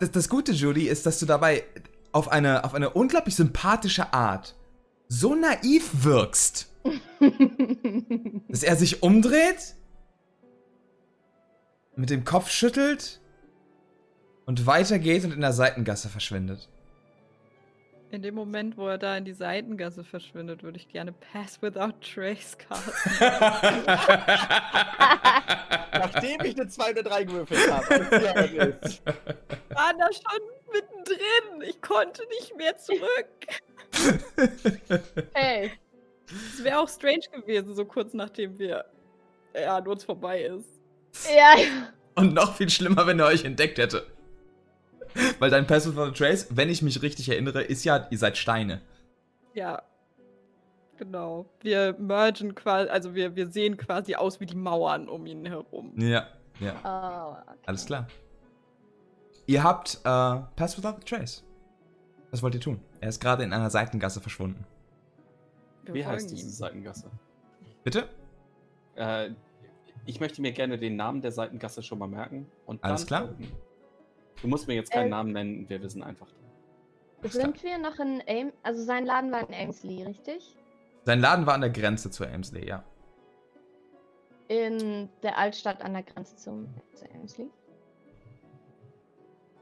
[SPEAKER 1] Das, das Gute, Julie, ist, dass du dabei auf eine, auf eine unglaublich sympathische Art so naiv wirkst, dass er sich umdreht, mit dem Kopf schüttelt und weitergeht und in der Seitengasse verschwindet.
[SPEAKER 4] In dem Moment, wo er da in die Seitengasse verschwindet, würde ich gerne Pass Without Trace casten.
[SPEAKER 2] Nachdem ich eine 2 oder 3 gewürfelt habe. nicht.
[SPEAKER 4] Waren da schon mittendrin. Ich konnte nicht mehr zurück.
[SPEAKER 5] Hey,
[SPEAKER 4] Es wäre auch strange gewesen, so kurz nachdem wir ja, an uns vorbei ist.
[SPEAKER 5] ja,
[SPEAKER 1] Und noch viel schlimmer, wenn er euch entdeckt hätte. Weil dein Passive for the Trace, wenn ich mich richtig erinnere, ist ja, ihr seid Steine.
[SPEAKER 4] Ja. Genau. Wir mergen quasi, also wir, wir sehen quasi aus wie die Mauern um ihn herum.
[SPEAKER 1] Ja, ja.
[SPEAKER 5] oh, okay.
[SPEAKER 1] Alles klar. Ihr habt äh, Pass Without a Trace. Was wollt ihr tun? Er ist gerade in einer Seitengasse verschwunden.
[SPEAKER 4] Wir
[SPEAKER 3] Wie heißt diese
[SPEAKER 4] ihm.
[SPEAKER 3] Seitengasse?
[SPEAKER 1] Bitte?
[SPEAKER 3] Äh, ich möchte mir gerne den Namen der Seitengasse schon mal merken. Und
[SPEAKER 1] Alles
[SPEAKER 3] dann
[SPEAKER 1] klar.
[SPEAKER 3] folgen. Du musst mir jetzt keinen
[SPEAKER 5] Äh,
[SPEAKER 3] Namen nennen, wir wissen einfach.
[SPEAKER 5] Sind wir noch in Aim, also sein Laden war in Aimsley, richtig?
[SPEAKER 1] Sein Laden war an der Grenze zu Amesley, ja.
[SPEAKER 5] In der Altstadt an der Grenze zum, zu Aimsley.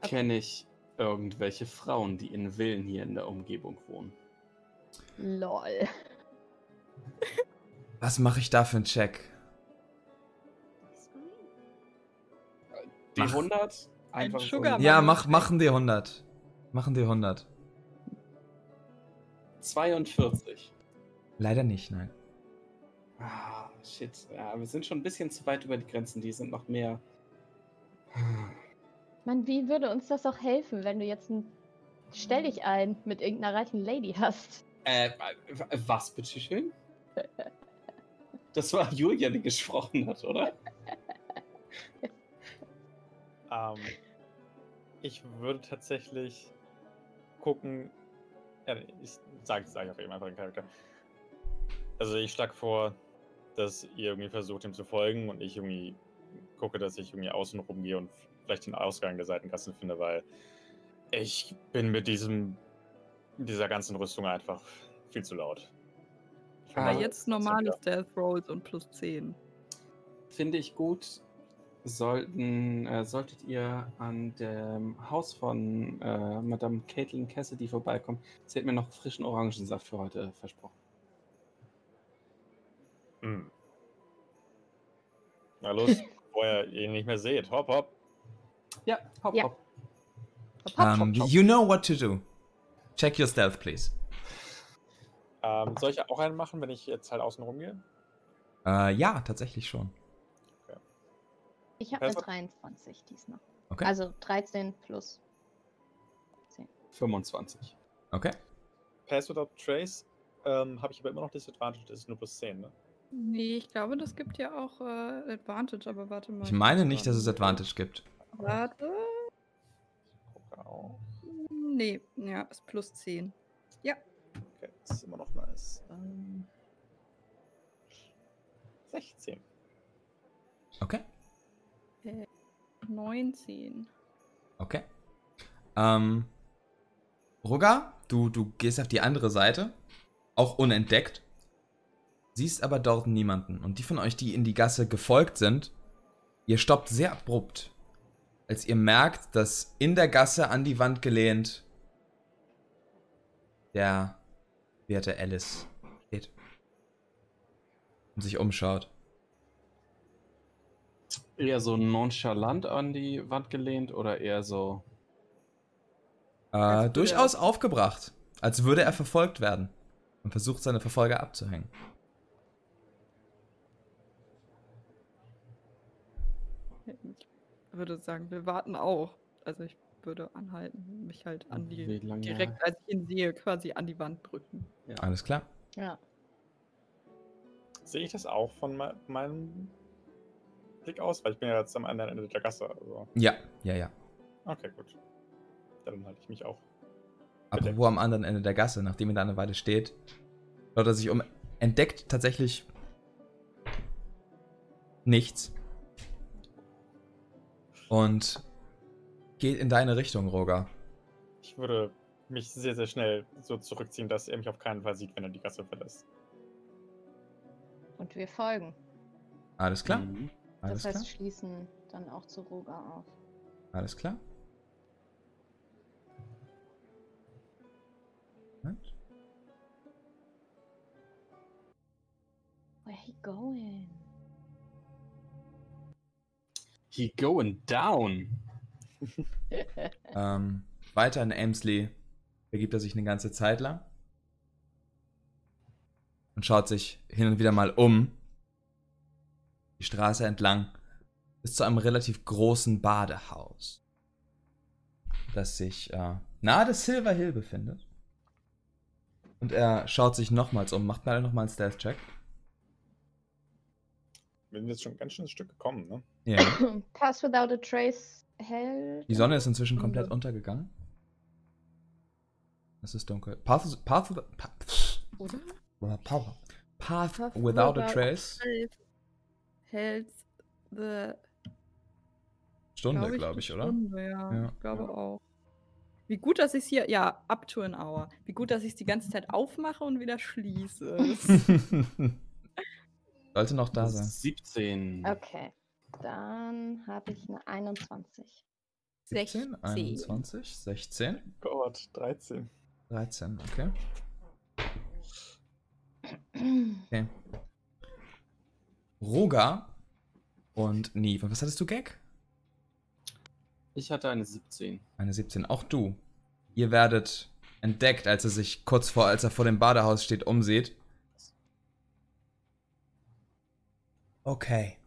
[SPEAKER 3] Kenne ich irgendwelche Frauen, die in Villen hier in der Umgebung wohnen?
[SPEAKER 5] Lol.
[SPEAKER 1] Was mache ich da für einen Check?
[SPEAKER 3] Die
[SPEAKER 1] Mach.
[SPEAKER 3] 100?
[SPEAKER 4] Ein
[SPEAKER 3] so
[SPEAKER 4] Sugar
[SPEAKER 1] Ja, mach, machen die 100. Machen die 100.
[SPEAKER 3] 42.
[SPEAKER 1] Leider nicht, nein.
[SPEAKER 3] Ah, shit. Ja, wir sind schon ein bisschen zu weit über die Grenzen. Die sind noch mehr.
[SPEAKER 5] Mann, wie würde uns das auch helfen, wenn du jetzt ein Stell dich ein mit irgendeiner reichen Lady hast?
[SPEAKER 3] Äh, was bitteschön? Das war Julia, die gesprochen hat, oder?
[SPEAKER 2] Ähm, ich würde tatsächlich gucken. Ja, ich sage sag auf jeden Fall den Charakter. Also ich schlage vor, dass ihr irgendwie versucht, ihm zu folgen und ich irgendwie gucke, dass ich irgendwie außen rumgehe und vielleicht den Ausgang der Seitengassen finde, weil ich bin mit diesem dieser ganzen Rüstung einfach viel zu laut. Ich
[SPEAKER 3] Ah,
[SPEAKER 4] jetzt normale Stealth Rolls und plus 10.
[SPEAKER 3] Finde ich gut. Sollten, äh, solltet ihr an dem Haus von äh, Madame Caitlin Cassidy vorbeikommen, sie hat mir noch frischen Orangensaft für heute versprochen.
[SPEAKER 2] Hm. Na los, bevor ihr ihn nicht mehr seht. Hopp, hopp.
[SPEAKER 3] Ja, hopp,
[SPEAKER 5] Ja.
[SPEAKER 3] hopp.
[SPEAKER 5] Hopp, hopp,
[SPEAKER 1] Um,
[SPEAKER 5] hopp, hopp.
[SPEAKER 1] you know what to do. Check your stealth, please.
[SPEAKER 2] Ähm, soll ich auch einen machen, wenn ich jetzt halt außen rumgehe?
[SPEAKER 1] Äh, ja, tatsächlich schon.
[SPEAKER 5] Ich habe eine
[SPEAKER 2] Also-
[SPEAKER 5] 23 diesmal.
[SPEAKER 1] Okay.
[SPEAKER 5] Also 13 plus.
[SPEAKER 3] 25.
[SPEAKER 1] Okay.
[SPEAKER 2] Pass without Trace ähm, habe ich aber immer noch Disadvantage, das ist nur plus 10, ne?
[SPEAKER 4] Nee, ich glaube, das gibt ja auch äh, Advantage, aber warte mal.
[SPEAKER 1] Ich meine nicht, dass es Advantage gibt.
[SPEAKER 4] Warte.
[SPEAKER 2] Gucke auch.
[SPEAKER 4] Nee, ja, ist plus 10. Ja,
[SPEAKER 2] Okay, das ist immer noch nice. Ähm, 16.
[SPEAKER 1] Okay.
[SPEAKER 4] 19.
[SPEAKER 1] Okay. Ähm, Roga, du, du gehst auf die andere Seite, auch unentdeckt, siehst aber dort niemanden. Und die von euch, die in die Gasse gefolgt sind, ihr stoppt sehr abrupt, als ihr merkt, dass in der Gasse an die Wand gelehnt der werte Alice steht und sich umschaut.
[SPEAKER 3] Eher so nonchalant an die Wand gelehnt oder eher so.
[SPEAKER 1] Äh,
[SPEAKER 4] würde er
[SPEAKER 1] durchaus aufgebracht, als würde er verfolgt werden und versucht seine Verfolger abzuhängen.
[SPEAKER 4] Ich würde sagen, wir warten auch. Also ich würde anhalten, mich halt an die,
[SPEAKER 3] lange-
[SPEAKER 4] direkt als ich ihn sehe, quasi an die Wand drücken.
[SPEAKER 3] Ja.
[SPEAKER 1] Alles klar?
[SPEAKER 5] Ja.
[SPEAKER 2] Sehe ich das auch von me meinem Blick aus? Weil ich bin ja jetzt am anderen Ende der Gasse. Also.
[SPEAKER 1] Ja, ja, ja.
[SPEAKER 2] Okay, gut. Dann halte ich mich auch.
[SPEAKER 1] Aber wo am anderen Ende der Gasse, nachdem er da eine Weile steht, schaut er sich um, entdeckt tatsächlich nichts. Und geht in deine Richtung, Roger.
[SPEAKER 2] Ich würde mich sehr, sehr schnell so zurückziehen, dass er mich auf keinen Fall sieht, wenn er die Gasse verlässt.
[SPEAKER 5] Und wir folgen.
[SPEAKER 1] Alles klar?
[SPEAKER 3] Mhm.
[SPEAKER 1] Alles
[SPEAKER 5] das heißt,
[SPEAKER 1] klar?
[SPEAKER 5] schließen dann auch zu Roga auf.
[SPEAKER 1] Alles klar? Moment.
[SPEAKER 5] Where he going?
[SPEAKER 3] He going down.
[SPEAKER 1] Ähm, weiter in Amesley begibt er sich eine ganze Zeit lang und schaut sich hin und wieder mal um. Die Straße entlang bis zu einem relativ großen Badehaus, das sich äh, nahe des Silver Hill befindet. Und er schaut sich nochmals um. Macht mal nochmal einen Stealth-Check.
[SPEAKER 2] Wir sind jetzt schon ganz schön ein Stück gekommen, ne?
[SPEAKER 1] Ja.
[SPEAKER 5] Pass without a trace hält.
[SPEAKER 1] Die Sonne ist inzwischen komplett untergegangen. Es ist dunkel. Path, path, path, path, path
[SPEAKER 4] Path
[SPEAKER 1] without a
[SPEAKER 4] without-
[SPEAKER 1] trace.
[SPEAKER 4] Hält the.
[SPEAKER 1] Stunde,
[SPEAKER 4] glaub
[SPEAKER 1] glaube ich,
[SPEAKER 4] eine
[SPEAKER 1] oder?
[SPEAKER 4] Stunde, ja.
[SPEAKER 1] Ja.
[SPEAKER 4] Ich glaube auch. Wie gut, dass ich es hier. Ja, up to an hour. Wie gut, dass ich es die ganze Zeit aufmache und wieder schließe.
[SPEAKER 1] Sollte noch da sein.
[SPEAKER 3] 17.
[SPEAKER 5] Okay. Dann habe ich eine 21.
[SPEAKER 1] 17,
[SPEAKER 4] 16.
[SPEAKER 1] 21, 16,
[SPEAKER 2] Gott, 13.
[SPEAKER 1] 13, okay. Okay. Roga und Neve. Und was hattest du, Gag?
[SPEAKER 3] Ich hatte eine 17.
[SPEAKER 1] Eine 17. Auch du. Ihr werdet entdeckt, als er sich kurz vor, als er vor dem Badehaus steht, umsieht. Okay.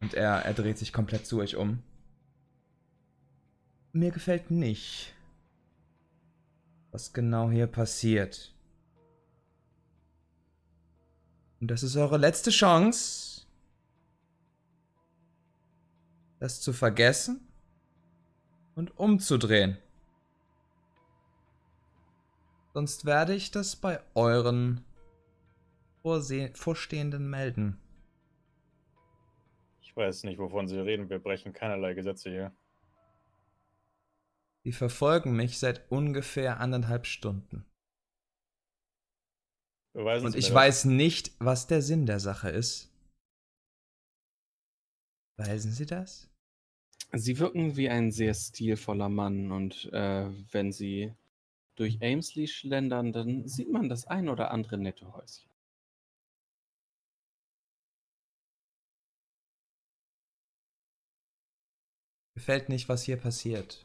[SPEAKER 1] Und er, er dreht sich komplett zu euch um. Mir gefällt nicht, was genau hier passiert. Und das ist eure letzte Chance, das zu vergessen und umzudrehen. Sonst werde ich das bei euren Vorstehenden melden.
[SPEAKER 2] Ich weiß nicht, wovon Sie reden. Wir brechen keinerlei Gesetze hier.
[SPEAKER 1] Sie verfolgen mich seit ungefähr anderthalb Stunden. Und ich weiß nicht, was der Sinn der Sache ist. Weisen Sie das?
[SPEAKER 3] Sie wirken wie ein sehr stilvoller Mann und äh, wenn Sie durch Amesley schlendern, dann sieht man das ein oder andere nette Häuschen.
[SPEAKER 1] Gefällt nicht, was hier passiert.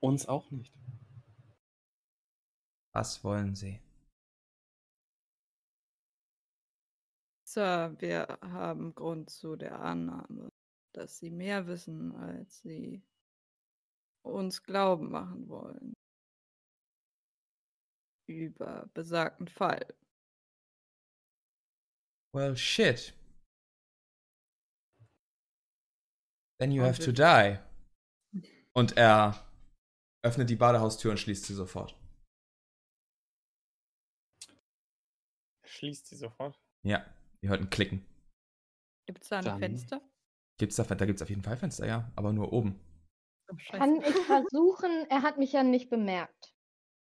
[SPEAKER 3] Uns auch nicht.
[SPEAKER 1] Was wollen Sie?
[SPEAKER 4] Sir, wir haben Grund zu der Annahme, dass Sie mehr wissen, als Sie uns glauben machen wollen. Über besagten Fall.
[SPEAKER 1] Well, shit. Then you
[SPEAKER 4] Und
[SPEAKER 1] have to die. Und er öffnet die Badehaustür und schließt sie sofort.
[SPEAKER 2] Schließt sie sofort.
[SPEAKER 1] Ja, ihr hört ein Klicken.
[SPEAKER 4] Gibt es da ein
[SPEAKER 3] Dann-
[SPEAKER 4] Fenster?
[SPEAKER 1] Gibt's da, da gibt's auf jeden Fall Fenster, ja, aber nur oben.
[SPEAKER 4] Oh.
[SPEAKER 5] Kann ich versuchen, er hat mich ja nicht bemerkt.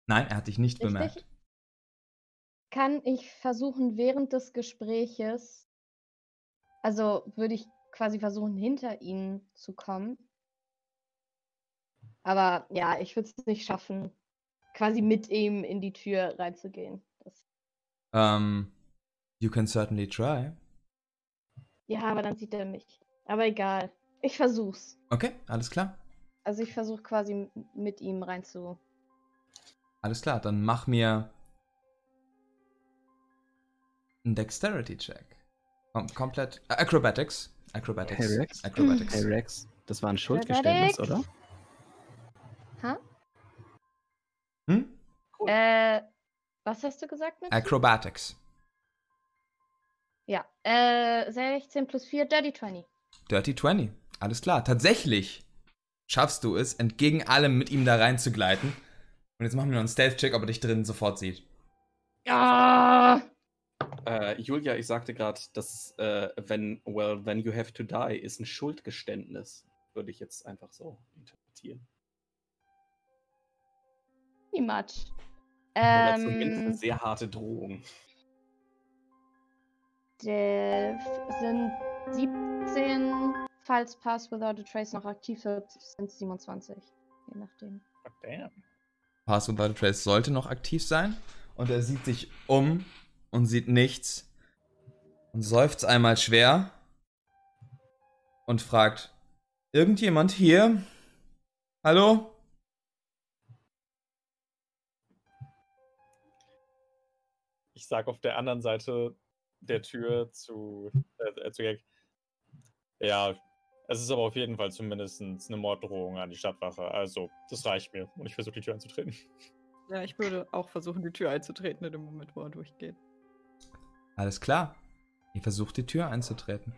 [SPEAKER 1] Nein, er hat dich nicht
[SPEAKER 5] Richtig?
[SPEAKER 1] bemerkt.
[SPEAKER 5] Kann ich versuchen, während des Gespräches, also würde ich quasi versuchen, hinter ihn zu kommen. Aber ja, ich würde es nicht schaffen, quasi mit ihm in die Tür reinzugehen. Das,
[SPEAKER 1] Um, you can certainly try.
[SPEAKER 5] ja, aber dann sieht er mich. Aber egal. Ich versuch's.
[SPEAKER 1] Okay, alles klar.
[SPEAKER 5] Also ich versuche quasi mit ihm rein zu.
[SPEAKER 1] Alles klar, dann mach mir einen Dexterity-Check. Kom komplett. Äh, Acrobatics. Acrobatics.
[SPEAKER 3] Hey, Rex?
[SPEAKER 1] Acrobatics.
[SPEAKER 3] Hey Rex, das war ein Schuldgeständnis, oder?
[SPEAKER 5] Ha?
[SPEAKER 1] Hm?
[SPEAKER 5] Äh, was hast du gesagt mit?
[SPEAKER 1] Acrobatics.
[SPEAKER 5] Ja. Äh, 16 plus 4, Dirty 20.
[SPEAKER 1] Dirty 20. Alles klar. Tatsächlich schaffst du es, entgegen allem mit ihm da reinzugleiten. Und jetzt machen wir noch einen Stealth-Check, ob er dich drinnen sofort sieht.
[SPEAKER 5] Ja!
[SPEAKER 3] Äh, Julia, ich sagte gerade, dass äh, wenn, well, when you have to die ist ein Schuldgeständnis. Würde ich jetzt einfach so interpretieren.
[SPEAKER 5] Wie much?
[SPEAKER 3] Oder zumindest eine
[SPEAKER 5] Ähm,
[SPEAKER 3] sehr harte Drohung.
[SPEAKER 5] Der sind 17, falls Pass Without a Trace noch aktiv wird, sind es 27. Je nachdem.
[SPEAKER 2] Damn.
[SPEAKER 1] Pass Without a Trace sollte noch aktiv sein. Und er sieht sich um und sieht nichts. Und seufzt einmal schwer. Und fragt: irgendjemand hier? Hallo?
[SPEAKER 2] Ich sage auf der anderen Seite der Tür zu, äh, äh, zu Gag. Ja, es ist aber auf jeden Fall zumindest eine Morddrohung an die Stadtwache. Also, das reicht mir. Und ich versuche die Tür einzutreten.
[SPEAKER 4] Ja, ich würde auch versuchen, die Tür einzutreten in dem Moment, wo er durchgeht.
[SPEAKER 1] Alles klar. Ihr versucht die Tür einzutreten.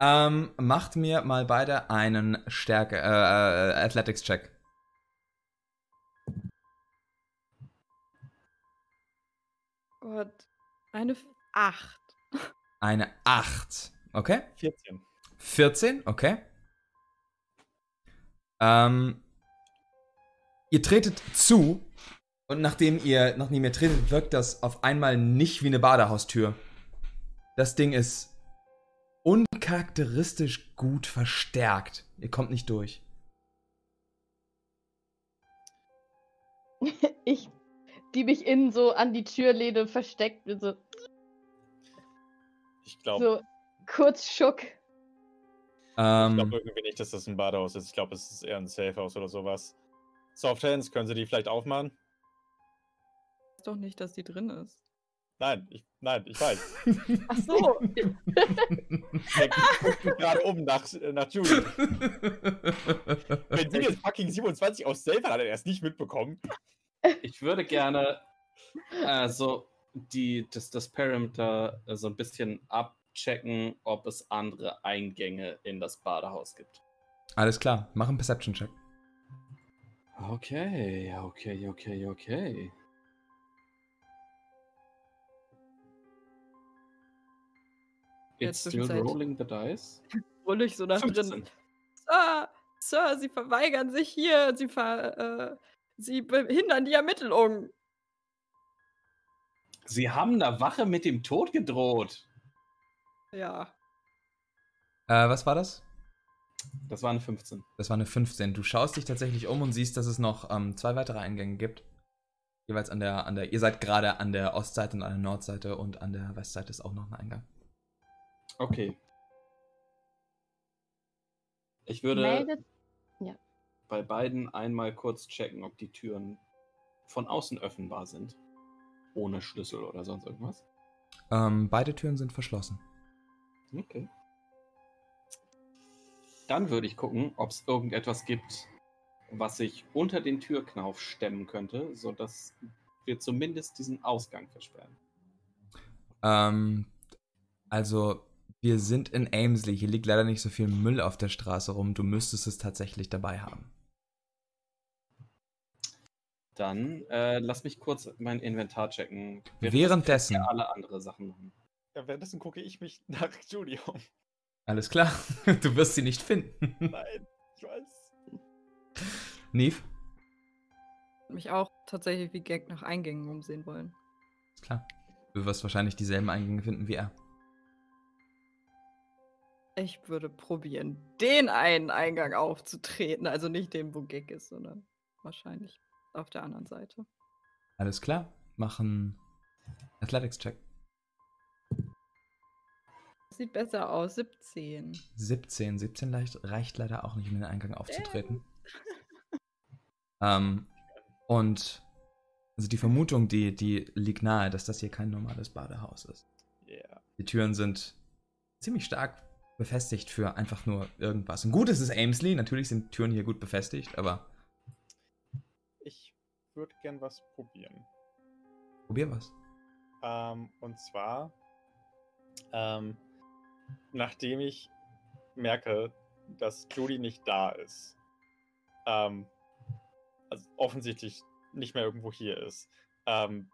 [SPEAKER 1] Ähm, macht mir mal beide einen Stärke, äh, äh, Athletics-Check.
[SPEAKER 4] Gott, eine 8.
[SPEAKER 1] Eine 8. Okay.
[SPEAKER 2] 14.
[SPEAKER 1] 14, okay. Ähm, ihr tretet zu und nachdem ihr, nachdem ihr tretet, wirkt das auf einmal nicht wie eine Badehaustür. Das Ding ist uncharakteristisch gut verstärkt. Ihr kommt nicht durch.
[SPEAKER 5] ich, die mich innen so an die Türlehne versteckt, bin so,
[SPEAKER 2] Ich glaube
[SPEAKER 5] so kurz Schuck.
[SPEAKER 1] Ähm,
[SPEAKER 2] glaub irgendwie nicht, dass das ein Badehaus ist. Ich glaube, es ist eher ein Safehouse oder sowas. Soft Hands, können Sie die vielleicht aufmachen?
[SPEAKER 4] Ist doch nicht, dass die drin ist.
[SPEAKER 2] Nein, ich, nein, ich weiß.
[SPEAKER 4] Ach so.
[SPEAKER 2] Mich gerade um nach, nach Julie. Wenn sie jetzt fucking 27 aus selber hat er erst nicht mitbekommen.
[SPEAKER 3] Ich würde gerne äh, so die, das, das Perimeter äh, so ein bisschen abchecken, ob es andere Eingänge in das Badehaus gibt.
[SPEAKER 1] Alles klar, mach einen Perception-Check.
[SPEAKER 3] Okay, okay, okay, okay. It's still rolling the dice.
[SPEAKER 4] Rulle ich so nach
[SPEAKER 3] 15.
[SPEAKER 4] drinnen. Sir, Sir, Sie verweigern sich hier. Sie, ver, äh, Sie behindern die Ermittlungen.
[SPEAKER 3] Sie haben der Wache mit dem Tod gedroht.
[SPEAKER 4] Ja.
[SPEAKER 1] Äh, was war das?
[SPEAKER 3] Das war eine 15.
[SPEAKER 1] Das war eine 15. Du schaust dich tatsächlich um und siehst, dass es noch ähm, zwei weitere Eingänge gibt. Jeweils an der, an der, ihr seid gerade an der Ostseite und an der Nordseite und an der Westseite ist auch noch ein Eingang.
[SPEAKER 3] Okay. Ich würde
[SPEAKER 5] Meldet.
[SPEAKER 3] bei beiden einmal kurz checken, ob die Türen von außen öffnbar sind. Ohne Schlüssel oder sonst irgendwas.
[SPEAKER 1] Ähm, beide Türen sind verschlossen.
[SPEAKER 3] Okay. Dann würde ich gucken, ob es irgendetwas gibt, was sich unter den Türknauf stemmen könnte, sodass wir zumindest diesen Ausgang versperren.
[SPEAKER 1] Ähm, also, wir sind in Amesley. Hier liegt leider nicht so viel Müll auf der Straße rum. Du müsstest es tatsächlich dabei haben.
[SPEAKER 3] Dann äh, lass mich kurz mein Inventar checken.
[SPEAKER 1] Währenddessen.
[SPEAKER 3] Ja, alle andere Sachen machen.
[SPEAKER 2] Ja, währenddessen gucke ich mich nach Julie um.
[SPEAKER 1] Alles klar. Du wirst sie nicht finden.
[SPEAKER 2] Nein, ich weiß.
[SPEAKER 1] Neve?
[SPEAKER 4] Mich auch tatsächlich wie Gag nach Eingängen umsehen wollen.
[SPEAKER 1] Ist klar. Du wirst wahrscheinlich dieselben Eingänge finden wie er.
[SPEAKER 4] Ich würde probieren, den einen Eingang aufzutreten. Also nicht den, wo Gag ist, sondern wahrscheinlich auf der anderen Seite.
[SPEAKER 1] Alles klar. Machen Athletics-Check.
[SPEAKER 4] Sieht besser aus. 17.
[SPEAKER 1] 17. 17 leicht, reicht leider auch nicht, um den Eingang aufzutreten. ähm, und also die Vermutung, die, die liegt nahe, dass das hier kein normales Badehaus ist.
[SPEAKER 2] Yeah.
[SPEAKER 1] Die Türen sind ziemlich stark befestigt für einfach nur irgendwas. Und gut, es ist Amesley, natürlich sind Türen hier gut befestigt, aber
[SPEAKER 2] würde gern was probieren.
[SPEAKER 1] probier was.
[SPEAKER 2] Ähm, und zwar, ähm, nachdem ich merke, dass Judy nicht da ist, ähm, also offensichtlich nicht mehr irgendwo hier ist, ähm,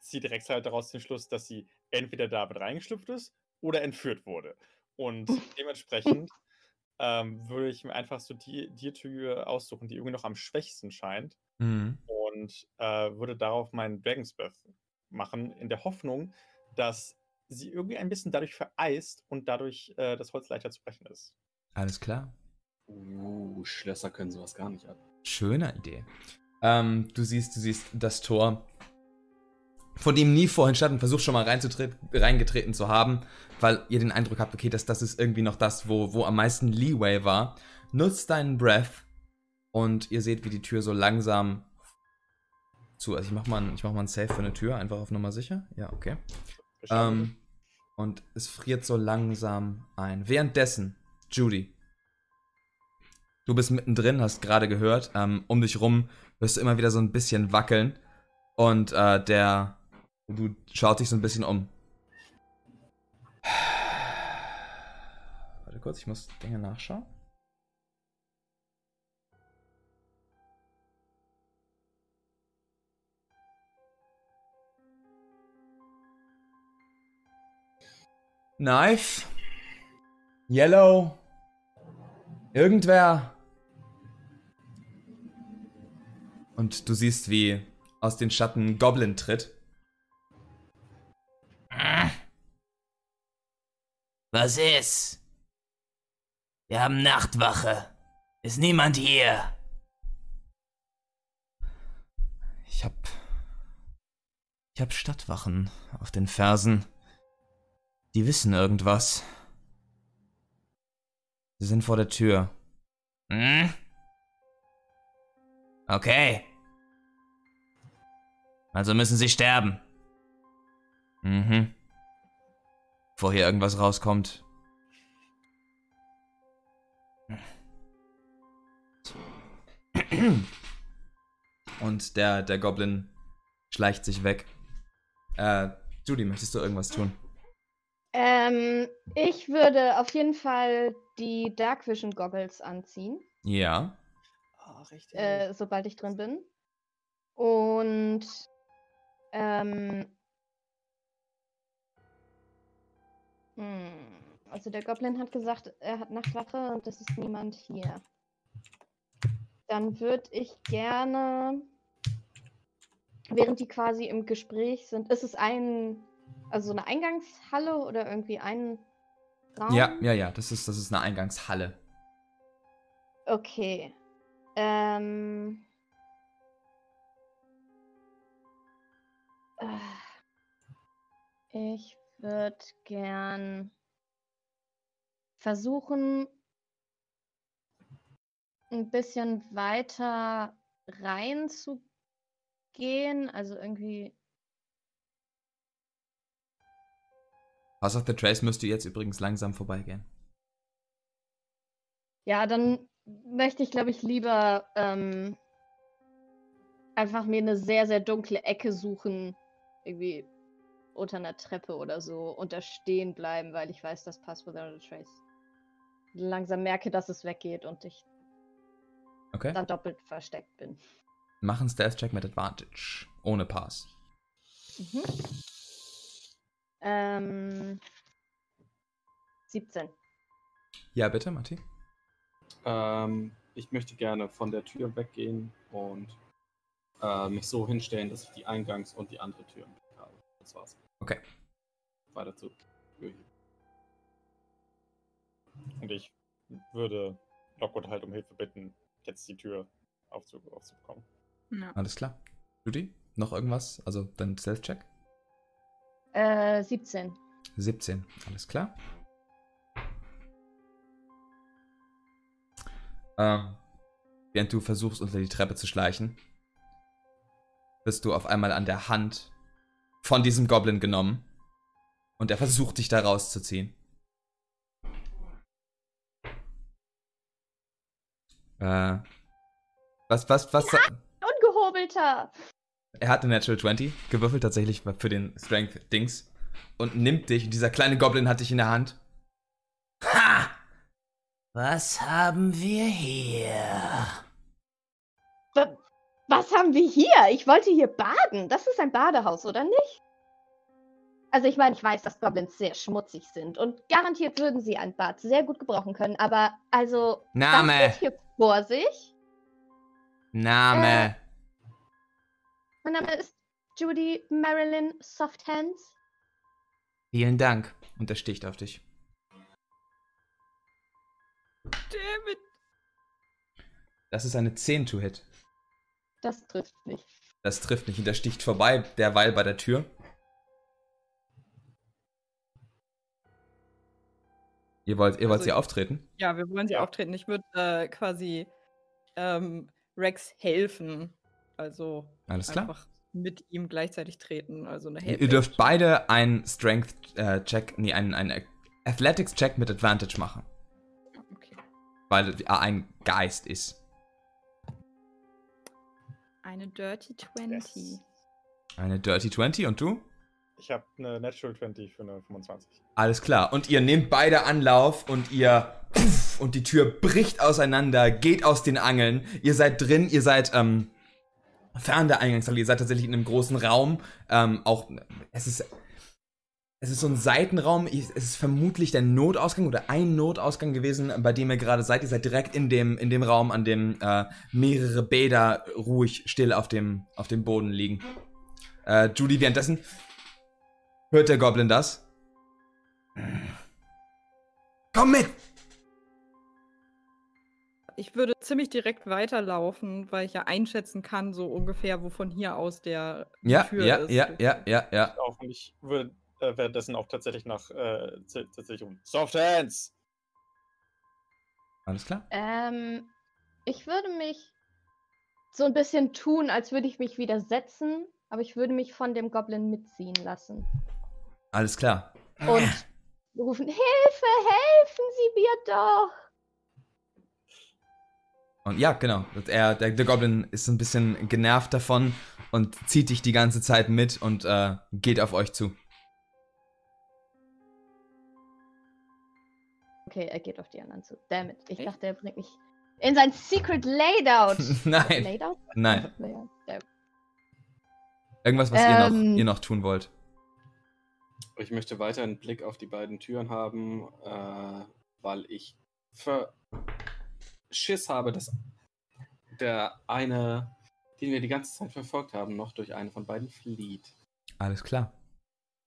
[SPEAKER 2] zieht Rex halt daraus den Schluss, dass sie entweder da mit reingeschlüpft ist oder entführt wurde. Und dementsprechend ähm, würde ich mir einfach so die, die Tür aussuchen, die irgendwie noch am schwächsten scheint
[SPEAKER 1] Mhm.
[SPEAKER 2] und äh, würde darauf meinen Dragon's Breath machen, in der Hoffnung, dass sie irgendwie ein bisschen dadurch vereist und dadurch äh, das Holz leichter zu brechen ist.
[SPEAKER 1] Alles klar.
[SPEAKER 3] Uh, Schlösser können sowas gar nicht ab.
[SPEAKER 1] Schöne Idee. Ähm, du siehst, du siehst das Tor von dem nie vorhin stand und versucht schon mal reingetreten zu haben, weil ihr den Eindruck habt, okay, das, das ist irgendwie noch das, wo, wo am meisten Leeway war. Nutzt deinen Breath und ihr seht, wie die Tür so langsam zu. Also ich mach mal, ein- ich mach mal ein Safe für eine Tür, einfach auf Nummer sicher. Ja, okay. Ähm, und es friert so langsam ein. Währenddessen, Judy, du bist mittendrin, hast gerade gehört, ähm, um dich rum wirst du immer wieder so ein bisschen wackeln. Und äh, der, du schaut dich so ein bisschen um. Warte kurz, ich muss Dinge nachschauen. Knife. Yellow. Irgendwer. Und du siehst, wie aus den Schatten Goblin tritt.
[SPEAKER 6] Was ist? Wir haben Nachtwache. Ist niemand hier?
[SPEAKER 1] Ich hab. Ich hab Stadtwachen auf den Fersen. Die wissen irgendwas. Sie sind vor der Tür.
[SPEAKER 6] Hm? Okay. Also müssen sie sterben.
[SPEAKER 1] Mhm. Bevor hier irgendwas rauskommt. Und der, der Goblin schleicht sich weg. Äh, Judy, möchtest du irgendwas tun?
[SPEAKER 5] Ähm, ich würde auf jeden Fall die Dark Vision Goggles anziehen,
[SPEAKER 1] Ja.
[SPEAKER 3] Ah, richtig.
[SPEAKER 5] äh, sobald ich drin bin. Und ähm, hm, also der Goblin hat gesagt, er hat Nachtwache und es ist niemand hier. Dann würde ich gerne, während die quasi im Gespräch sind, ist es ein, also eine Eingangshalle oder irgendwie ein Raum?
[SPEAKER 1] Ja, ja, ja, das ist, das ist eine Eingangshalle.
[SPEAKER 5] Okay. Ähm. äh, Ich würde gern versuchen, ein bisschen weiter reinzugehen. Also irgendwie.
[SPEAKER 1] Pass of the Trace müsste jetzt übrigens langsam vorbeigehen.
[SPEAKER 5] Ja, dann möchte ich, glaube ich, lieber ähm, einfach mir eine sehr, sehr dunkle Ecke suchen. Irgendwie unter einer Treppe oder so und da stehen bleiben, weil ich weiß, das passt without a trace. Langsam merke, dass es weggeht und ich
[SPEAKER 1] Okay?
[SPEAKER 5] dann doppelt versteckt bin.
[SPEAKER 1] Mach einen Stealth-Check mit Advantage. Ohne Pass.
[SPEAKER 5] Mhm. Ähm, 17.
[SPEAKER 1] Ja, bitte, Matti.
[SPEAKER 3] Ähm, ich möchte gerne von der Tür weggehen und äh, mich so hinstellen, dass ich die Eingangs- und die andere Tür im Blick habe. Das war's.
[SPEAKER 1] Okay.
[SPEAKER 3] Weiter zu.
[SPEAKER 2] Und ich würde Lockwood halt um Hilfe bitten, jetzt die Tür aufzu aufzubekommen.
[SPEAKER 4] Ja.
[SPEAKER 1] Alles klar. Judy, noch irgendwas? Also dein Stealth-Check?
[SPEAKER 5] Äh, 17.
[SPEAKER 1] 17. Alles klar. Ähm, während du versuchst, unter die Treppe zu schleichen, bist du auf einmal an der Hand von diesem Goblin genommen. Und er versucht, dich da rauszuziehen. Äh, was, was, was?
[SPEAKER 5] Ungehobelter!
[SPEAKER 1] Er hat eine Natural 20 gewürfelt tatsächlich für den Strength-Dings und nimmt dich. Dieser kleine Goblin hat dich in der Hand.
[SPEAKER 6] Ha! Was haben wir hier?
[SPEAKER 5] Wa- Was haben wir hier? Ich wollte hier baden. Das ist ein Badehaus, oder nicht? Also ich meine, ich weiß, dass Goblins sehr schmutzig sind und garantiert würden sie ein Bad sehr gut gebrauchen können, aber also
[SPEAKER 1] Name.
[SPEAKER 5] was geht hier vor sich?
[SPEAKER 1] Name.
[SPEAKER 5] Mein Name ist Judy Marilyn Softhands.
[SPEAKER 1] Vielen Dank. Und er sticht auf dich.
[SPEAKER 4] Damn it.
[SPEAKER 1] Das ist eine 10 to Hit.
[SPEAKER 5] Das trifft nicht.
[SPEAKER 1] Das trifft nicht und der sticht vorbei, derweil bei der Tür. Ihr wollt, ihr wollt
[SPEAKER 4] Also
[SPEAKER 1] sie auftreten?
[SPEAKER 4] Ja, wir wollen sie auftreten. Ich würde äh, quasi ähm, Rex helfen. Also
[SPEAKER 1] Alles klar.
[SPEAKER 4] einfach mit ihm gleichzeitig treten. Also eine
[SPEAKER 1] Ihr, dürft beide einen Strength-Check, nee, einen, einen Athletics-Check mit Advantage machen.
[SPEAKER 4] Okay.
[SPEAKER 1] Weil er ein Geist ist.
[SPEAKER 4] Eine Dirty 20.
[SPEAKER 2] Yes.
[SPEAKER 1] Eine Dirty 20 und du?
[SPEAKER 2] Ich habe eine Natural 20 für eine 25.
[SPEAKER 1] Alles klar. Und ihr nehmt beide Anlauf und ihr. Und die Tür bricht auseinander, geht aus den Angeln. Ihr seid drin, ihr seid ähm, fern der Eingangshalle. Ihr seid tatsächlich in einem großen Raum. Ähm, auch. Es ist. Es ist so ein Seitenraum. Es ist vermutlich der Notausgang oder ein Notausgang gewesen, bei dem ihr gerade seid. Ihr seid direkt in dem, in dem Raum, an dem äh, mehrere Bäder ruhig still auf dem, auf dem Boden liegen. Äh, Judy, währenddessen hört der Goblin das. Komm mit!
[SPEAKER 4] Ich würde ziemlich direkt weiterlaufen, weil ich ja einschätzen kann, so ungefähr, wo von hier aus der
[SPEAKER 1] Ja,
[SPEAKER 4] Tür
[SPEAKER 1] ja,
[SPEAKER 4] ist.
[SPEAKER 1] ja, ja, ja, ja.
[SPEAKER 2] Auch und ich würde äh, währenddessen auch tatsächlich nach äh, tatsächlich um Soft Hands.
[SPEAKER 1] Alles klar.
[SPEAKER 5] Ähm, ich würde mich so ein bisschen tun, als würde ich mich widersetzen, aber ich würde mich von dem Goblin mitziehen lassen.
[SPEAKER 1] Alles klar.
[SPEAKER 5] Und rufen, Hilfe, helfen Sie mir doch!
[SPEAKER 1] Und ja, genau. Er, der, der Goblin ist so ein bisschen genervt davon und zieht dich die ganze Zeit mit und äh, geht auf euch zu.
[SPEAKER 5] Okay, er geht auf die anderen zu. Damn it. Ich dachte, er bringt mich in sein Secret Layout.
[SPEAKER 1] Nein,
[SPEAKER 5] Layout?
[SPEAKER 1] nein. Irgendwas, was ihr, noch,
[SPEAKER 5] Ähm.
[SPEAKER 1] ihr noch tun wollt.
[SPEAKER 3] Ich möchte weiter einen Blick auf die beiden Türen haben, äh, weil ich für Schiss habe, dass der eine, den wir die ganze Zeit verfolgt haben, noch durch eine von beiden flieht.
[SPEAKER 1] Alles klar.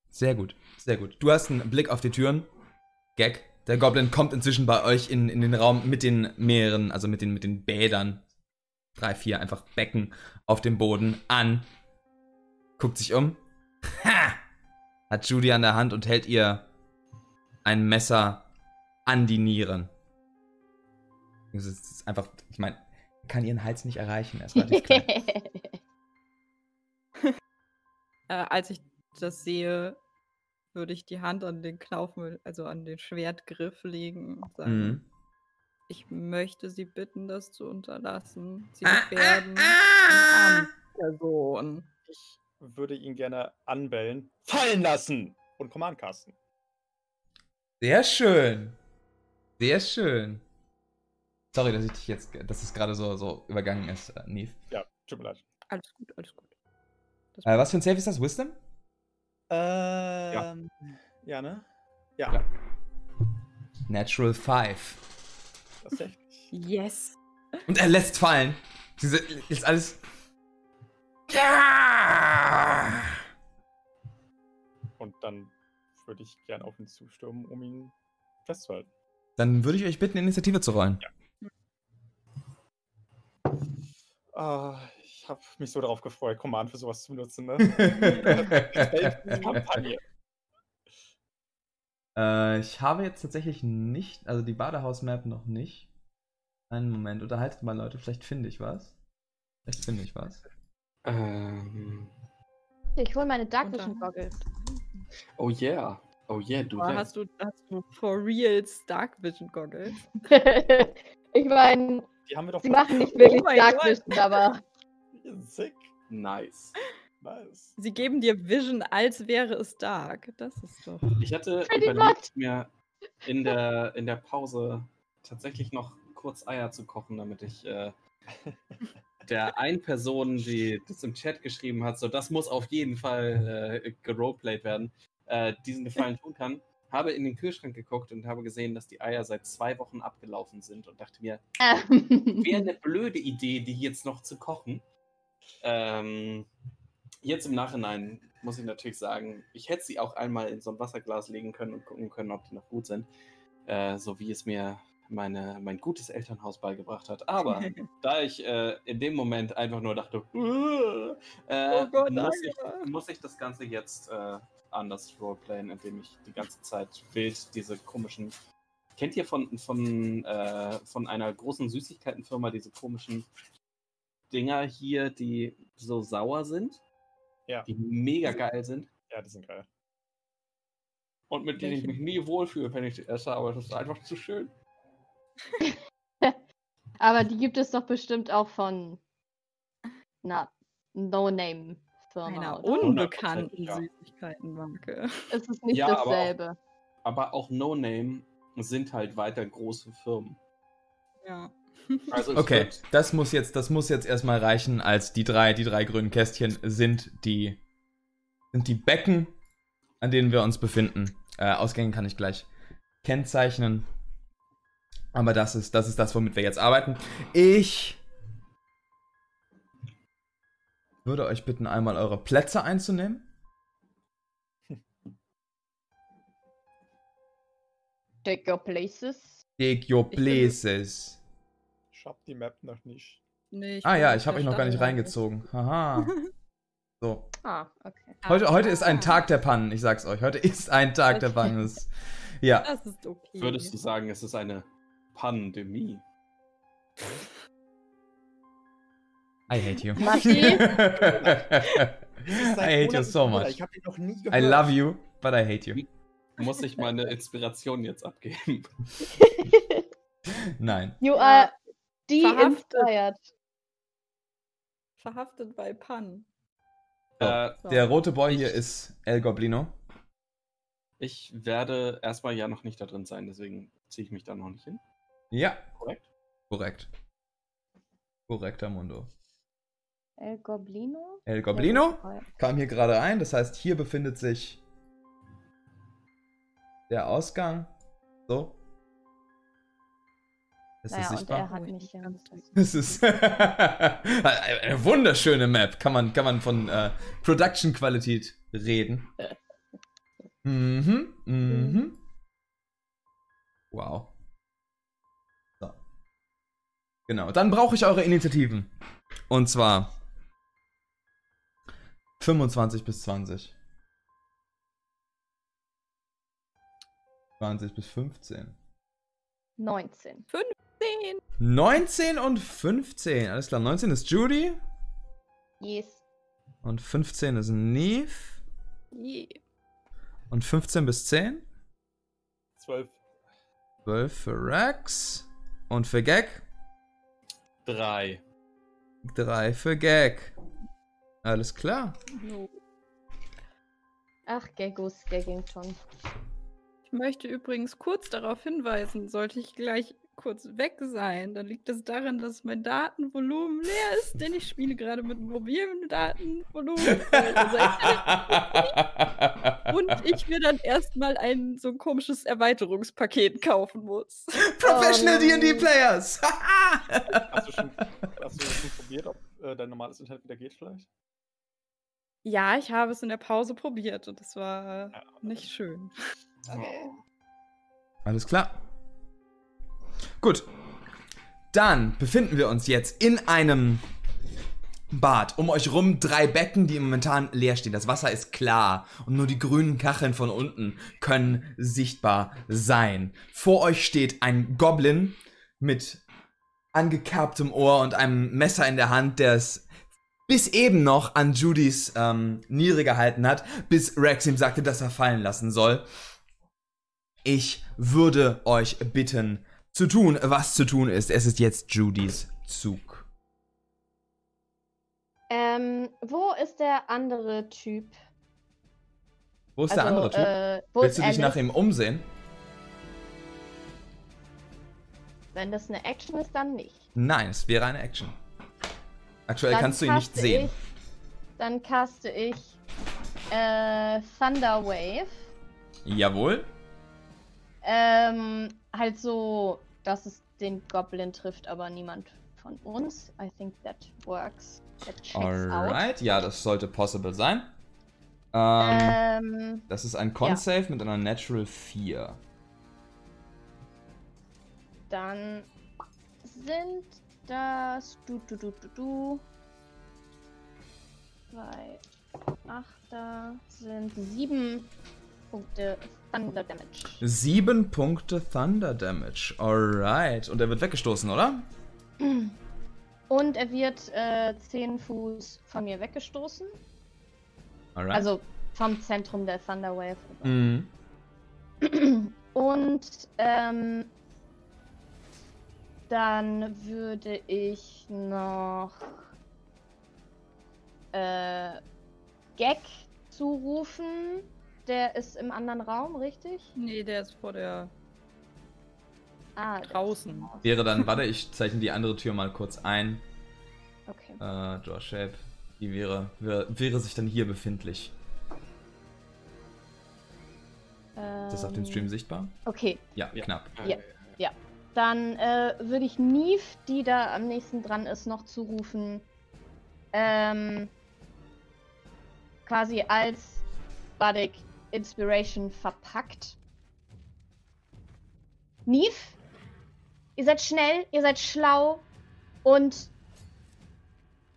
[SPEAKER 1] Sehr gut, sehr gut. Du hast einen Blick auf die Türen. Gag. Der Goblin kommt inzwischen bei euch in, in den Raum mit den mehreren, also mit den, mit den Bädern. Drei, vier einfach Becken auf dem Boden an. Guckt sich um. Ha! Hat Judy an der Hand und hält ihr ein Messer an die Nieren. Es ist einfach, ich meine, kann ihren Hals nicht erreichen. Er ist relativ klein.
[SPEAKER 4] Äh, als ich das sehe, würde ich die Hand an den Knauf, also an den Schwertgriff legen und sagen,
[SPEAKER 1] Mhm.
[SPEAKER 4] ich möchte Sie bitten, das zu unterlassen. Sie
[SPEAKER 1] Ah,
[SPEAKER 4] gefährden
[SPEAKER 1] ah,
[SPEAKER 4] eine
[SPEAKER 1] ah.
[SPEAKER 4] arme Person.
[SPEAKER 2] Ich würde ihn gerne anbellen, fallen lassen und Command casten.
[SPEAKER 1] Sehr schön. Sehr schön. Sorry, dass ich dich jetzt, dass es gerade so, so übergangen ist, äh, Neve.
[SPEAKER 2] Ja, tut mir leid.
[SPEAKER 4] Alles gut, alles gut.
[SPEAKER 1] Äh, was für ein Save ist das? Wisdom?
[SPEAKER 2] Ähm, ja. ne? Ja,
[SPEAKER 1] Ja. Natural 5.
[SPEAKER 2] tatsächlich.
[SPEAKER 4] Yes.
[SPEAKER 1] Und er lässt fallen. Diese, ist alles. Ja!
[SPEAKER 2] Und dann würde ich gerne auf ihn zustürmen, um ihn festzuhalten.
[SPEAKER 1] Dann würde ich euch bitten, Initiative zu rollen.
[SPEAKER 2] Ah, ich habe mich so darauf gefreut, Command für sowas zu benutzen, ne?
[SPEAKER 1] äh,
[SPEAKER 2] Kampagne.
[SPEAKER 1] ich habe jetzt tatsächlich nicht, also die Badehaus-Map noch nicht. Einen Moment, unterhaltet mal Leute, vielleicht finde ich was. Vielleicht finde ich was.
[SPEAKER 3] Ähm,
[SPEAKER 5] Ich hole meine Dark Vision Goggles.
[SPEAKER 3] oh yeah. Oh yeah, du.
[SPEAKER 4] Hast du, hast du for reals Dark Vision Goggles?
[SPEAKER 5] ich meine,
[SPEAKER 2] Die haben wir doch
[SPEAKER 5] sie machen nicht wirklich
[SPEAKER 4] Oh mein
[SPEAKER 5] Dark
[SPEAKER 4] Gott.
[SPEAKER 5] Vision, aber
[SPEAKER 2] Sick.
[SPEAKER 3] Nice.
[SPEAKER 2] Nice.
[SPEAKER 4] Sie geben dir Vision, als wäre es Dark. Das ist doch.
[SPEAKER 3] Ich hatte
[SPEAKER 5] Pretty
[SPEAKER 3] überlegt, mir in der, in der Pause tatsächlich noch kurz Eier zu kochen, damit ich äh, der einen Person, die das im Chat geschrieben hat, so das muss auf jeden Fall äh, geroleplayed werden, äh, diesen Gefallen tun kann. Habe in den Kühlschrank geguckt und habe gesehen, dass die Eier seit zwei Wochen abgelaufen sind und dachte mir, wäre eine blöde Idee, die jetzt noch zu kochen. Ähm, jetzt im Nachhinein muss ich natürlich sagen, ich hätte sie auch einmal in so ein Wasserglas legen können und gucken können, ob die noch gut sind. Äh, so wie es mir meine, mein gutes Elternhaus beigebracht hat. Aber da ich äh, in dem Moment einfach nur dachte, "Uh", äh,
[SPEAKER 4] Oh Gott,
[SPEAKER 3] muss, ich, muss ich das Ganze jetzt äh, anders roleplayen, indem ich die ganze Zeit wild diese komischen. Kennt ihr von, von, äh, von einer großen Süßigkeitenfirma diese komischen Dinger hier, die so sauer sind?
[SPEAKER 2] Ja.
[SPEAKER 3] Die mega geil sind?
[SPEAKER 2] Ja, die sind geil.
[SPEAKER 3] Und mit denen ich mich nie wohlfühle, wenn ich die esse, aber das ist einfach zu schön.
[SPEAKER 5] Aber die gibt es doch bestimmt auch von einer No-Name-Firma.
[SPEAKER 4] Einer unbekannten
[SPEAKER 3] ja.
[SPEAKER 4] Süßigkeitenmarke.
[SPEAKER 5] Es ist nicht
[SPEAKER 3] Ja, aber auch-
[SPEAKER 5] dasselbe.
[SPEAKER 3] Aber auch No-Name sind halt weiter große Firmen.
[SPEAKER 4] Ja.
[SPEAKER 3] Also
[SPEAKER 1] Okay,
[SPEAKER 3] wird-
[SPEAKER 1] das muss jetzt, das muss jetzt erstmal reichen, als die drei, die drei grünen Kästchen sind die, sind die Becken, an denen wir uns befinden. Äh, Ausgänge kann ich gleich kennzeichnen. Aber das ist, das ist das, womit wir jetzt arbeiten. Ich würde euch bitten, einmal eure Plätze einzunehmen.
[SPEAKER 5] Take your places.
[SPEAKER 1] Take your places.
[SPEAKER 2] Ich hab die Map noch nicht.
[SPEAKER 4] Nee,
[SPEAKER 1] Ah ja, ich habe euch noch gar nicht reingezogen. Haha. So.
[SPEAKER 5] Ah, okay.
[SPEAKER 1] Heute, heute ist ein
[SPEAKER 4] Ah,
[SPEAKER 1] Tag der Pannen, ich sag's euch. Heute ist ein Tag der. Pannen. Ja.
[SPEAKER 4] Das ist okay.
[SPEAKER 3] würdest du sagen, es ist eine Pandemie?
[SPEAKER 1] I hate you.
[SPEAKER 5] Matti?
[SPEAKER 1] I hate you so much.
[SPEAKER 2] Ich hab die noch nie gehört.
[SPEAKER 1] I love you, but I hate you.
[SPEAKER 3] Muss ich meine Inspiration jetzt abgeben?
[SPEAKER 1] Nein.
[SPEAKER 5] you are
[SPEAKER 4] Verhaftet.
[SPEAKER 5] de-inspired.
[SPEAKER 4] Verhaftet bei Pan.
[SPEAKER 1] So.
[SPEAKER 3] Äh,
[SPEAKER 4] So.
[SPEAKER 1] Der rote Boy hier ist El Goblino.
[SPEAKER 3] ich werde erstmal ja noch nicht da drin sein, deswegen ziehe ich mich da noch nicht hin.
[SPEAKER 1] Ja,
[SPEAKER 3] Korrekt?
[SPEAKER 1] korrekt. Korrekter Mundo.
[SPEAKER 5] El Goblino?
[SPEAKER 1] El Goblino kam hier gerade ein, das heißt, hier befindet sich der Ausgang. So. Ist
[SPEAKER 5] Naja,
[SPEAKER 1] das
[SPEAKER 5] und
[SPEAKER 1] sichtbar?
[SPEAKER 5] er hat
[SPEAKER 4] ich
[SPEAKER 5] mich nicht.
[SPEAKER 1] Es ist eine wunderschöne Map. Kann man, kann man von äh, Production-Qualität reden. Mhm, mhm. Wow. So. Genau, dann brauche ich eure Initiativen. Und zwar 25 bis 20. 20 bis 15.
[SPEAKER 5] 19.
[SPEAKER 4] 10.
[SPEAKER 1] 19 und 15. Alles klar, 19 ist Judy
[SPEAKER 5] Yes.
[SPEAKER 1] und 15 ist Neve
[SPEAKER 4] Je.
[SPEAKER 1] und 15 bis 10.
[SPEAKER 2] Zwölf.
[SPEAKER 1] 12 für Rex und für Gag
[SPEAKER 3] Drei.
[SPEAKER 1] 3 für Gag. Alles klar.
[SPEAKER 4] No.
[SPEAKER 5] Ach, Geggus, Gaggington.
[SPEAKER 4] Ich möchte übrigens kurz darauf hinweisen, sollte ich gleich kurz weg sein, dann liegt es daran, dass mein Datenvolumen leer ist, denn ich spiele gerade mit mobilem Datenvolumen. Und ich mir dann erstmal ein so ein komisches Erweiterungspaket kaufen muss.
[SPEAKER 1] Professional
[SPEAKER 5] Oh.
[SPEAKER 1] D&D Players.
[SPEAKER 2] Hast du schon, hast du schon probiert, ob äh, dein normales Internet wieder geht vielleicht?
[SPEAKER 4] Ja, ich habe es in der Pause probiert und es war
[SPEAKER 2] Ja.
[SPEAKER 4] nicht schön.
[SPEAKER 1] Alles klar. Gut. Dann befinden wir uns jetzt in einem Bad. Um euch rum drei Becken, die momentan leer stehen. Das Wasser ist klar und nur die grünen Kacheln von unten können sichtbar sein. Vor euch steht ein Goblin mit angekerbtem Ohr und einem Messer in der Hand, der es bis eben noch an Judys ähm, Niere gehalten hat, bis Rex ihm sagte, dass er fallen lassen soll. Ich würde euch bitten, zu tun, was zu tun ist. Es ist jetzt Judys Zug.
[SPEAKER 5] Ähm, wo ist der andere Typ?
[SPEAKER 1] Wo ist der andere Typ?
[SPEAKER 5] Äh, wo
[SPEAKER 1] Willst du dich nach
[SPEAKER 5] Alice?
[SPEAKER 1] ihm umsehen?
[SPEAKER 5] Wenn das eine Action ist, dann nicht.
[SPEAKER 1] Nein, es wäre eine Action. Aktuell
[SPEAKER 5] Dann
[SPEAKER 1] kannst du ihn nicht sehen.
[SPEAKER 5] Ich, dann caste ich äh, Thunder Wave.
[SPEAKER 1] Jawohl.
[SPEAKER 5] Ähm, halt so, dass es den Goblin trifft, aber niemand von uns. I think that works. That checks out.
[SPEAKER 1] Alright, ja, das sollte possible sein. Ähm,
[SPEAKER 5] Ähm,
[SPEAKER 1] das ist ein Con-Save mit einer Natural 4.
[SPEAKER 5] dann sind das du du du du du zwei Achter sind sieben Punkte Thunder Damage.
[SPEAKER 1] Sieben Punkte Thunder Damage. Alright. Und er wird weggestoßen, oder?
[SPEAKER 5] Und er wird äh, 10 Fuß von mir weggestoßen.
[SPEAKER 1] Alright.
[SPEAKER 5] Also vom Zentrum der Thunder Wave.
[SPEAKER 1] Mhm.
[SPEAKER 5] Und ähm, dann würde ich noch äh, Gag zurufen. Der ist im anderen Raum, richtig?
[SPEAKER 4] Nee, der ist vor der
[SPEAKER 5] Ah,
[SPEAKER 4] draußen.
[SPEAKER 1] Wäre dann, warte, ich zeichne die andere Tür mal kurz ein.
[SPEAKER 5] Okay.
[SPEAKER 1] Äh, Draw Shape. Die wäre, wäre, wäre sich dann hier befindlich. Ist das auf dem
[SPEAKER 5] Ähm,
[SPEAKER 1] Stream sichtbar?
[SPEAKER 5] Okay,
[SPEAKER 1] Ja,
[SPEAKER 2] Ja.
[SPEAKER 1] knapp.
[SPEAKER 5] Ja. Dann äh, würde ich Neve, die da am nächsten dran ist, noch zurufen. Ähm, quasi als Bardic Inspiration verpackt. Neve, ihr seid schnell, ihr seid schlau und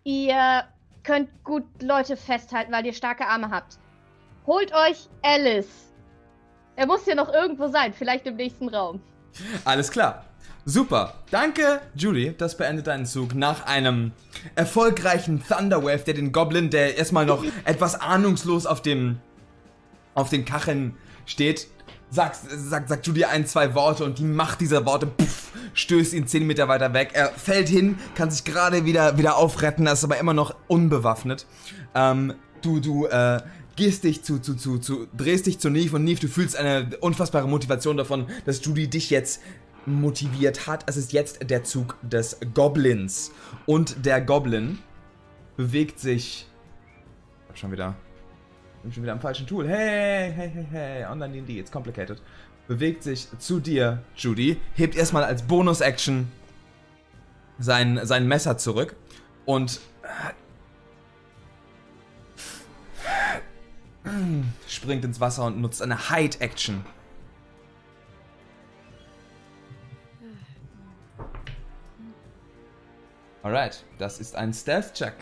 [SPEAKER 5] ihr könnt gut Leute festhalten, weil ihr starke Arme habt. Holt euch Alice. Er muss hier noch irgendwo sein, vielleicht im nächsten Raum.
[SPEAKER 1] Alles klar. Super. Danke, Julie. Das beendet deinen Zug nach einem erfolgreichen Thunderwave, der den Goblin, der erstmal noch etwas ahnungslos auf dem auf den Kacheln steht, sagt, sagt, sagt Julie ein, zwei Worte und die Macht dieser Worte puff, stößt ihn 10 Meter weiter weg. Er fällt hin, kann sich gerade wieder, wieder aufretten, ist aber immer noch unbewaffnet. Ähm, du, du, äh, gehst dich zu, zu, zu, zu, drehst dich zu Neve und Neve, du fühlst eine unfassbare Motivation davon, dass Judy dich jetzt motiviert hat. Es ist jetzt der Zug des Goblins. Und der Goblin bewegt sich. Schon wieder. Bin schon wieder am falschen Tool. Hey, hey, hey, hey. Online D&D, it's complicated. Bewegt sich zu dir, Judy. Hebt erstmal als Bonus-Action sein, sein Messer zurück. Und springt ins Wasser und nutzt eine Hide-Action. Alright, das ist ein Stealth-Check.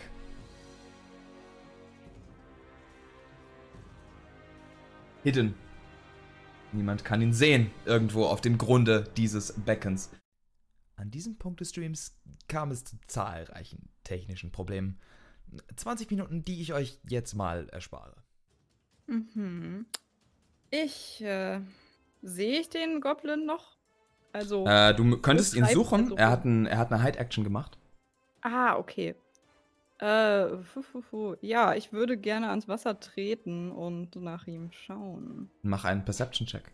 [SPEAKER 1] Hidden. Niemand kann ihn sehen, irgendwo auf dem Grunde dieses Beckens. An diesem Punkt des Streams kam es zu zahlreichen technischen Problemen. 20 Minuten, die ich euch jetzt mal erspare.
[SPEAKER 4] Mhm. Ich, äh, sehe ich den Goblin noch? Also,
[SPEAKER 1] Äh, du könntest ihn suchen. Er hat, ein, er hat eine Hide-Action gemacht.
[SPEAKER 4] Ah, okay. Äh, fu, fu, fu. ja, ich würde gerne ans Wasser treten und nach ihm schauen.
[SPEAKER 1] Mach einen Perception-Check.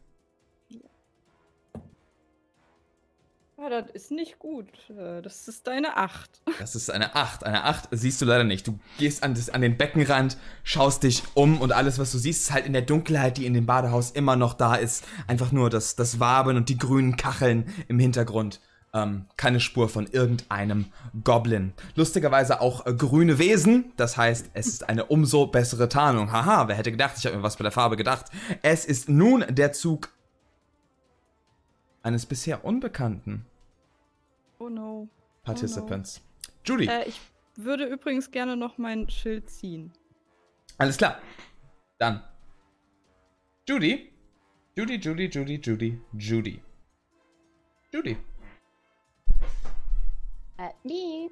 [SPEAKER 4] Ah, das ist nicht gut. Äh, Das ist eine 8.
[SPEAKER 1] Das ist eine 8. Eine 8 siehst du leider nicht. Du gehst an, das, an den Beckenrand, schaust dich um und alles, was du siehst, ist halt in der Dunkelheit, die in dem Badehaus immer noch da ist. Einfach nur das, das Waben und die grünen Kacheln im Hintergrund. Ähm, keine Spur von irgendeinem Goblin. Lustigerweise auch äh, grüne Wesen. Das heißt, es ist eine umso bessere Tarnung. Haha, wer hätte gedacht? Ich habe mir was bei der Farbe gedacht. Es ist nun der Zug eines bisher Unbekannten
[SPEAKER 4] Oh no.
[SPEAKER 1] Participants. Judy.
[SPEAKER 4] Äh, ich würde übrigens gerne noch mein Schild ziehen.
[SPEAKER 1] Alles klar. Dann. Judy. Judy, Judy, Judy, Judy, Judy. Judy.
[SPEAKER 5] Äh, me.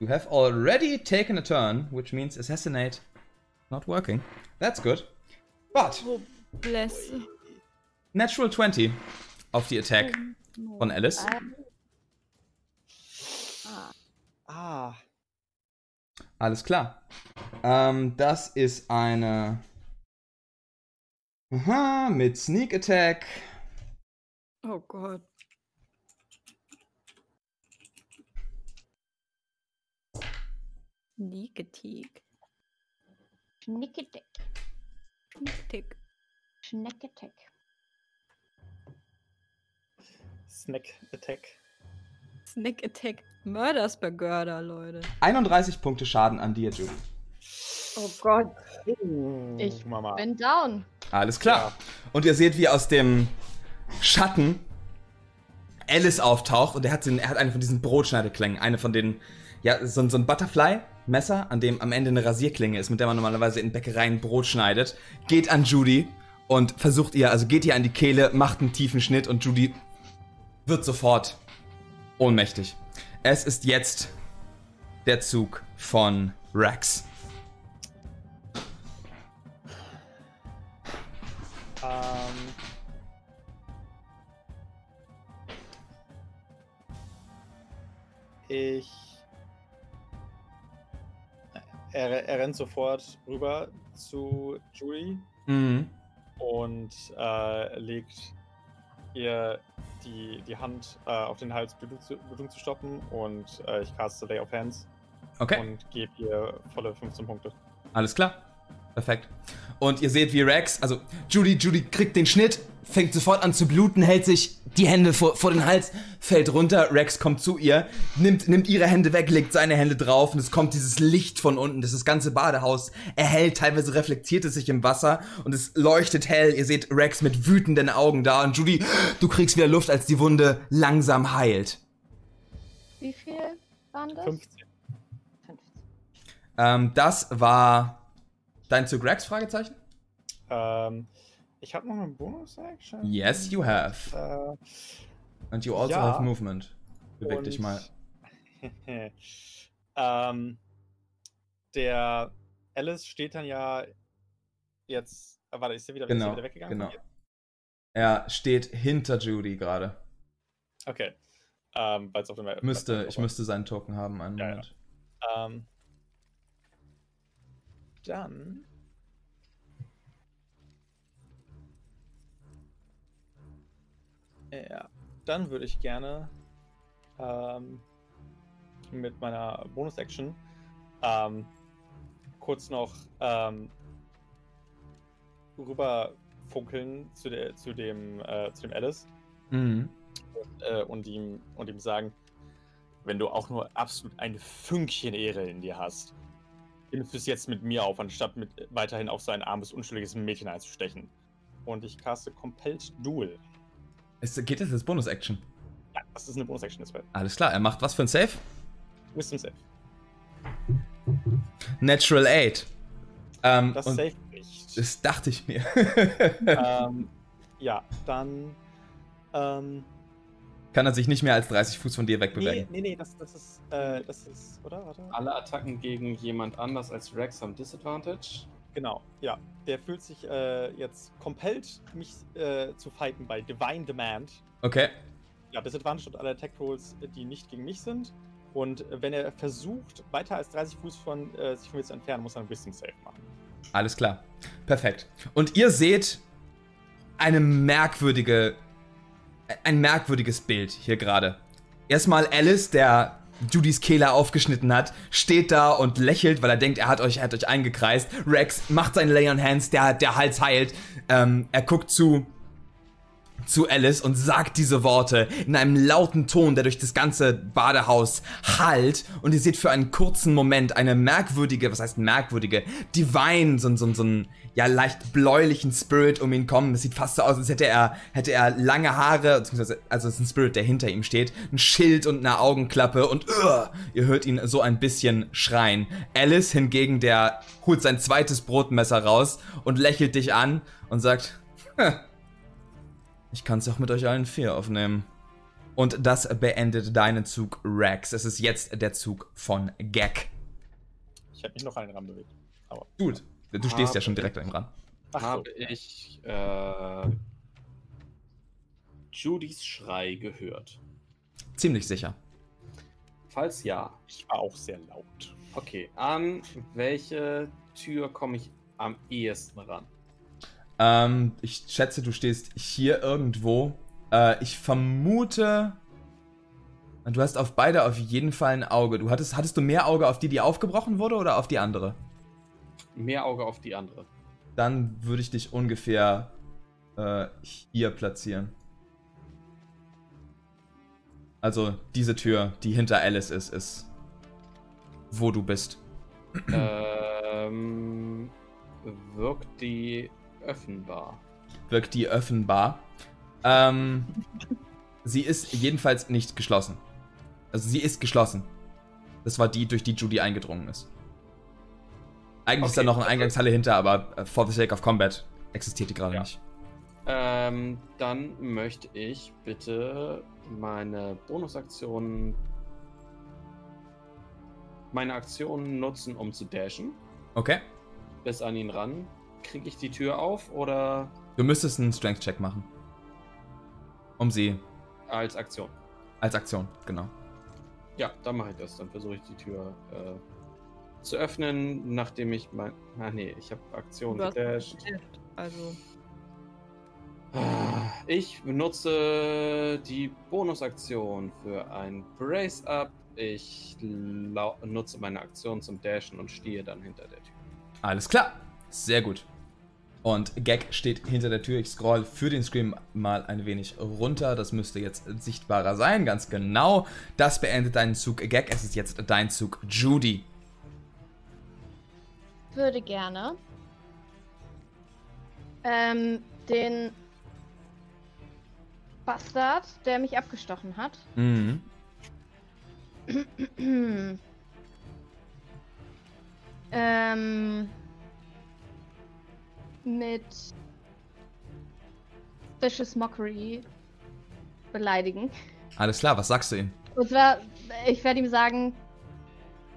[SPEAKER 1] You have already taken a turn, which means assassinate not working. That's good. But
[SPEAKER 4] Oh, bless.
[SPEAKER 1] natural 20 of the Attack
[SPEAKER 4] No.
[SPEAKER 1] von Alice.
[SPEAKER 2] Ah.
[SPEAKER 1] Alles klar. Ähm, das ist eine. Aha, mit Sneak Attack.
[SPEAKER 4] Oh Gott. Sneak-Attack.
[SPEAKER 5] Schnickedeck.
[SPEAKER 4] Tick.
[SPEAKER 5] Schneckedeck.
[SPEAKER 2] Snack Attack.
[SPEAKER 4] Snack Attack. Murders Burger, Leute.
[SPEAKER 1] 31 Punkte Schaden an dir, Judy.
[SPEAKER 4] Oh Gott.
[SPEAKER 5] Ich
[SPEAKER 2] Mama.
[SPEAKER 5] bin down.
[SPEAKER 1] Alles klar. Und ihr seht, wie aus dem Schatten Alice auftaucht und er hat, den, er hat eine von diesen Brotschneideklängen, eine von den, ja, so, ein- so ein Butterfly-Messer, an dem am Ende eine Rasierklinge ist, mit der man normalerweise in Bäckereien Brot schneidet, geht an Judy und versucht ihr, also geht ihr an die Kehle, macht einen tiefen Schnitt und Judy wird sofort ohnmächtig. Es ist jetzt der Zug von Rex.
[SPEAKER 2] Ähm. Ich. Er, er rennt sofort rüber zu Julie
[SPEAKER 1] Mhm.
[SPEAKER 2] und äh, legt ihr die, die Hand äh, auf den Hals, Blutung zu, Blutung zu stoppen und äh, ich caste Lay of Hands
[SPEAKER 1] Okay.
[SPEAKER 2] und gebe ihr volle 15 Punkte.
[SPEAKER 1] Alles klar. Perfekt. Und ihr seht, wie Rex, also Judy, Judy kriegt den Schnitt, fängt sofort an zu bluten, hält sich die Hände vor, vor den Hals, fällt runter. Rex kommt zu ihr, nimmt, nimmt ihre Hände weg, legt seine Hände drauf und es kommt dieses Licht von unten, das das ganze Badehaus erhellt, teilweise reflektiert es sich im Wasser und es leuchtet hell. Ihr seht Rex mit wütenden Augen da und Judy, du kriegst wieder Luft, als die Wunde langsam heilt.
[SPEAKER 5] Wie viel waren das?
[SPEAKER 2] 15.
[SPEAKER 5] 15.
[SPEAKER 1] Ähm, das war dein Zug Rex? Fragezeichen?
[SPEAKER 2] Ähm, ich habe noch eine Bonus-Action.
[SPEAKER 1] Yes, you have.
[SPEAKER 2] Äh,
[SPEAKER 1] And you also
[SPEAKER 2] Ja.
[SPEAKER 1] have movement. Beweg
[SPEAKER 2] Und-
[SPEAKER 1] dich mal.
[SPEAKER 2] ähm, der Alice steht dann ja jetzt. äh, Warte, ist er wieder,
[SPEAKER 1] Genau,
[SPEAKER 2] er wieder weggegangen?
[SPEAKER 1] genau. Er steht hinter Judy gerade.
[SPEAKER 2] Okay. Ähm, auf dem
[SPEAKER 1] Müsste, ich müsste seinen Token haben, einen
[SPEAKER 2] Ja, ja.
[SPEAKER 1] Moment.
[SPEAKER 2] Ähm, dann. Ja, dann würde ich gerne ähm, mit meiner Bonus-Action ähm, kurz noch ähm, rüber funkeln zu, der, zu, dem, äh, zu dem Alice
[SPEAKER 1] Mhm.
[SPEAKER 2] äh, und, ihm, und ihm sagen, wenn du auch nur absolut ein Fünkchen Ehre in dir hast, nimmst es jetzt mit mir auf, anstatt mit weiterhin auf so ein armes, unschuldiges Mädchen einzustechen. Und ich caste Compelled Duel.
[SPEAKER 1] Es geht jetzt als Bonus-Action.
[SPEAKER 2] Ja, das ist eine Bonus-Action, das
[SPEAKER 1] Alles klar, er macht was für ein Save?
[SPEAKER 2] Wisdom Save.
[SPEAKER 1] Natural 8. Ähm,
[SPEAKER 2] Das safe nicht.
[SPEAKER 1] das dachte ich mir.
[SPEAKER 2] ähm, ja, dann. Ähm,
[SPEAKER 1] Kann er sich nicht mehr als 30 Fuß von dir
[SPEAKER 2] nee,
[SPEAKER 1] wegbewegen.
[SPEAKER 2] nee, nee, das, das ist. Äh, das ist. Oder? Warte.
[SPEAKER 3] Alle Attacken gegen jemand anders als Rex haben Disadvantage.
[SPEAKER 2] Genau, ja. Der fühlt sich äh, jetzt compelled, mich äh, zu fighten bei Divine Demand.
[SPEAKER 1] Okay.
[SPEAKER 2] Ja, Disadvantage und alle Attack Rolls, die nicht gegen mich sind. Und äh, wenn er versucht, weiter als 30 Fuß von äh, sich von mir zu entfernen, muss er ein Wisdom Save machen.
[SPEAKER 1] Alles klar. Perfekt. Und ihr seht eine merkwürdige, ein merkwürdiges Bild hier gerade. Erstmal Alice, der Judys Kehle aufgeschnitten hat, steht da und lächelt, weil er denkt, er hat euch, er hat euch eingekreist. Rex macht seine Lay on Hands, der, der Hals heilt. Ähm, er guckt zu, zu Alice und sagt diese Worte in einem lauten Ton, der durch das ganze Badehaus hallt. Und ihr seht für einen kurzen Moment eine merkwürdige, was heißt merkwürdige, divine, so, so, so einen ja leicht bläulichen Spirit um ihn kommen. Das sieht fast so aus, als hätte er, hätte er lange Haare, beziehungsweise, also es ist ein Spirit, der hinter ihm steht, ein Schild und eine Augenklappe und uh, ihr hört ihn so ein bisschen schreien. Alice hingegen, der holt sein zweites Brotmesser raus und lächelt dich an und sagt, "Hm, ich kann es auch mit euch allen vier aufnehmen. Und das beendet deinen Zug, Rex. Es ist jetzt der Zug von Gag.
[SPEAKER 2] Ich hätte mich noch einen ranbewegt. Aber.
[SPEAKER 1] Gut. Du stehst ja
[SPEAKER 3] Habe
[SPEAKER 1] schon direkt an ihm ran.
[SPEAKER 2] Ach so.
[SPEAKER 3] Habe ich äh, Judys Schrei gehört?
[SPEAKER 1] Ziemlich sicher.
[SPEAKER 3] Falls ja,
[SPEAKER 2] Ich war auch sehr laut.
[SPEAKER 3] okay. An welche Tür komme ich am ehesten ran?
[SPEAKER 1] Ähm, ich schätze, du stehst hier irgendwo. Äh, ich vermute. Du hast auf beide auf jeden Fall ein Auge. Du hattest, hattest du mehr Auge auf die, die aufgebrochen wurde oder auf die andere?
[SPEAKER 3] Mehr Auge auf die andere.
[SPEAKER 1] Dann würde ich dich ungefähr äh, hier platzieren. Also diese Tür, die hinter Alice ist, ist wo du bist.
[SPEAKER 3] ähm, wirkt die öffnbar?
[SPEAKER 1] Wirkt die offenbar. Ähm, Sie ist jedenfalls nicht geschlossen. Also sie ist geschlossen. Das war die, durch die Judy eingedrungen ist. Eigentlich ist da
[SPEAKER 3] Okay,
[SPEAKER 1] noch eine
[SPEAKER 3] also-
[SPEAKER 1] Eingangshalle hinter, aber äh, for the sake of combat existiert die gerade
[SPEAKER 3] Ja.
[SPEAKER 1] nicht.
[SPEAKER 3] Ähm, dann möchte ich bitte meine Bonusaktion, meine Aktion nutzen, um zu dashen.
[SPEAKER 1] Okay.
[SPEAKER 3] Bis an ihn ran. Kriege ich die Tür auf oder
[SPEAKER 1] Du müsstest einen Strength-Check machen. Um sie
[SPEAKER 3] als Aktion?
[SPEAKER 1] als Aktion, genau.
[SPEAKER 3] Ja, dann mache ich das. Dann versuche ich die Tür äh, zu öffnen, nachdem ich mein. Ah, nee, ich habe Aktion gedasht.
[SPEAKER 4] Also,
[SPEAKER 3] Ich benutze die Bonusaktion für ein Brace-Up. Ich nutze meine Aktion zum Dashen und stehe dann hinter der Tür.
[SPEAKER 1] Alles klar. Sehr gut. Und Gag steht hinter der Tür. Ich scroll für den Scream mal ein wenig runter. Das müsste jetzt sichtbarer sein, ganz genau. Das beendet deinen Zug Gag. Es ist jetzt dein Zug Judy.
[SPEAKER 5] würde gerne ähm, den Bastard, der mich abgestochen hat,
[SPEAKER 1] Mhm.
[SPEAKER 5] ähm, mit Vicious Mockery beleidigen.
[SPEAKER 1] Alles klar, was sagst du ihm?
[SPEAKER 5] Und zwar, ich werde ihm sagen,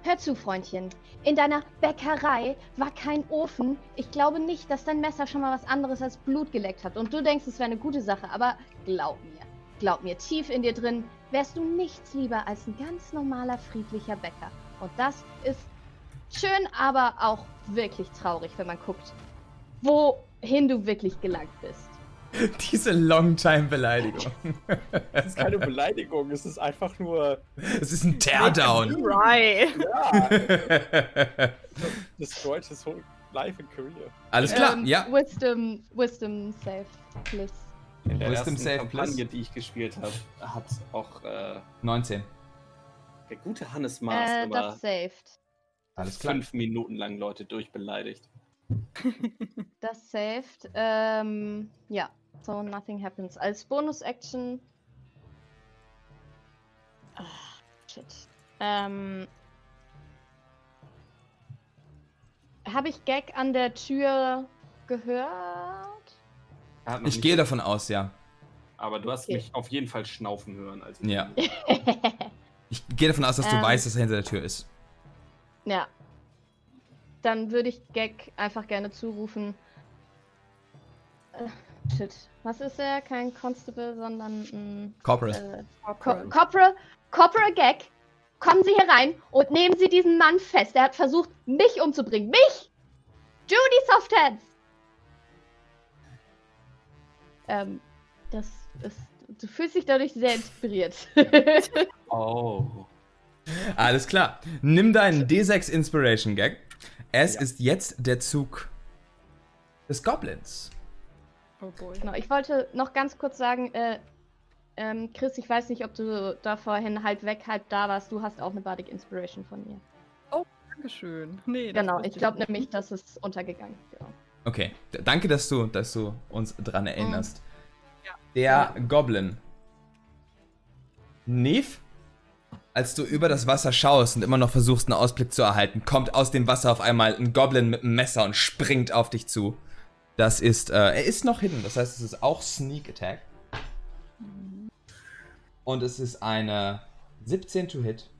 [SPEAKER 5] hör zu, Freundchen. In deiner Bäckerei war kein Ofen. Ich glaube nicht, dass dein Messer schon mal was anderes als Blut geleckt hat. Und du denkst, es wäre eine gute Sache, aber glaub mir, glaub mir, tief in dir drin wärst du nichts lieber als ein ganz normaler, friedlicher Bäcker. Und das ist schön, aber auch wirklich traurig, wenn man guckt, wohin du wirklich gelangt bist.
[SPEAKER 1] Diese Longtime-Beleidigung.
[SPEAKER 2] Das ist keine Beleidigung, es ist einfach nur.
[SPEAKER 1] Es ist ein Teardown.
[SPEAKER 4] right.
[SPEAKER 2] Ja, destroyed his whole life and career.
[SPEAKER 1] Alles klar,
[SPEAKER 5] Ähm,
[SPEAKER 1] ja.
[SPEAKER 5] Wisdom, Wisdom Save, please.
[SPEAKER 3] In der
[SPEAKER 1] Wisdom
[SPEAKER 3] ersten
[SPEAKER 1] Save,
[SPEAKER 3] Kampagne,
[SPEAKER 1] please.
[SPEAKER 3] die ich gespielt habe, hat auch äh,
[SPEAKER 1] 19.
[SPEAKER 3] der gute Hannes Maas
[SPEAKER 5] Äh,
[SPEAKER 3] immer
[SPEAKER 5] das saved.
[SPEAKER 1] Alles klar.
[SPEAKER 3] fünf Minuten lang Leute durchbeleidigt.
[SPEAKER 5] Das saved. Ähm, ja, so nothing happens. Als Bonus-Action. Ah, shit. Ähm. Habe ich Gag an der Tür gehört?
[SPEAKER 1] Ich gehe davon aus, ja.
[SPEAKER 3] Aber du hast
[SPEAKER 5] Okay.
[SPEAKER 3] mich auf jeden Fall schnaufen hören. Als ich
[SPEAKER 1] Ja. Ich gehe davon aus, dass du
[SPEAKER 5] Ähm.
[SPEAKER 1] weißt, dass er hinter der Tür ist.
[SPEAKER 5] ja. Dann würde ich Gag einfach gerne zurufen. Äh, shit. Was ist er? Kein Constable, sondern ein.
[SPEAKER 1] Corporal.
[SPEAKER 5] Äh, Co
[SPEAKER 4] Corporal.
[SPEAKER 5] Corporal, Corporal Gag, kommen Sie hier rein und nehmen Sie diesen Mann fest. Er hat versucht, mich umzubringen. Mich! Judy Softhands! Ähm, das ist. Du fühlst dich dadurch sehr inspiriert.
[SPEAKER 3] Oh.
[SPEAKER 1] Alles klar. Nimm deinen D6 Inspiration Gag. Es ist jetzt der Zug des Goblins.
[SPEAKER 4] Oh boy.
[SPEAKER 5] genau, ich wollte noch ganz kurz sagen, äh, ähm, Chris, ich weiß nicht, ob du da vorhin halb weg, halb da warst. Du hast auch eine Bardic Inspiration von mir.
[SPEAKER 4] Dankeschön. Nee,
[SPEAKER 5] Genau, ich glaube nämlich, das ist untergegangen. Genau.
[SPEAKER 1] Okay. D danke, dass du, dass du uns dran erinnerst.
[SPEAKER 4] Ja.
[SPEAKER 1] Der Goblin. Neve, als du über das Wasser schaust und immer noch versuchst, einen Ausblick zu erhalten, kommt aus dem Wasser auf einmal ein Goblin mit einem Messer und springt auf dich zu. Das ist, äh, er ist noch hidden, das heißt, es ist auch Sneak Attack. Und es ist eine 17 to hit.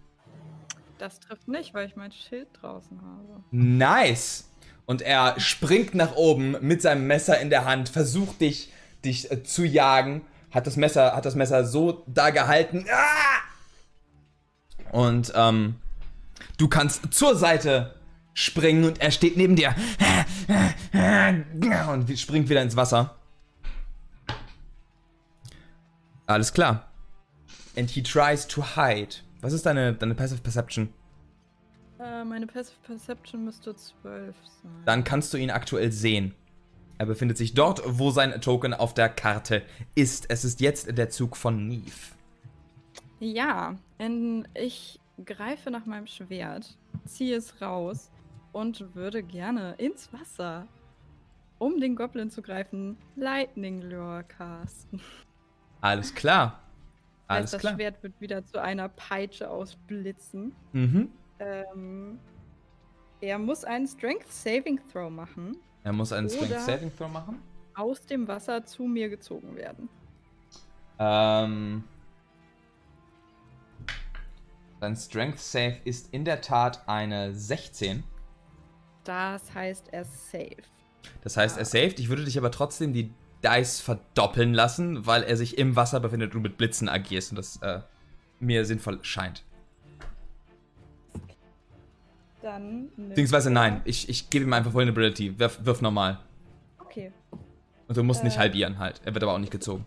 [SPEAKER 4] Das trifft nicht, weil ich mein Schild draußen habe.
[SPEAKER 1] Nice! Und er springt nach oben mit seinem Messer in der Hand, versucht dich, dich äh, zu jagen, hat das Messer, hat das Messer so da gehalten. Ah! Und ähm, du kannst zur Seite springen und er steht neben dir und springt wieder ins Wasser. Alles klar. And he tries to hide. Was ist deine, deine Passive Perception?
[SPEAKER 4] Äh, meine Passive Perception müsste 12 sein.
[SPEAKER 1] dann kannst du ihn aktuell sehen. Er befindet sich dort, wo sein Token auf der Karte ist. Es ist jetzt der Zug von Neve.
[SPEAKER 4] Ja, ich greife nach meinem Schwert, ziehe es raus und würde gerne ins Wasser, um den Goblin zu greifen, Lightning Lure casten.
[SPEAKER 1] Alles klar. Alles
[SPEAKER 4] das
[SPEAKER 1] klar.
[SPEAKER 4] Schwert wird wieder zu einer Peitsche ausblitzen.
[SPEAKER 1] Mhm.
[SPEAKER 4] Ähm, er muss einen Strength Saving Throw machen,
[SPEAKER 1] Er muss einen Strength Saving Throw machen.
[SPEAKER 4] aus dem Wasser zu mir gezogen werden.
[SPEAKER 1] Ähm. Sein Strength Save ist in der Tat eine 16.
[SPEAKER 4] Das heißt, er safe.
[SPEAKER 1] Das heißt, er saved. Ich würde dich aber trotzdem die Dice verdoppeln lassen, weil er sich im Wasser befindet und mit Blitzen agierst und das äh, mir sinnvoll scheint.
[SPEAKER 4] Dann.
[SPEAKER 1] Beziehungsweise nein, ich, ich gebe ihm einfach Vulnerability. Wirf, wirf normal.
[SPEAKER 4] Okay.
[SPEAKER 1] Und du musst nicht
[SPEAKER 4] Äh.
[SPEAKER 1] halbieren halt. Er wird aber auch nicht gezogen.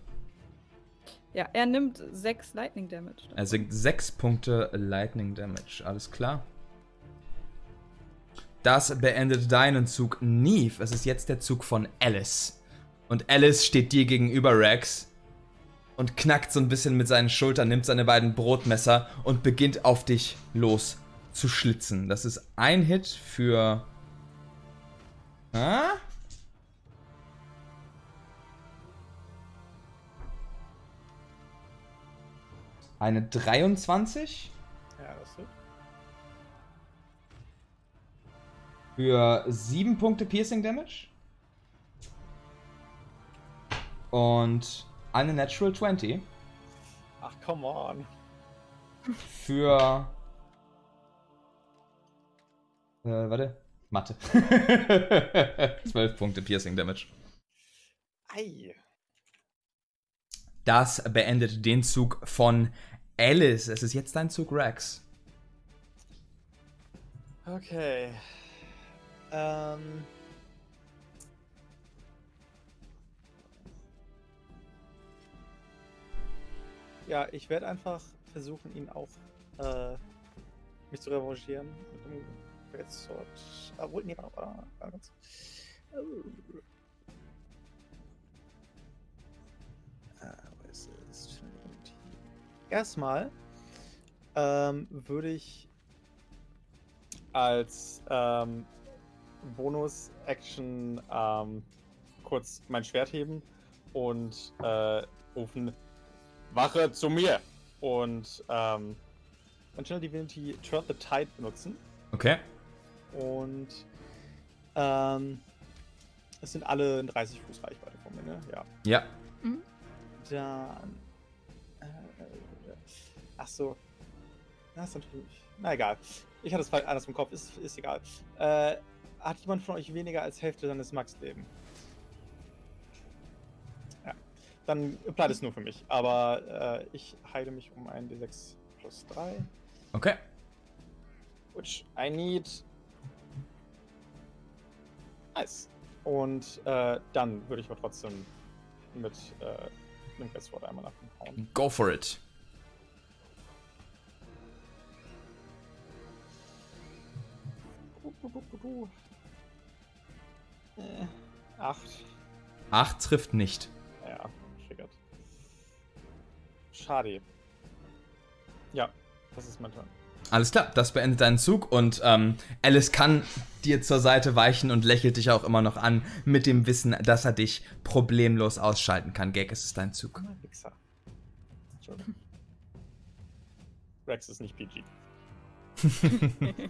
[SPEAKER 4] Ja, er nimmt 6 Lightning Damage.
[SPEAKER 1] Er sinkt 6 Punkte Lightning Damage. Alles klar. Das beendet deinen Zug, Neve. Es ist jetzt der Zug von Alice. Und Alice steht dir gegenüber, Rex. Und knackt so ein bisschen mit seinen Schultern, nimmt seine beiden Brotmesser und beginnt auf dich los zu schlitzen. Das ist ein Hit für. Ah? Eine 23
[SPEAKER 2] Ja, das wird.
[SPEAKER 1] für 7 Punkte Piercing Damage. Und eine Natural 20
[SPEAKER 2] Ach, come on.
[SPEAKER 1] für. Äh, warte. Mathe. 12 Punkte Piercing Damage.
[SPEAKER 2] Ei.
[SPEAKER 1] Das beendet den Zug von Alice. Es ist jetzt dein Zug, Rex.
[SPEAKER 2] Okay. Ähm. Ja, ich werde einfach versuchen, ihn auch äh, mich zu revanchieren mit dem Great Sword. Obwohl, nee, warte, warte, warte Erstmal ähm, würde ich als ähm, Bonus-Action ähm, kurz mein Schwert heben und äh, rufen Wache zu mir und ähm, dann Channel Divinity Turn the Tide benutzen
[SPEAKER 1] Okay.
[SPEAKER 2] und ähm, es sind alle in 30 Fuß Reichweite von mir, ne? Ja.
[SPEAKER 1] Ja.
[SPEAKER 2] Dann. Äh, ach so. Das ist natürlich. Na egal. Ich hatte es falsch anders im Kopf. Ist, ist egal. Äh, hat jemand von euch weniger als Hälfte seines Max-Leben? Ja. Dann bleibt es nur für mich. Aber äh, ich heile mich um einen D6 plus 3.
[SPEAKER 1] Okay.
[SPEAKER 2] Which I need. Nice. Und äh, dann würde ich aber trotzdem mit äh, einem Guesswort einmal nach hauen.
[SPEAKER 1] Go for it.
[SPEAKER 2] Äh, acht.
[SPEAKER 1] 8 trifft nicht.
[SPEAKER 2] Ja, triggert. Schade. Ja, das ist mein Turn.
[SPEAKER 1] Alles klar, das beendet deinen Zug und ähm, Alice kann dir zur Seite weichen und lächelt dich auch immer noch an mit dem Wissen, dass er dich problemlos ausschalten kann. Gag, es ist dein Zug.
[SPEAKER 2] Ah, Wichser. Rex ist nicht PG.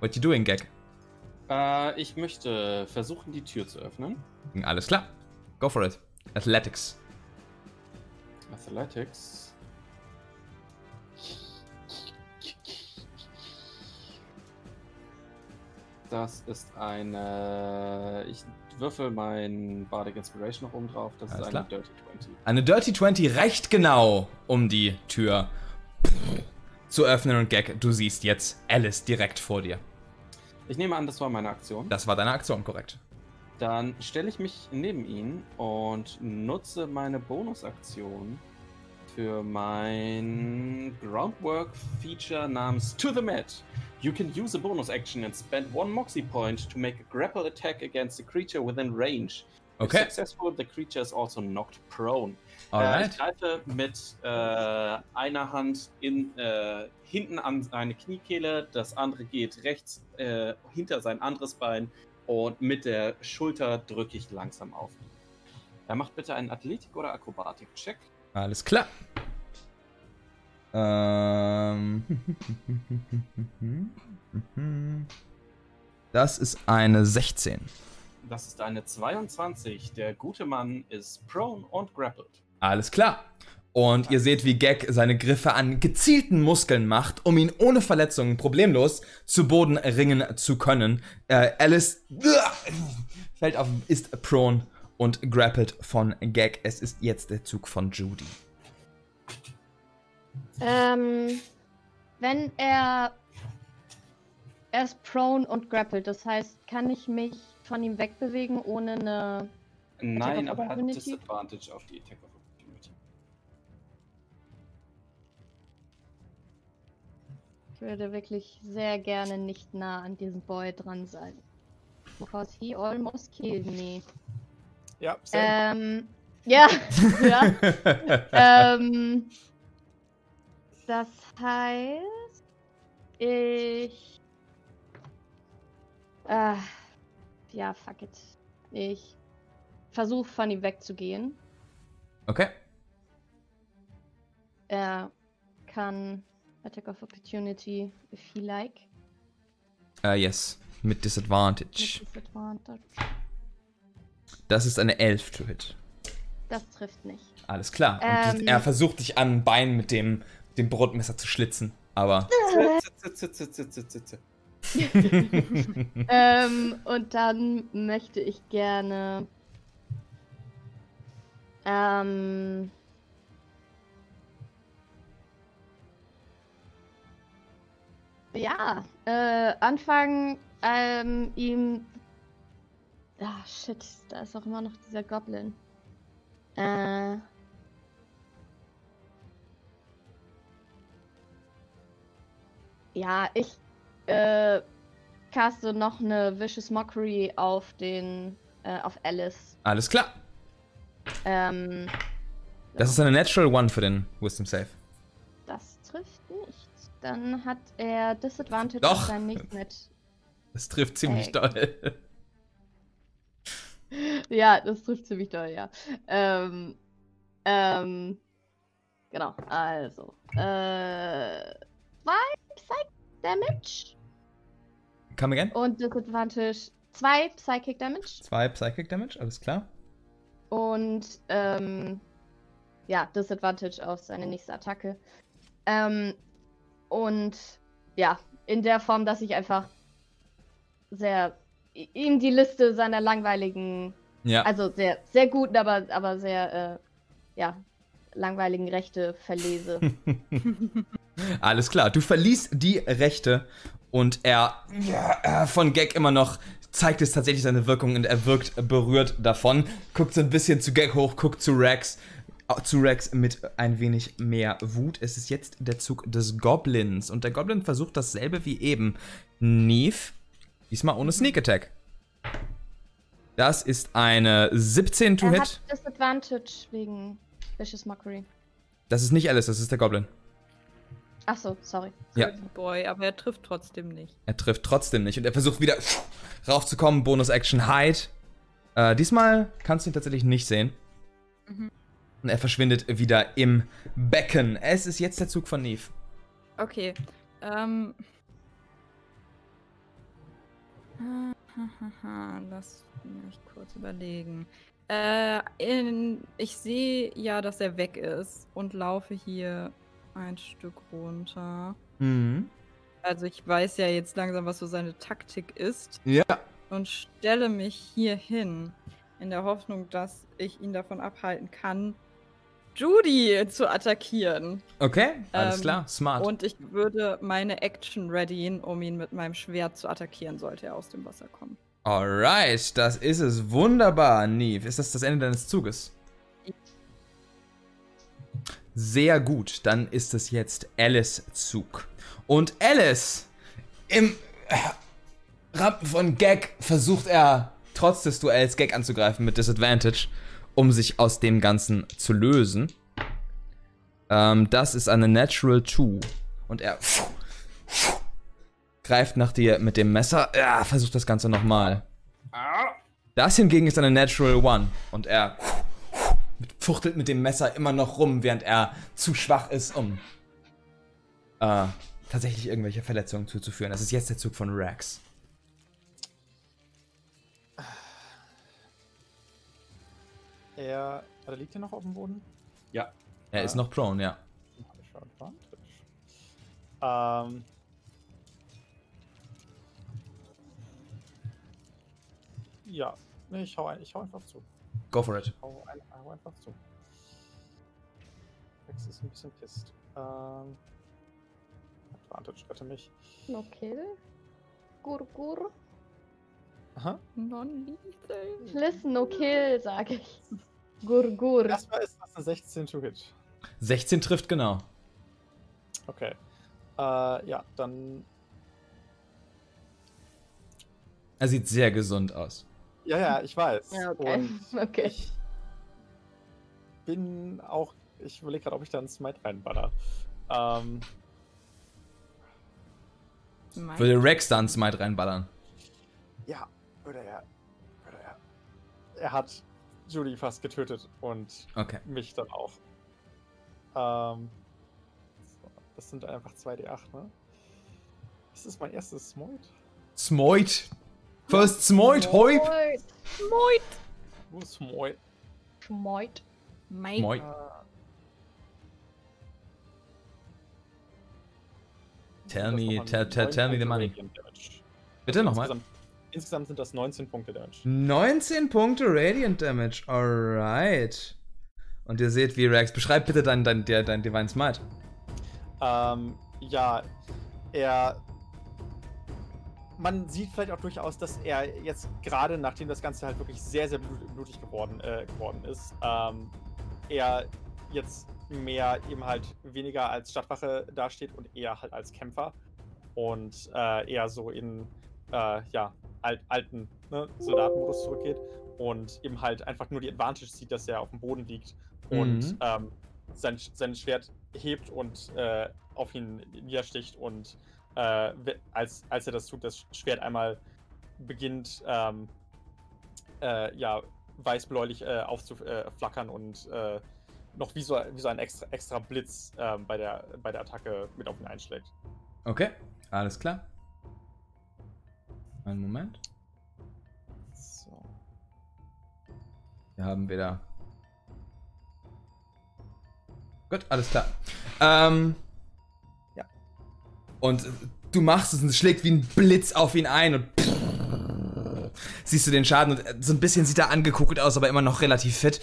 [SPEAKER 1] What you doing, Gag?
[SPEAKER 3] Äh, ich möchte versuchen, die Tür zu öffnen.
[SPEAKER 1] Alles klar. Go for it. Athletics.
[SPEAKER 3] Athletics. Das ist eine. Ich würfel mein Bardic Inspiration noch oben drauf. Das
[SPEAKER 1] Alles
[SPEAKER 3] ist
[SPEAKER 1] klar.
[SPEAKER 3] eine Dirty 20.
[SPEAKER 1] Eine Dirty 20 reicht genau, um die Tür zu öffnen und Gag, du siehst jetzt Alice direkt vor dir.
[SPEAKER 3] Ich nehme an, das war meine Aktion.
[SPEAKER 1] Das war deine Aktion, korrekt.
[SPEAKER 3] Dann stelle ich mich neben ihn und nutze meine Bonusaktion für mein Groundwork-Feature namens To the Mat. You can use a bonus action and spend one Moxie point to make a grapple attack against a creature within range. If
[SPEAKER 1] Okay,
[SPEAKER 3] successful, the creature is also knocked prone. Äh, ich greife mit äh, einer Hand in, äh, hinten an seine Kniekehle, das andere geht rechts äh, hinter sein anderes Bein und mit der Schulter drücke ich langsam auf. Er macht bitte einen Athletik- oder Akrobatik-Check.
[SPEAKER 1] Alles klar. Ähm. Das ist eine 16.
[SPEAKER 3] Das ist eine 22. Der gute Mann ist prone und grappled.
[SPEAKER 1] Alles klar. Und ihr seht, wie Gag seine Griffe an gezielten Muskeln macht, um ihn ohne Verletzungen problemlos zu Boden ringen zu können. Äh, Alice fällt auf, ist prone und grappelt von Gag. Es ist jetzt der Zug von Judy.
[SPEAKER 5] Ähm, wenn er. Er ist prone und grappelt, das heißt, kann ich mich von ihm wegbewegen, ohne eine.
[SPEAKER 3] Nein,
[SPEAKER 5] of
[SPEAKER 3] aber er hat? Disadvantage auf die Attack of Opportunity.
[SPEAKER 5] Ich würde wirklich sehr gerne nicht nah an diesem Boy dran sein. Because he almost killed me.
[SPEAKER 2] Ja, same.
[SPEAKER 5] Ähm, ja, ja. ähm, das heißt, ich. Äh, ja, fuck it. Ich versuche von ihm wegzugehen.
[SPEAKER 1] Okay.
[SPEAKER 5] Er kann Attack of Opportunity, if he like.
[SPEAKER 1] Äh, yes. Mit Disadvantage.
[SPEAKER 5] Mit Disadvantage.
[SPEAKER 1] Das ist eine 11 to hit.
[SPEAKER 5] Das trifft nicht.
[SPEAKER 1] Alles klar. Und
[SPEAKER 5] Ähm.
[SPEAKER 1] er versucht dich an Bein mit dem, dem Brotmesser zu schlitzen. Aber.
[SPEAKER 5] Ähm, und dann möchte ich gerne. Ähm. Ja, äh, anfangen, ähm, ihm. Ah, shit, da ist auch immer noch dieser Goblin. Äh. Ja, ich äh, caste noch eine Vicious Mockery auf den, äh, auf Alice.
[SPEAKER 1] Alles klar.
[SPEAKER 5] Ähm,
[SPEAKER 1] Das ist eine Natural One für den Wisdom Save.
[SPEAKER 5] das trifft nicht. Dann hat er Disadvantage
[SPEAKER 1] Doch.
[SPEAKER 5] auf seinen nächsten Hit.
[SPEAKER 1] Das trifft ziemlich
[SPEAKER 5] Ey.
[SPEAKER 1] doll.
[SPEAKER 5] Ja, das trifft ziemlich doll, ja. Ähm, ähm, genau, also. Äh, zwei Psychic Damage
[SPEAKER 1] Come again?
[SPEAKER 5] und Disadvantage. Zwei Psychic Damage
[SPEAKER 1] Zwei Psychic Damage, alles klar.
[SPEAKER 5] und, ähm, ja, Disadvantage auf seine nächste Attacke. Ähm, und, ja, in der Form, dass ich einfach sehr ihm die Liste seiner langweiligen
[SPEAKER 1] Ja.
[SPEAKER 5] Also sehr, sehr guten, aber, aber sehr, äh, ja, langweiligen Rechte verlese.
[SPEAKER 1] Alles klar. Du verliest die Rechte und er ja, von Gag immer noch zeigt es tatsächlich seine Wirkung und er wirkt berührt davon. Guckt so ein bisschen zu Gag hoch, guckt zu Rex. Zu Rex mit ein wenig mehr Wut. Es ist jetzt der Zug des Goblins. Und der Goblin versucht dasselbe wie eben. Neve. Diesmal ohne Sneak Attack. Das ist eine 17 to
[SPEAKER 5] er
[SPEAKER 1] Hit.
[SPEAKER 5] hat Disadvantage wegen Vicious Mockery.
[SPEAKER 1] Das ist nicht alles, das ist der Goblin.
[SPEAKER 5] Achso, sorry.
[SPEAKER 1] Ja.
[SPEAKER 4] Boy, aber er trifft trotzdem nicht.
[SPEAKER 1] Er trifft trotzdem nicht und er versucht wieder raufzukommen. Bonus-Action Hide. Äh, diesmal kannst du ihn tatsächlich nicht sehen.
[SPEAKER 4] Mhm.
[SPEAKER 1] Und er verschwindet wieder im Becken. Es ist jetzt der Zug von Neve.
[SPEAKER 4] Okay. Ähm. Lass mich kurz überlegen. Äh, in, ich sehe ja, dass er weg ist und laufe hier ein Stück runter.
[SPEAKER 1] Mhm.
[SPEAKER 4] Also ich weiß ja jetzt langsam, was so seine Taktik ist
[SPEAKER 1] Ja.
[SPEAKER 4] und stelle mich hier hin in der Hoffnung, dass ich ihn davon abhalten kann, Judy zu attackieren.
[SPEAKER 1] Okay, alles
[SPEAKER 4] Ähm,
[SPEAKER 1] klar. Smart.
[SPEAKER 4] Und ich würde meine Action readyen, um ihn mit meinem Schwert zu attackieren, sollte er aus dem Wasser kommen.
[SPEAKER 1] Alright, das ist es. Wunderbar, Neve. Ist das das Ende deines Zuges? Sehr gut, dann ist es jetzt Alice Zug. Und Alice, im Rampen von Gag, versucht er trotz des Duells Gag anzugreifen mit Disadvantage, um sich aus dem Ganzen zu lösen. Ähm, das ist eine Natural 2. Und er greift nach dir mit dem Messer. Ja, versucht das Ganze nochmal. Das hingegen ist eine Natural One. Und er fuchtelt mit dem Messer immer noch rum, während er zu schwach ist, um äh, tatsächlich irgendwelche Verletzungen zuzuführen. Das ist jetzt der Zug von Rex.
[SPEAKER 2] Er, er liegt hier noch auf dem Boden?
[SPEAKER 3] Ja.
[SPEAKER 1] Er ist noch prone, ja.
[SPEAKER 2] Ähm. Ja, nee, ich hau, ein, ich hau einfach zu.
[SPEAKER 1] Go for it.
[SPEAKER 2] Hau, ein, hau einfach zu. Rex ist ein bisschen pisst. Ähm. Advantage rette mich.
[SPEAKER 5] No kill. Gur, gur.
[SPEAKER 2] Aha.
[SPEAKER 4] Non-lethal.
[SPEAKER 5] Listen, no kill, sag ich. Gur, gur.
[SPEAKER 2] Erstmal ist das eine 16 to hit.
[SPEAKER 1] 16 trifft genau.
[SPEAKER 2] Okay. Äh, ja, dann.
[SPEAKER 1] Er sieht sehr gesund aus.
[SPEAKER 2] Ja, ja, ich weiß.
[SPEAKER 5] Ja, okay.
[SPEAKER 2] Und
[SPEAKER 5] Okay.
[SPEAKER 2] ich bin auch. Ich überlege gerade, ob ich da einen Smite reinballer. Ähm,
[SPEAKER 4] Mein
[SPEAKER 1] Würde Rex da einen Smite reinballern.
[SPEAKER 2] ja, würde er. Würde er. Er hat Judy fast getötet und
[SPEAKER 1] Okay.
[SPEAKER 2] mich dann auch. Ähm, so, das sind einfach 2d8, ne? Das ist mein erstes Smite.
[SPEAKER 1] Smoit. First Smoit, Heub.
[SPEAKER 5] Schmoit.
[SPEAKER 4] Moit.
[SPEAKER 2] Wo ist
[SPEAKER 1] Smoit.
[SPEAKER 2] Äh,
[SPEAKER 1] Tell me, tell, tell, tell me the money. Bitte nochmal.
[SPEAKER 2] Insgesamt, insgesamt sind das 19 Punkte Damage.
[SPEAKER 1] 19 Punkte Radiant Damage. Alright. Und ihr seht, wie Rex. Beschreib bitte dein, dein, dein, dein Divine Smite.
[SPEAKER 2] Ähm, ja, er. Man sieht vielleicht auch durchaus, dass er jetzt gerade, nachdem das Ganze halt wirklich sehr, sehr blut, blutig geworden, äh, geworden ist, ähm, er jetzt mehr eben halt weniger als Stadtwache dasteht und eher halt als Kämpfer und äh, eher so in äh, ja, alt, alten ne, Soldatenmodus zurückgeht und eben halt einfach nur die Advantage sieht, dass er auf dem Boden liegt und
[SPEAKER 1] Mhm.
[SPEAKER 2] ähm, sein, sein Schwert hebt und äh, auf ihn niedersticht und äh, als, als er das tut, das Schwert einmal beginnt ähm, äh, ja, weiß-bläulich äh, aufzuflackern und äh, noch wie so, wie so ein extra, extra Blitz ähm, bei, der, bei der Attacke mit auf ihn einschlägt.
[SPEAKER 1] Okay, alles klar. Einen Moment.
[SPEAKER 2] So.
[SPEAKER 1] Wir haben wieder. Gut, alles klar. Ähm.
[SPEAKER 2] Ja.
[SPEAKER 1] Und du machst es und es schlägt wie ein Blitz auf ihn ein und siehst du den Schaden und so ein bisschen sieht er angekokelt aus, aber immer noch relativ fit.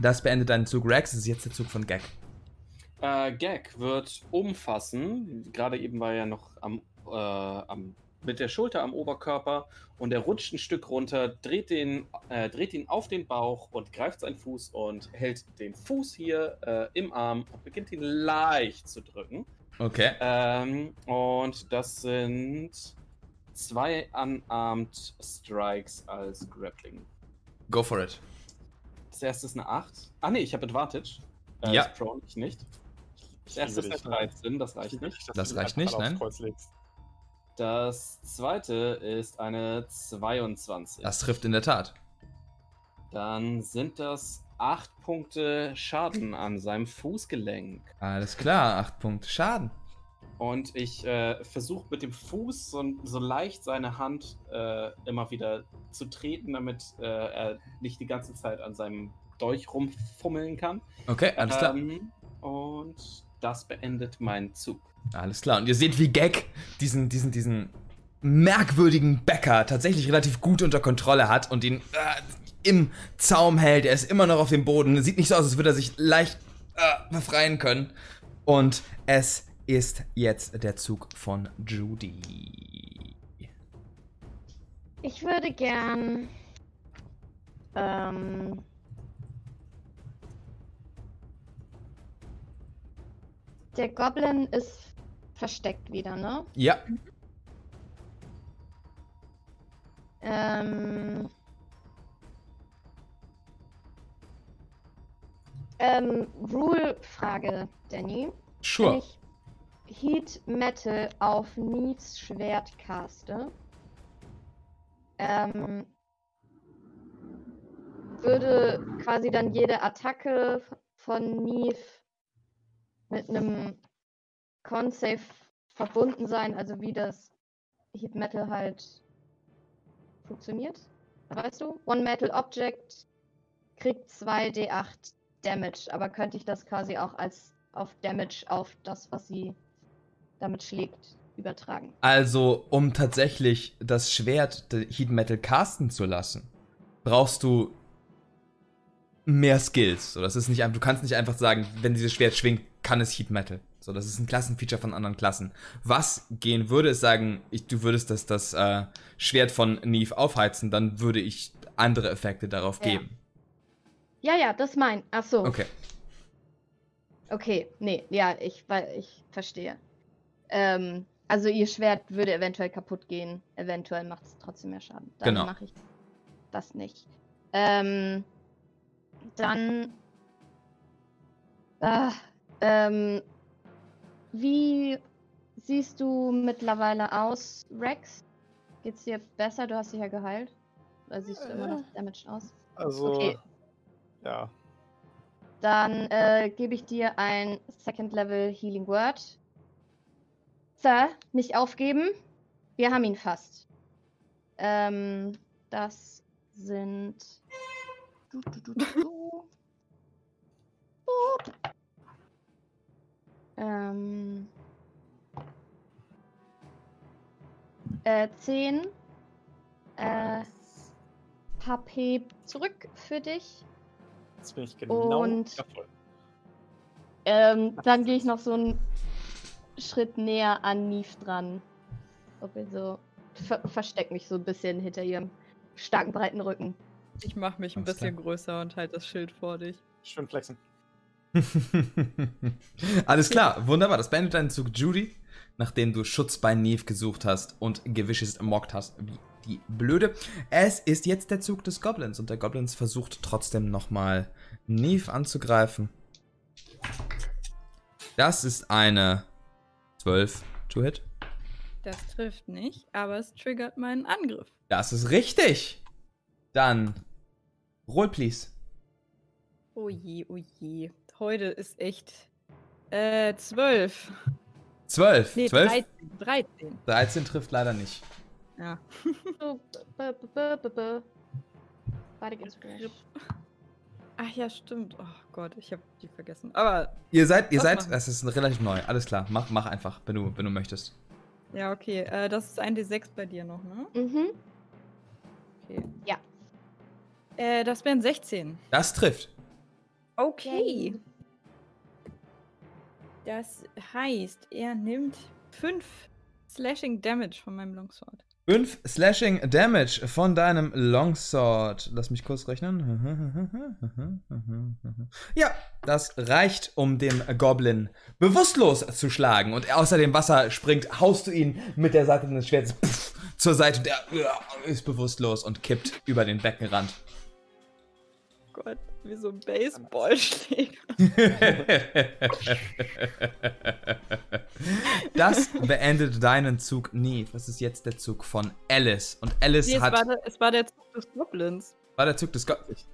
[SPEAKER 1] Das beendet deinen Zug Rex, das ist jetzt der Zug von Gag.
[SPEAKER 3] Äh, Gag wird umfassen. Gerade eben war er noch am, äh, am, mit der Schulter am Oberkörper und er rutscht ein Stück runter, dreht, den, äh, dreht ihn auf den Bauch und greift seinen Fuß und hält den Fuß hier äh, im Arm und beginnt ihn leicht zu drücken.
[SPEAKER 1] Okay.
[SPEAKER 3] Ähm, und das sind zwei Unarmed Strikes als Grappling.
[SPEAKER 1] Go for it.
[SPEAKER 3] Das erste ist eine 8. Ah, nee, ich habe Advantage. Äh,
[SPEAKER 1] Ja.
[SPEAKER 3] Prone, ich nicht. Das erste ist eine
[SPEAKER 2] ne?
[SPEAKER 3] 13, das reicht nicht.
[SPEAKER 1] Das
[SPEAKER 2] die
[SPEAKER 1] reicht nicht, nein.
[SPEAKER 3] Das zweite ist eine 22.
[SPEAKER 1] Das trifft in der Tat.
[SPEAKER 3] Dann sind das 8 Punkte Schaden an seinem Fußgelenk.
[SPEAKER 1] Alles klar, 8 Punkte Schaden.
[SPEAKER 3] Und ich äh, versuche mit dem Fuß so, so leicht seine Hand äh, immer wieder zu treten, damit äh, er nicht die ganze Zeit an seinem Dolch rumfummeln kann.
[SPEAKER 1] Okay, alles klar.
[SPEAKER 3] Ähm, und das beendet meinen Zug.
[SPEAKER 1] Alles klar. Und ihr seht, wie Gag diesen, diesen, diesen merkwürdigen Bäcker tatsächlich relativ gut unter Kontrolle hat und ihn äh, im Zaum hält. Er ist immer noch auf dem Boden. Sieht nicht so aus, als würde er sich leicht äh, befreien können. Und es ist jetzt der Zug von Judy.
[SPEAKER 5] Ich würde gern. Ähm, der Goblin ist versteckt wieder, ne?
[SPEAKER 1] Ja,
[SPEAKER 5] Ähm, ähm, Rule-Frage, Danny. Wenn
[SPEAKER 1] sure.
[SPEAKER 5] ich Heat Metal auf Needs Schwert caste, ähm, würde quasi dann jede Attacke von Neve mit einem Con-Save verbunden sein, also wie das Heat Metal halt funktioniert. Weißt du? One Metal Object kriegt 2d8 Damage, aber könnte ich das quasi auch als auf Damage auf das, was sie damit schlägt, übertragen.
[SPEAKER 1] Also, um tatsächlich das Schwert Heat Metal casten zu lassen, brauchst du mehr Skills. So, das ist nicht du kannst nicht einfach sagen, wenn dieses Schwert schwingt, kann es Heat Metal. So, das ist ein Klassenfeature von anderen Klassen. Was gehen würde, ist sagen, ich, du würdest das, das äh, Schwert von Neve aufheizen, dann würde ich andere Effekte darauf
[SPEAKER 5] Ja.
[SPEAKER 1] geben.
[SPEAKER 5] Ja, ja, das mein. Ach so.
[SPEAKER 1] Okay.
[SPEAKER 5] Okay, nee, ja, ich, weil ich verstehe. Ähm, also ihr Schwert würde eventuell kaputt gehen. Eventuell macht es trotzdem mehr Schaden. Dann
[SPEAKER 1] Genau.
[SPEAKER 5] mache ich das nicht. Ähm, dann. Ah, ähm, wie siehst du mittlerweile aus, Rex? Geht's dir besser? Du hast dich ja geheilt. Oder siehst du immer noch damaged aus?
[SPEAKER 2] Also,
[SPEAKER 5] Okay.
[SPEAKER 2] ja.
[SPEAKER 5] Dann äh, gebe ich dir ein Second Level Healing Word. Sir, nicht aufgeben. Wir haben ihn fast. Ähm, das sind. Du, du, du, du, du. Gut. Ähm. Äh, 10 äh, HP zurück für dich.
[SPEAKER 2] Jetzt bin ich genau
[SPEAKER 5] Und-. Ähm, dann gehe ich noch so einen Schritt näher an Neve dran. Ob ihr so. Ver versteck mich so ein bisschen hinter ihrem starken, breiten Rücken.
[SPEAKER 4] Ich mache mich ein
[SPEAKER 1] Alles
[SPEAKER 4] bisschen größer und halt das Schild vor dich.
[SPEAKER 2] Schön flexen.
[SPEAKER 1] Alles klar, wunderbar. Das beendet deinen Zug, Judy. Nachdem du Schutz bei Neve gesucht hast und Gewisches mockt hast, wie die Blöde. Es ist jetzt der Zug des Goblins und der Goblins versucht trotzdem nochmal Neve anzugreifen. Das ist eine 12 to hit.
[SPEAKER 4] Das trifft nicht, aber es triggert meinen Angriff.
[SPEAKER 1] Das ist richtig. Dann roll please.
[SPEAKER 4] Oh je, oh je. Heute ist echt. Äh, 12.
[SPEAKER 1] 12.
[SPEAKER 4] Nee,
[SPEAKER 1] 12?
[SPEAKER 4] 13. 13.
[SPEAKER 1] 13 trifft leider nicht.
[SPEAKER 4] Ja.
[SPEAKER 5] Bardic Inspiration.
[SPEAKER 4] Ach ja, stimmt. Oh Gott, ich habe die vergessen. Aber
[SPEAKER 1] Ihr seid, ihr seid,
[SPEAKER 4] machen?
[SPEAKER 1] das ist relativ neu. Alles klar, mach, mach einfach, wenn du, wenn du möchtest.
[SPEAKER 4] ja, okay. Äh, das ist ein D6 bei dir noch, ne?
[SPEAKER 5] Mhm.
[SPEAKER 4] Okay.
[SPEAKER 5] Ja.
[SPEAKER 4] Äh, das wären 16.
[SPEAKER 1] Das trifft.
[SPEAKER 4] Okay. Das heißt, er nimmt 5 Slashing Damage von meinem Longsword.
[SPEAKER 1] 5 Slashing Damage von deinem Longsword. Lass mich kurz rechnen. Ja, das reicht, um den Goblin bewusstlos zu schlagen. Und außer dem Wasser springt, haust du ihn mit der Seite des Schwertes pff, zur Seite. Der ist bewusstlos und kippt über den Beckenrand.
[SPEAKER 4] Gott, wie so ein Baseballschläger.
[SPEAKER 1] das beendet deinen Zug nie. Das ist jetzt der Zug von Alice. Und Alice
[SPEAKER 4] Nee, es
[SPEAKER 1] hat.
[SPEAKER 4] war, der, es war der Zug des Goblins.
[SPEAKER 1] war der Zug des Goblins.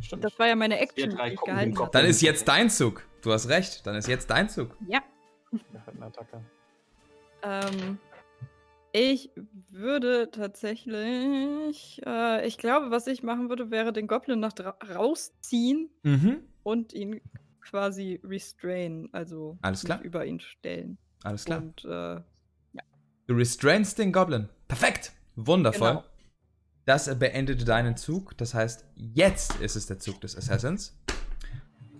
[SPEAKER 2] Stimmt.
[SPEAKER 4] Das war ja meine Action, die ich gehalten habe.
[SPEAKER 1] Dann ist jetzt dein Zug. Du hast recht. Dann ist jetzt dein Zug.
[SPEAKER 4] Ja.
[SPEAKER 2] Wir hatten eine Attacke.
[SPEAKER 4] Ähm, ich würde tatsächlich, äh, ich glaube, was ich machen würde, wäre den Goblin nach rausziehen
[SPEAKER 1] Mhm.
[SPEAKER 4] und ihn quasi restrain, also
[SPEAKER 1] Alles klar.
[SPEAKER 4] über ihn stellen.
[SPEAKER 1] Alles klar.
[SPEAKER 4] Und äh,
[SPEAKER 1] Du restrainst den Goblin. Perfekt. Wundervoll.
[SPEAKER 4] Genau.
[SPEAKER 1] Das beendet deinen Zug. Das heißt, jetzt ist es der Zug des Assassins.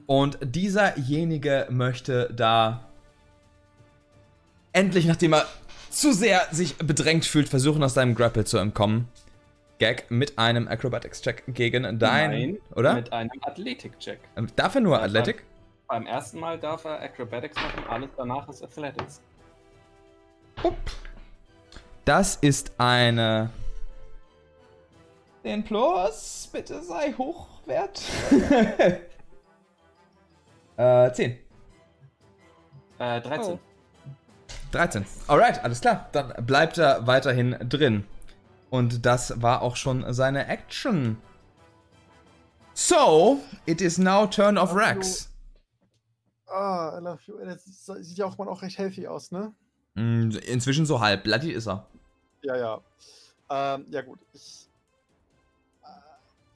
[SPEAKER 1] Und dieserjenige möchte da endlich, nachdem er zu sehr sich bedrängt fühlt, versuchen, aus seinem Grapple zu entkommen. Gag mit einem Acrobatics-Check gegen dein.
[SPEAKER 3] Nein,
[SPEAKER 1] oder?
[SPEAKER 3] Mit einem Athletik-Check.
[SPEAKER 1] Ähm, Darf er nur
[SPEAKER 3] Ja,
[SPEAKER 1] Athletic?
[SPEAKER 3] Beim ersten Mal darf er Acrobatics machen, alles danach ist Athletics.
[SPEAKER 1] Das ist eine. Den Plus, bitte sei hochwert. äh, 10.
[SPEAKER 3] Äh, 13.
[SPEAKER 4] Oh.
[SPEAKER 1] 13. Alright, alles klar. Dann bleibt er weiterhin drin. Und das war auch schon seine Action. So, it is now turn of Rex.
[SPEAKER 7] Ah, I love you. Das sieht ja auch mal auch recht healthy aus, ne?
[SPEAKER 1] Mm, Inzwischen so halb. Bloody ist er.
[SPEAKER 7] Ja, ja. Ähm, ja, gut. Ich. Äh,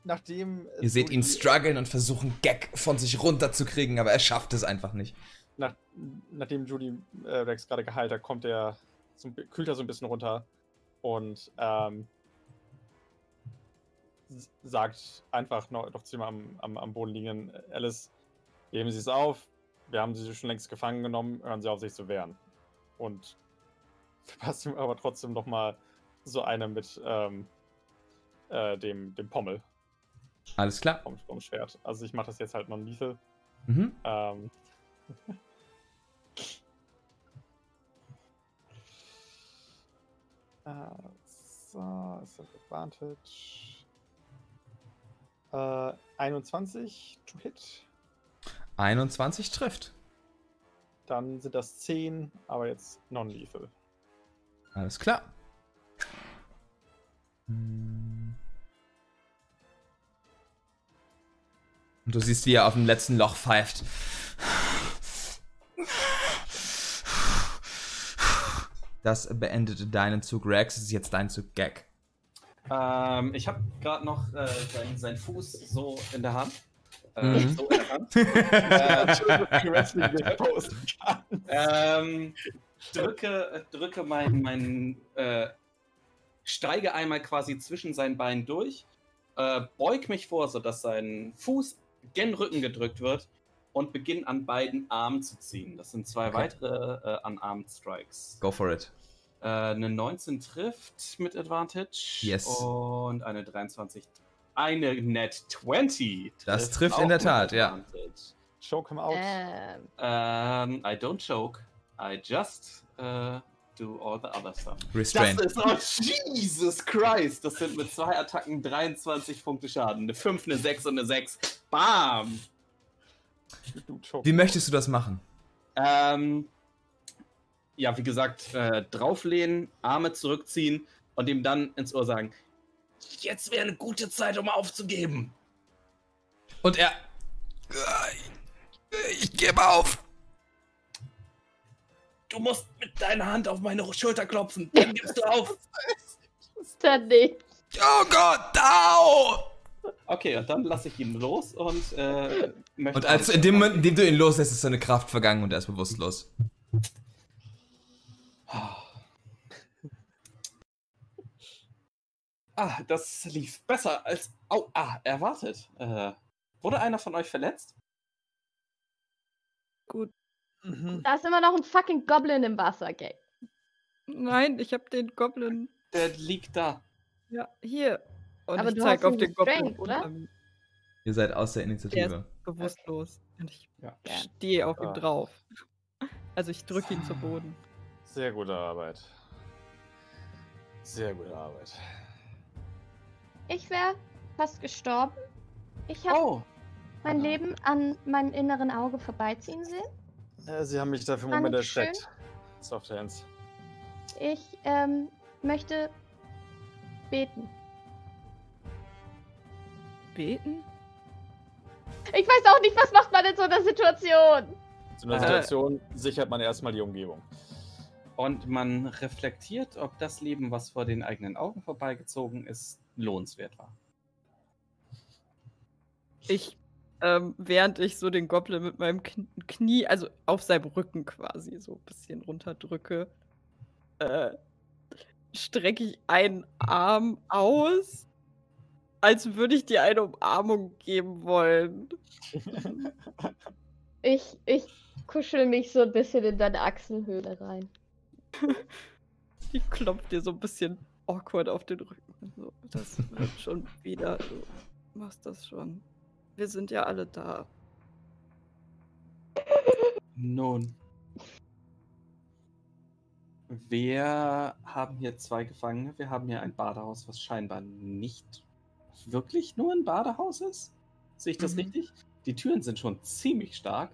[SPEAKER 7] nachdem.
[SPEAKER 1] Ihr seht ihn strugglen und versuchen, Gag von sich runterzukriegen, aber er schafft es einfach nicht.
[SPEAKER 2] Nach, nachdem Judy äh, Rex gerade geheilt hat, kommt er, bi- kühlt er so ein bisschen runter und ähm, sagt einfach noch, noch zu ihm am, am, am Boden liegenden Alice, geben Sie es auf, wir haben Sie schon längst gefangen genommen, hören Sie auf, sich zu wehren. Und verpasst ihm aber trotzdem noch mal so eine mit ähm, äh, dem, dem Pommel
[SPEAKER 1] Alles klar.
[SPEAKER 2] vom, vom Schwert. Also ich mache das jetzt halt non-lethal.
[SPEAKER 1] Mhm.
[SPEAKER 2] Ähm. So, ist das Advantage. Äh, 21 to hit.
[SPEAKER 1] 21 trifft.
[SPEAKER 2] Dann sind das 10, aber jetzt non-lethal.
[SPEAKER 1] Alles klar. Hm. Und du siehst, wie er auf dem letzten Loch pfeift. Das beendet deinen Zug, Rex. Es ist jetzt dein Zug, Gag.
[SPEAKER 3] Ähm, ich habe gerade noch äh, seinen sein Fuß so in der Hand. Äh,
[SPEAKER 1] Mhm.
[SPEAKER 3] So in der Hand. äh, ähm, drücke, drücke mein, mein äh, steige einmal quasi zwischen seinen Beinen durch, äh, beug mich vor, sodass sein Fuß gen Rücken gedrückt wird und beginne an beiden Armen zu ziehen. Das sind zwei
[SPEAKER 1] Okay.
[SPEAKER 3] weitere äh, Unarmed Strikes.
[SPEAKER 1] Go for it.
[SPEAKER 3] Äh, eine 19 trifft mit Advantage.
[SPEAKER 1] Yes.
[SPEAKER 3] Und eine 23. Eine Net 20.
[SPEAKER 1] Das trifft in der Tat, ja.
[SPEAKER 2] Choke him out.
[SPEAKER 5] Ähm,
[SPEAKER 3] Ähm, I don't choke. I just äh, do all the other stuff.
[SPEAKER 1] Restrained.
[SPEAKER 3] Das ist, oh Jesus Christ! Das sind mit zwei Attacken 23 Punkte Schaden. Eine 5, eine 6 und eine 6. Bam!
[SPEAKER 1] Wie möchtest du das machen?
[SPEAKER 3] Ähm, ja, wie gesagt, äh, drauflehnen, Arme zurückziehen und ihm dann ins Ohr sagen: Jetzt wäre eine gute Zeit, um aufzugeben.
[SPEAKER 1] Und er. Ich gebe auf.
[SPEAKER 3] Du musst mit deiner Hand auf meine Schulter klopfen. Dann gibst du auf.
[SPEAKER 5] ist dann nicht.
[SPEAKER 1] Oh Gott, au!
[SPEAKER 3] Okay, und dann lasse ich ihn los und äh.
[SPEAKER 1] Und als in dem Moment, in dem du ihn loslässt, ist seine Kraft vergangen und er ist bewusstlos.
[SPEAKER 3] Ah, das lief besser als. Au, ah, erwartet. Äh, wurde einer von euch verletzt?
[SPEAKER 4] Gut.
[SPEAKER 2] Mhm.
[SPEAKER 5] Da ist immer noch ein fucking Goblin im Wasser, gell?
[SPEAKER 4] Nein, ich habe den Goblin.
[SPEAKER 3] Der liegt da.
[SPEAKER 4] Ja, hier. Und
[SPEAKER 5] Aber
[SPEAKER 4] ich
[SPEAKER 5] du
[SPEAKER 4] zeig
[SPEAKER 5] hast
[SPEAKER 4] auf
[SPEAKER 5] ihn
[SPEAKER 4] den Goblin.
[SPEAKER 5] restrained, oder?
[SPEAKER 1] Ihr seid aus der
[SPEAKER 4] Der
[SPEAKER 1] Initiative.
[SPEAKER 4] Bewusstlos. Und ich
[SPEAKER 3] Ja.
[SPEAKER 4] stehe auf ihm
[SPEAKER 2] Ah.
[SPEAKER 4] drauf. Also ich drücke ihn zu Boden.
[SPEAKER 2] Sehr gute Arbeit. Sehr gute Arbeit.
[SPEAKER 5] Ich wäre fast gestorben. Ich habe
[SPEAKER 3] Oh,
[SPEAKER 5] mein Leben an meinem inneren Auge vorbeiziehen sehen.
[SPEAKER 2] Äh, Sie haben mich da für einen Moment erschreckt. Soft Hands.
[SPEAKER 5] Ich ähm, möchte beten.
[SPEAKER 4] Beten?
[SPEAKER 5] Ich weiß auch nicht, was macht man in so einer Situation.
[SPEAKER 2] In einer
[SPEAKER 3] Äh.
[SPEAKER 2] Situation sichert man erstmal die Umgebung.
[SPEAKER 3] und man reflektiert, ob das Leben, was vor den eigenen Augen vorbeigezogen ist, lohnenswert war.
[SPEAKER 4] Ich, ähm, während ich so den Goblin mit meinem Kn Knie, also auf seinem Rücken quasi so ein bisschen runterdrücke, äh, strecke ich einen Arm aus, als würde ich dir eine Umarmung geben wollen.
[SPEAKER 5] Ich, ich kuschel mich so ein bisschen in deine Achselhöhle rein.
[SPEAKER 4] Ich klopfe dir so ein bisschen awkward auf den Rücken. So, das wird schon wieder. Du machst das schon. Wir sind ja alle da.
[SPEAKER 3] Nun. Wir haben hier zwei Gefangene. Wir haben hier ein Badehaus, was scheinbar nicht wirklich nur ein Badehaus ist. Sehe ich das
[SPEAKER 4] Mhm.
[SPEAKER 3] richtig? Die Türen sind schon ziemlich stark.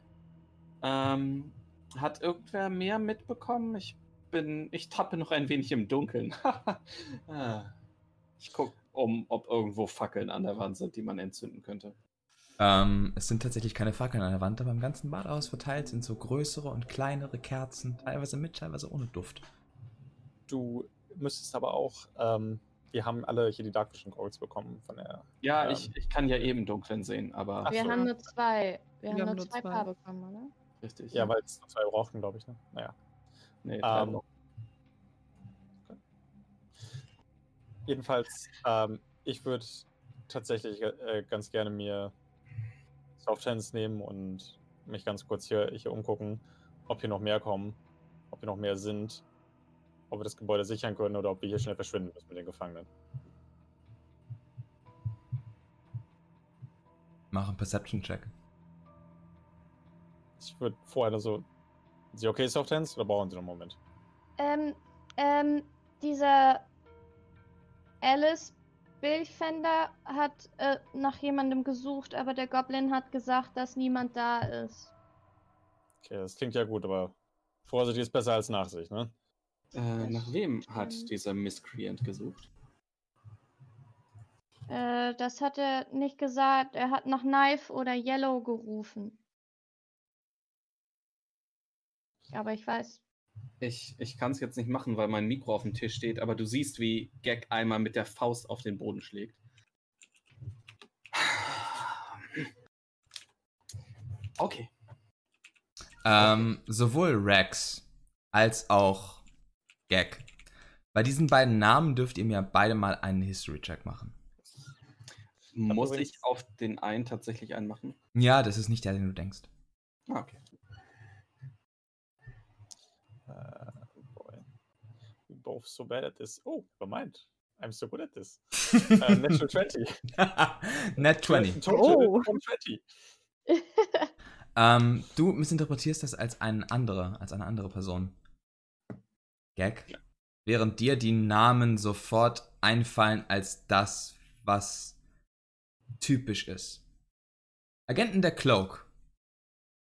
[SPEAKER 3] Ähm, hat irgendwer mehr mitbekommen? Ich bin, ich tappe noch ein wenig im Dunkeln. ah. Ich gucke um, ob irgendwo Fackeln an der Wand sind, die man entzünden könnte.
[SPEAKER 1] Ähm, es sind tatsächlich keine Fackeln an der Wand, aber im ganzen Badhaus verteilt sind so größere und kleinere Kerzen, teilweise mit, teilweise ohne Duft.
[SPEAKER 2] Du müsstest aber auch, ähm, wir haben alle hier die Dark Vision Goggles bekommen von der.
[SPEAKER 3] Ja,
[SPEAKER 2] Ähm.
[SPEAKER 3] ich, ich kann ja eben Dunkeln sehen, aber
[SPEAKER 2] Ach
[SPEAKER 5] Wir
[SPEAKER 2] so.
[SPEAKER 5] haben nur zwei. Wir, haben,
[SPEAKER 4] haben
[SPEAKER 5] nur
[SPEAKER 4] nur
[SPEAKER 5] zwei,
[SPEAKER 4] zwei.
[SPEAKER 5] Paar bekommen, oder?
[SPEAKER 3] richtig.
[SPEAKER 2] Ja, weil es noch zwei brauchten, glaube ich. Ne? Naja.
[SPEAKER 3] nee, drei
[SPEAKER 2] Ähm,
[SPEAKER 3] Block.
[SPEAKER 2] Jedenfalls, ähm, ich würde tatsächlich äh, ganz gerne mir Softhands nehmen und mich ganz kurz hier, hier umgucken, ob hier noch mehr kommen, ob hier noch mehr sind, ob wir das Gebäude sichern können oder ob wir hier schnell verschwinden müssen mit den Gefangenen.
[SPEAKER 1] Mach einen Perception-Check.
[SPEAKER 2] Ich würde vorher so. Sind Sie okay, Softhands, oder brauchen Sie noch einen Moment?
[SPEAKER 5] Ähm, ähm, dieser Alice Bilchfender hat äh, nach jemandem gesucht, aber der Goblin hat gesagt, dass niemand da ist.
[SPEAKER 2] Okay, das klingt ja gut, aber Vorsicht ist besser als Nachsicht, ne?
[SPEAKER 3] Äh, nach wem hat dieser Miscreant gesucht?
[SPEAKER 5] Äh, das hat er nicht gesagt. Er hat nach Knife oder Yellow gerufen. Aber ich weiß.
[SPEAKER 3] Ich, ich kann es jetzt nicht machen, weil mein Mikro auf dem Tisch steht, aber du siehst, wie Gag einmal mit der Faust auf den Boden schlägt. Okay.
[SPEAKER 1] Ähm, sowohl Rex als auch Gag. Bei diesen beiden Namen dürft ihr mir beide mal einen History-Check machen.
[SPEAKER 3] Muss ich auf den einen tatsächlich einen machen?
[SPEAKER 1] Ja, das ist nicht der, den du denkst.
[SPEAKER 3] Ah, okay.
[SPEAKER 2] Uh, boy. We're both so bad at this. Oh, never mind. I'm so good at this. Uh, natural 20.
[SPEAKER 1] Net 20.
[SPEAKER 2] Total
[SPEAKER 4] Oh.
[SPEAKER 2] 20.
[SPEAKER 1] Ähm, du missinterpretierst das als eine andere, als eine andere Person. Gag. Während dir die Namen sofort einfallen als das, was typisch ist. Agenten der Cloak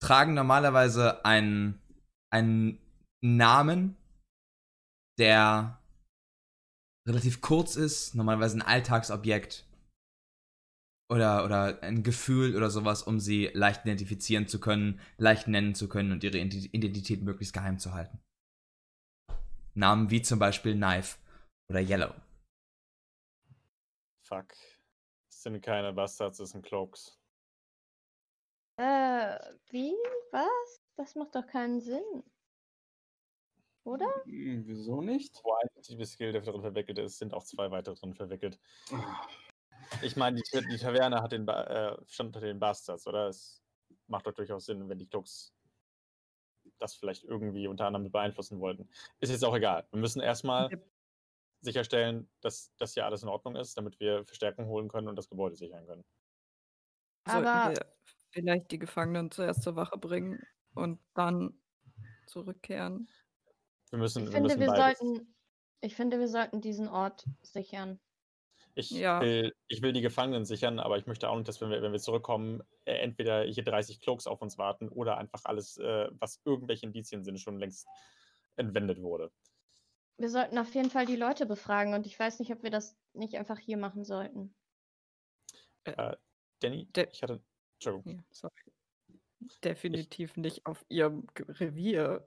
[SPEAKER 1] tragen normalerweise einen, einen Namen, der relativ kurz ist, normalerweise ein Alltagsobjekt oder, oder ein Gefühl oder sowas, um sie leicht identifizieren zu können, leicht nennen zu können und ihre Ident- Identität möglichst geheim zu halten. Namen wie zum Beispiel Knife oder Yellow.
[SPEAKER 2] Fuck. Es sind keine Bastards, es sind Cloaks.
[SPEAKER 5] Äh, wie? Was? Das macht doch keinen Sinn. Oder?
[SPEAKER 3] Hm, wieso nicht?
[SPEAKER 2] Wo ein typisches Skill der drin verwickelt ist, sind auch zwei weitere drin verwickelt. Ich meine, die, die Taverne hat den ba äh, stand unter den Bastards, oder? Es macht doch durchaus Sinn, wenn die Cloaks das vielleicht irgendwie unter anderem mit beeinflussen wollten. Ist jetzt auch egal. Wir müssen erstmal
[SPEAKER 4] Yep.
[SPEAKER 2] sicherstellen, dass das hier alles in Ordnung ist, damit wir Verstärkung holen können und das Gebäude sichern können.
[SPEAKER 4] Sollten
[SPEAKER 5] Aber-
[SPEAKER 4] wir vielleicht die Gefangenen zuerst zur Wache bringen und dann zurückkehren?
[SPEAKER 2] Wir müssen,
[SPEAKER 5] Ich
[SPEAKER 2] wir
[SPEAKER 5] finde,
[SPEAKER 2] müssen
[SPEAKER 5] wir sollten. Ich finde, wir sollten diesen Ort sichern.
[SPEAKER 2] Ich,
[SPEAKER 4] Ja.
[SPEAKER 2] will, ich will die Gefangenen sichern, aber ich möchte auch nicht, dass wenn wir, wenn wir zurückkommen, äh, entweder hier 30 Cloaks auf uns warten oder einfach alles, äh, was irgendwelche Indizien sind, schon längst entwendet wurde.
[SPEAKER 5] Wir sollten auf jeden Fall die Leute befragen und ich weiß nicht, ob wir das nicht einfach hier machen sollten.
[SPEAKER 2] Danny,
[SPEAKER 4] Der-
[SPEAKER 2] ich hatte. Entschuldigung.
[SPEAKER 4] Ja, sorry. Definitiv nicht auf ihrem Revier.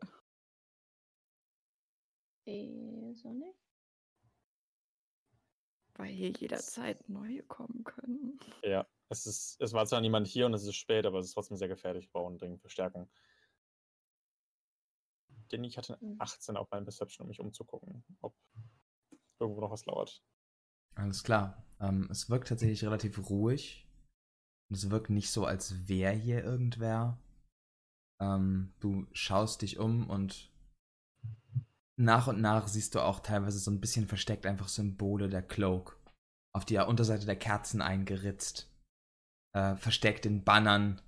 [SPEAKER 5] So nicht?
[SPEAKER 4] Weil hier jederzeit neue kommen können.
[SPEAKER 2] Ja, es, ist, es war zwar niemand hier und es ist spät, aber es ist trotzdem sehr gefährlich. Wir brauchen dringend Verstärkung. Danny, ich hatte
[SPEAKER 5] Mhm.
[SPEAKER 2] 18 auf meinem Perception, um mich umzugucken, ob irgendwo noch was lauert.
[SPEAKER 1] Alles klar. Ähm, es wirkt tatsächlich relativ ruhig. Und es wirkt nicht so, als wäre hier irgendwer. Ähm, du schaust dich um und nach und nach siehst du auch teilweise so ein bisschen versteckt einfach Symbole der Cloak. Auf der Unterseite der Kerzen eingeritzt. Äh, versteckt in Bannern,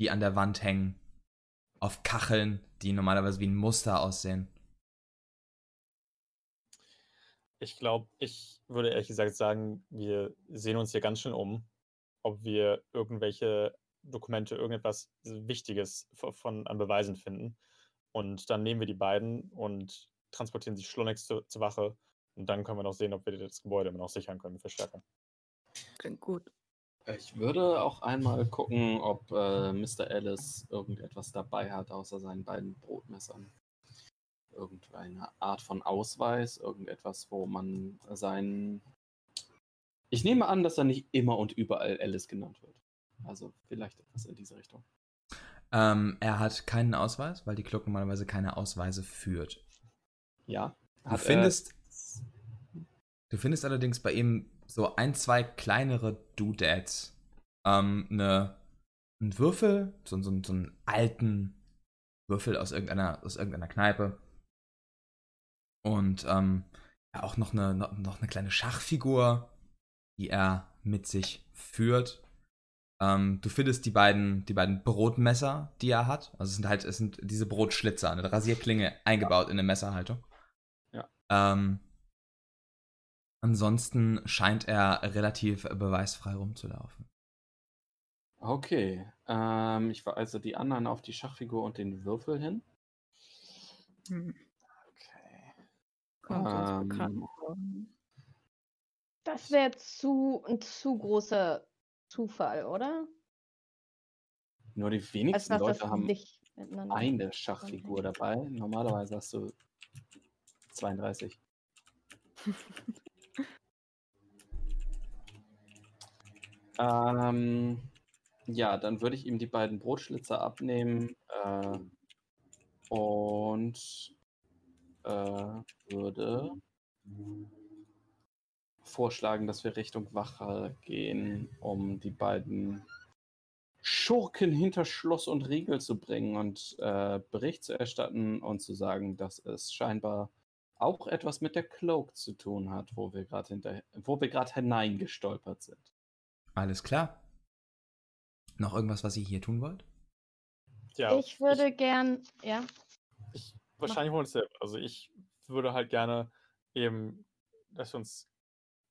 [SPEAKER 1] die an der Wand hängen. Auf Kacheln, die normalerweise wie ein Muster aussehen.
[SPEAKER 2] Ich glaube, ich würde ehrlich gesagt sagen, wir sehen uns hier ganz schön um, ob wir irgendwelche Dokumente, irgendetwas Wichtiges v- von, an Beweisen finden. Und dann nehmen wir die beiden und transportieren sie schleunigst zu, zur Wache Und dann können wir noch sehen, ob wir das Gebäude immer noch sichern können mit Verstärkung.
[SPEAKER 4] Klingt gut.
[SPEAKER 3] Ich würde auch einmal gucken, ob äh, Mr. Ellis irgendetwas dabei hat, außer seinen beiden Brotmessern. Irgendeine Art von Ausweis, irgendetwas, wo man seinen. Ich nehme an, dass er nicht immer und überall Ellis genannt wird. Also vielleicht etwas in diese Richtung.
[SPEAKER 1] Ähm, er hat keinen Ausweis, weil die Club normalerweise keine Ausweise führt.
[SPEAKER 3] Ja.
[SPEAKER 1] Du
[SPEAKER 3] Hat er-
[SPEAKER 1] findest, du findest allerdings bei ihm so ein, zwei kleinere Doodads. Ähm, ne, einen Würfel, so, so, so einen alten Würfel aus irgendeiner, aus irgendeiner Kneipe. Und ähm, ja, auch noch eine, noch, noch eine kleine Schachfigur, die er mit sich führt. Ähm, du findest die beiden, die beiden Brotmesser, die er hat. Also es sind halt, es sind diese Brotschlitzer, eine Rasierklinge eingebaut in eine Messerhaltung. Ähm, ansonsten scheint er relativ beweisfrei rumzulaufen.
[SPEAKER 3] Okay. Ähm, ich weise die anderen auf die Schachfigur und den Würfel hin.
[SPEAKER 4] Hm.
[SPEAKER 2] Okay.
[SPEAKER 4] Kommt uns
[SPEAKER 3] Ähm,
[SPEAKER 4] bekannt vor.
[SPEAKER 5] Das wäre zu, ein zu großer Zufall, oder?
[SPEAKER 3] Nur die wenigsten
[SPEAKER 5] das
[SPEAKER 3] Leute haben eine Schachfigur dabei. Normalerweise hast du 32. ähm, ja, dann würde ich ihm die beiden Brotschlitzer abnehmen äh, und äh, würde vorschlagen, dass wir Richtung Wache gehen, um die beiden Schurken hinter Schloss und Riegel zu bringen und äh, Bericht zu erstatten und zu sagen, dass es scheinbar auch etwas mit der Cloak zu tun hat, wo wir gerade hinter, wo wir gerade hineingestolpert sind.
[SPEAKER 1] Alles klar. Noch irgendwas, was ihr hier tun wollt?
[SPEAKER 2] Ja,
[SPEAKER 5] ich würde gern, ja.
[SPEAKER 2] Ich, wahrscheinlich wollen wir es selber. Also ich würde halt gerne eben, dass wir uns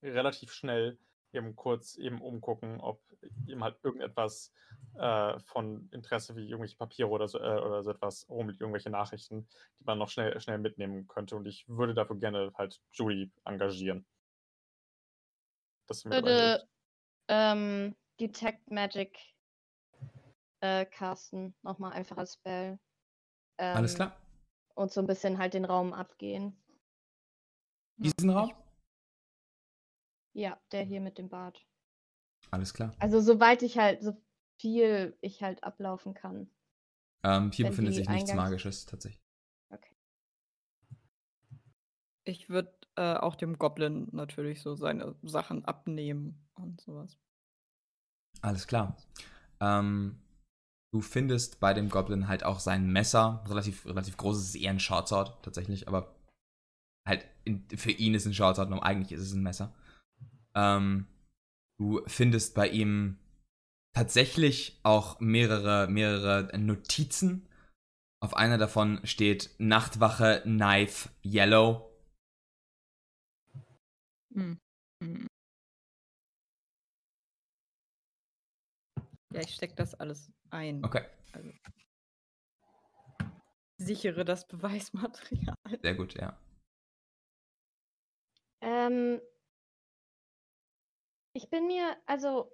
[SPEAKER 2] relativ schnell eben kurz eben umgucken, ob eben halt irgendetwas äh, von Interesse wie irgendwelche Papiere oder so, äh, oder so etwas rumliegt, irgendwelche Nachrichten, die man noch schnell, schnell mitnehmen könnte. Und ich würde dafür gerne halt Julie engagieren. Reingeht.
[SPEAKER 5] würde ähm, Detect Magic äh, casten. Nochmal einfach als Spell. Ähm,
[SPEAKER 1] Alles klar.
[SPEAKER 5] Und so ein bisschen halt den Raum abgehen.
[SPEAKER 1] Diesen Raum?
[SPEAKER 5] Ja, der hier mit dem Bart.
[SPEAKER 1] Alles klar.
[SPEAKER 5] Also soweit ich halt, so viel ich halt ablaufen kann.
[SPEAKER 1] Ähm, hier
[SPEAKER 5] Wenn
[SPEAKER 1] befindet sich nichts
[SPEAKER 5] Eingangs-
[SPEAKER 1] Magisches tatsächlich.
[SPEAKER 4] Ich würde äh, auch dem Goblin natürlich so seine Sachen abnehmen und sowas.
[SPEAKER 1] Alles klar. Ähm, du findest bei dem Goblin halt auch sein Messer. Relativ, relativ groß, es ist eher ein Shortsword tatsächlich, aber halt in, für ihn ist ein Shortsword, und eigentlich ist es ein Messer. Ähm, du findest bei ihm tatsächlich auch mehrere, mehrere Notizen. Auf einer davon steht Nachtwache Knife Yellow.
[SPEAKER 4] Hm. Hm. Ja, ich stecke das alles ein.
[SPEAKER 1] Okay,
[SPEAKER 4] Also, sichere das Beweismaterial.
[SPEAKER 1] sehr gut, ja.
[SPEAKER 5] Ähm, ich bin mir, also,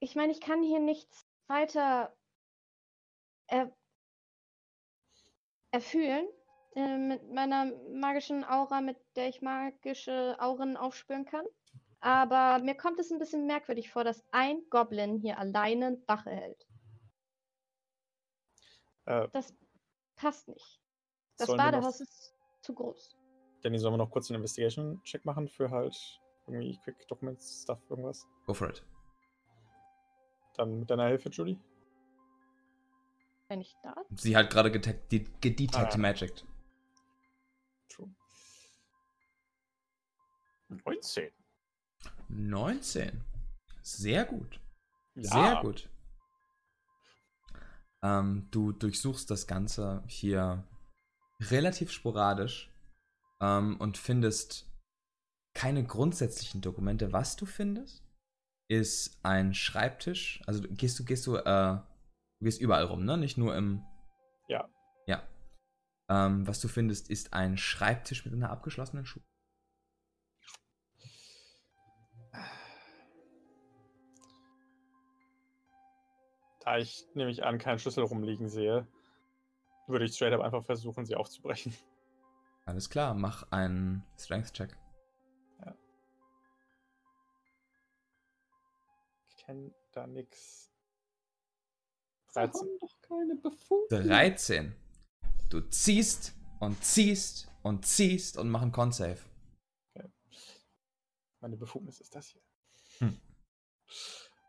[SPEAKER 5] ich meine, ich kann hier nichts weiter er, erfühlen äh, mit meiner magischen Aura, mit der ich magische Auren aufspüren kann. Aber mir kommt es ein bisschen merkwürdig vor, dass ein Goblin hier alleine Wache hält.
[SPEAKER 2] Äh,
[SPEAKER 5] Das passt nicht. Das
[SPEAKER 2] wir noch-
[SPEAKER 5] Badehaus ist zu groß.
[SPEAKER 2] Danny, sollen wir noch kurz einen Investigation-Check machen für halt irgendwie Quick Documents, Stuff, irgendwas?
[SPEAKER 1] Go for it.
[SPEAKER 2] Dann mit deiner Hilfe, Julie?
[SPEAKER 5] Wenn ich da
[SPEAKER 1] Sie hat gerade gedetect
[SPEAKER 2] Ah.
[SPEAKER 1] magic.
[SPEAKER 2] True. 19.
[SPEAKER 1] 19. Sehr gut.
[SPEAKER 2] Ja.
[SPEAKER 1] Sehr gut. Ähm, du durchsuchst das Ganze hier relativ sporadisch ähm, und findest keine grundsätzlichen Dokumente. Was du findest, ist ein Schreibtisch. Also gehst du, gehst du, äh, du gehst überall rum, ne? Nicht nur im.
[SPEAKER 2] Ja.
[SPEAKER 1] Ja. Ähm, was du findest, ist ein Schreibtisch mit einer abgeschlossenen Schuhe.
[SPEAKER 2] Da ich nämlich an keinen Schlüssel rumliegen sehe, würde ich straight up einfach versuchen, sie aufzubrechen.
[SPEAKER 1] Alles klar, mach einen Strength-Check.
[SPEAKER 2] Kenne da nix.
[SPEAKER 3] Wir
[SPEAKER 2] 13.
[SPEAKER 3] haben doch keine Befugnis.
[SPEAKER 1] 13. Du ziehst und ziehst und ziehst und mach einen Con-Save.
[SPEAKER 2] Meine Befugnis ist das hier.
[SPEAKER 1] Hm.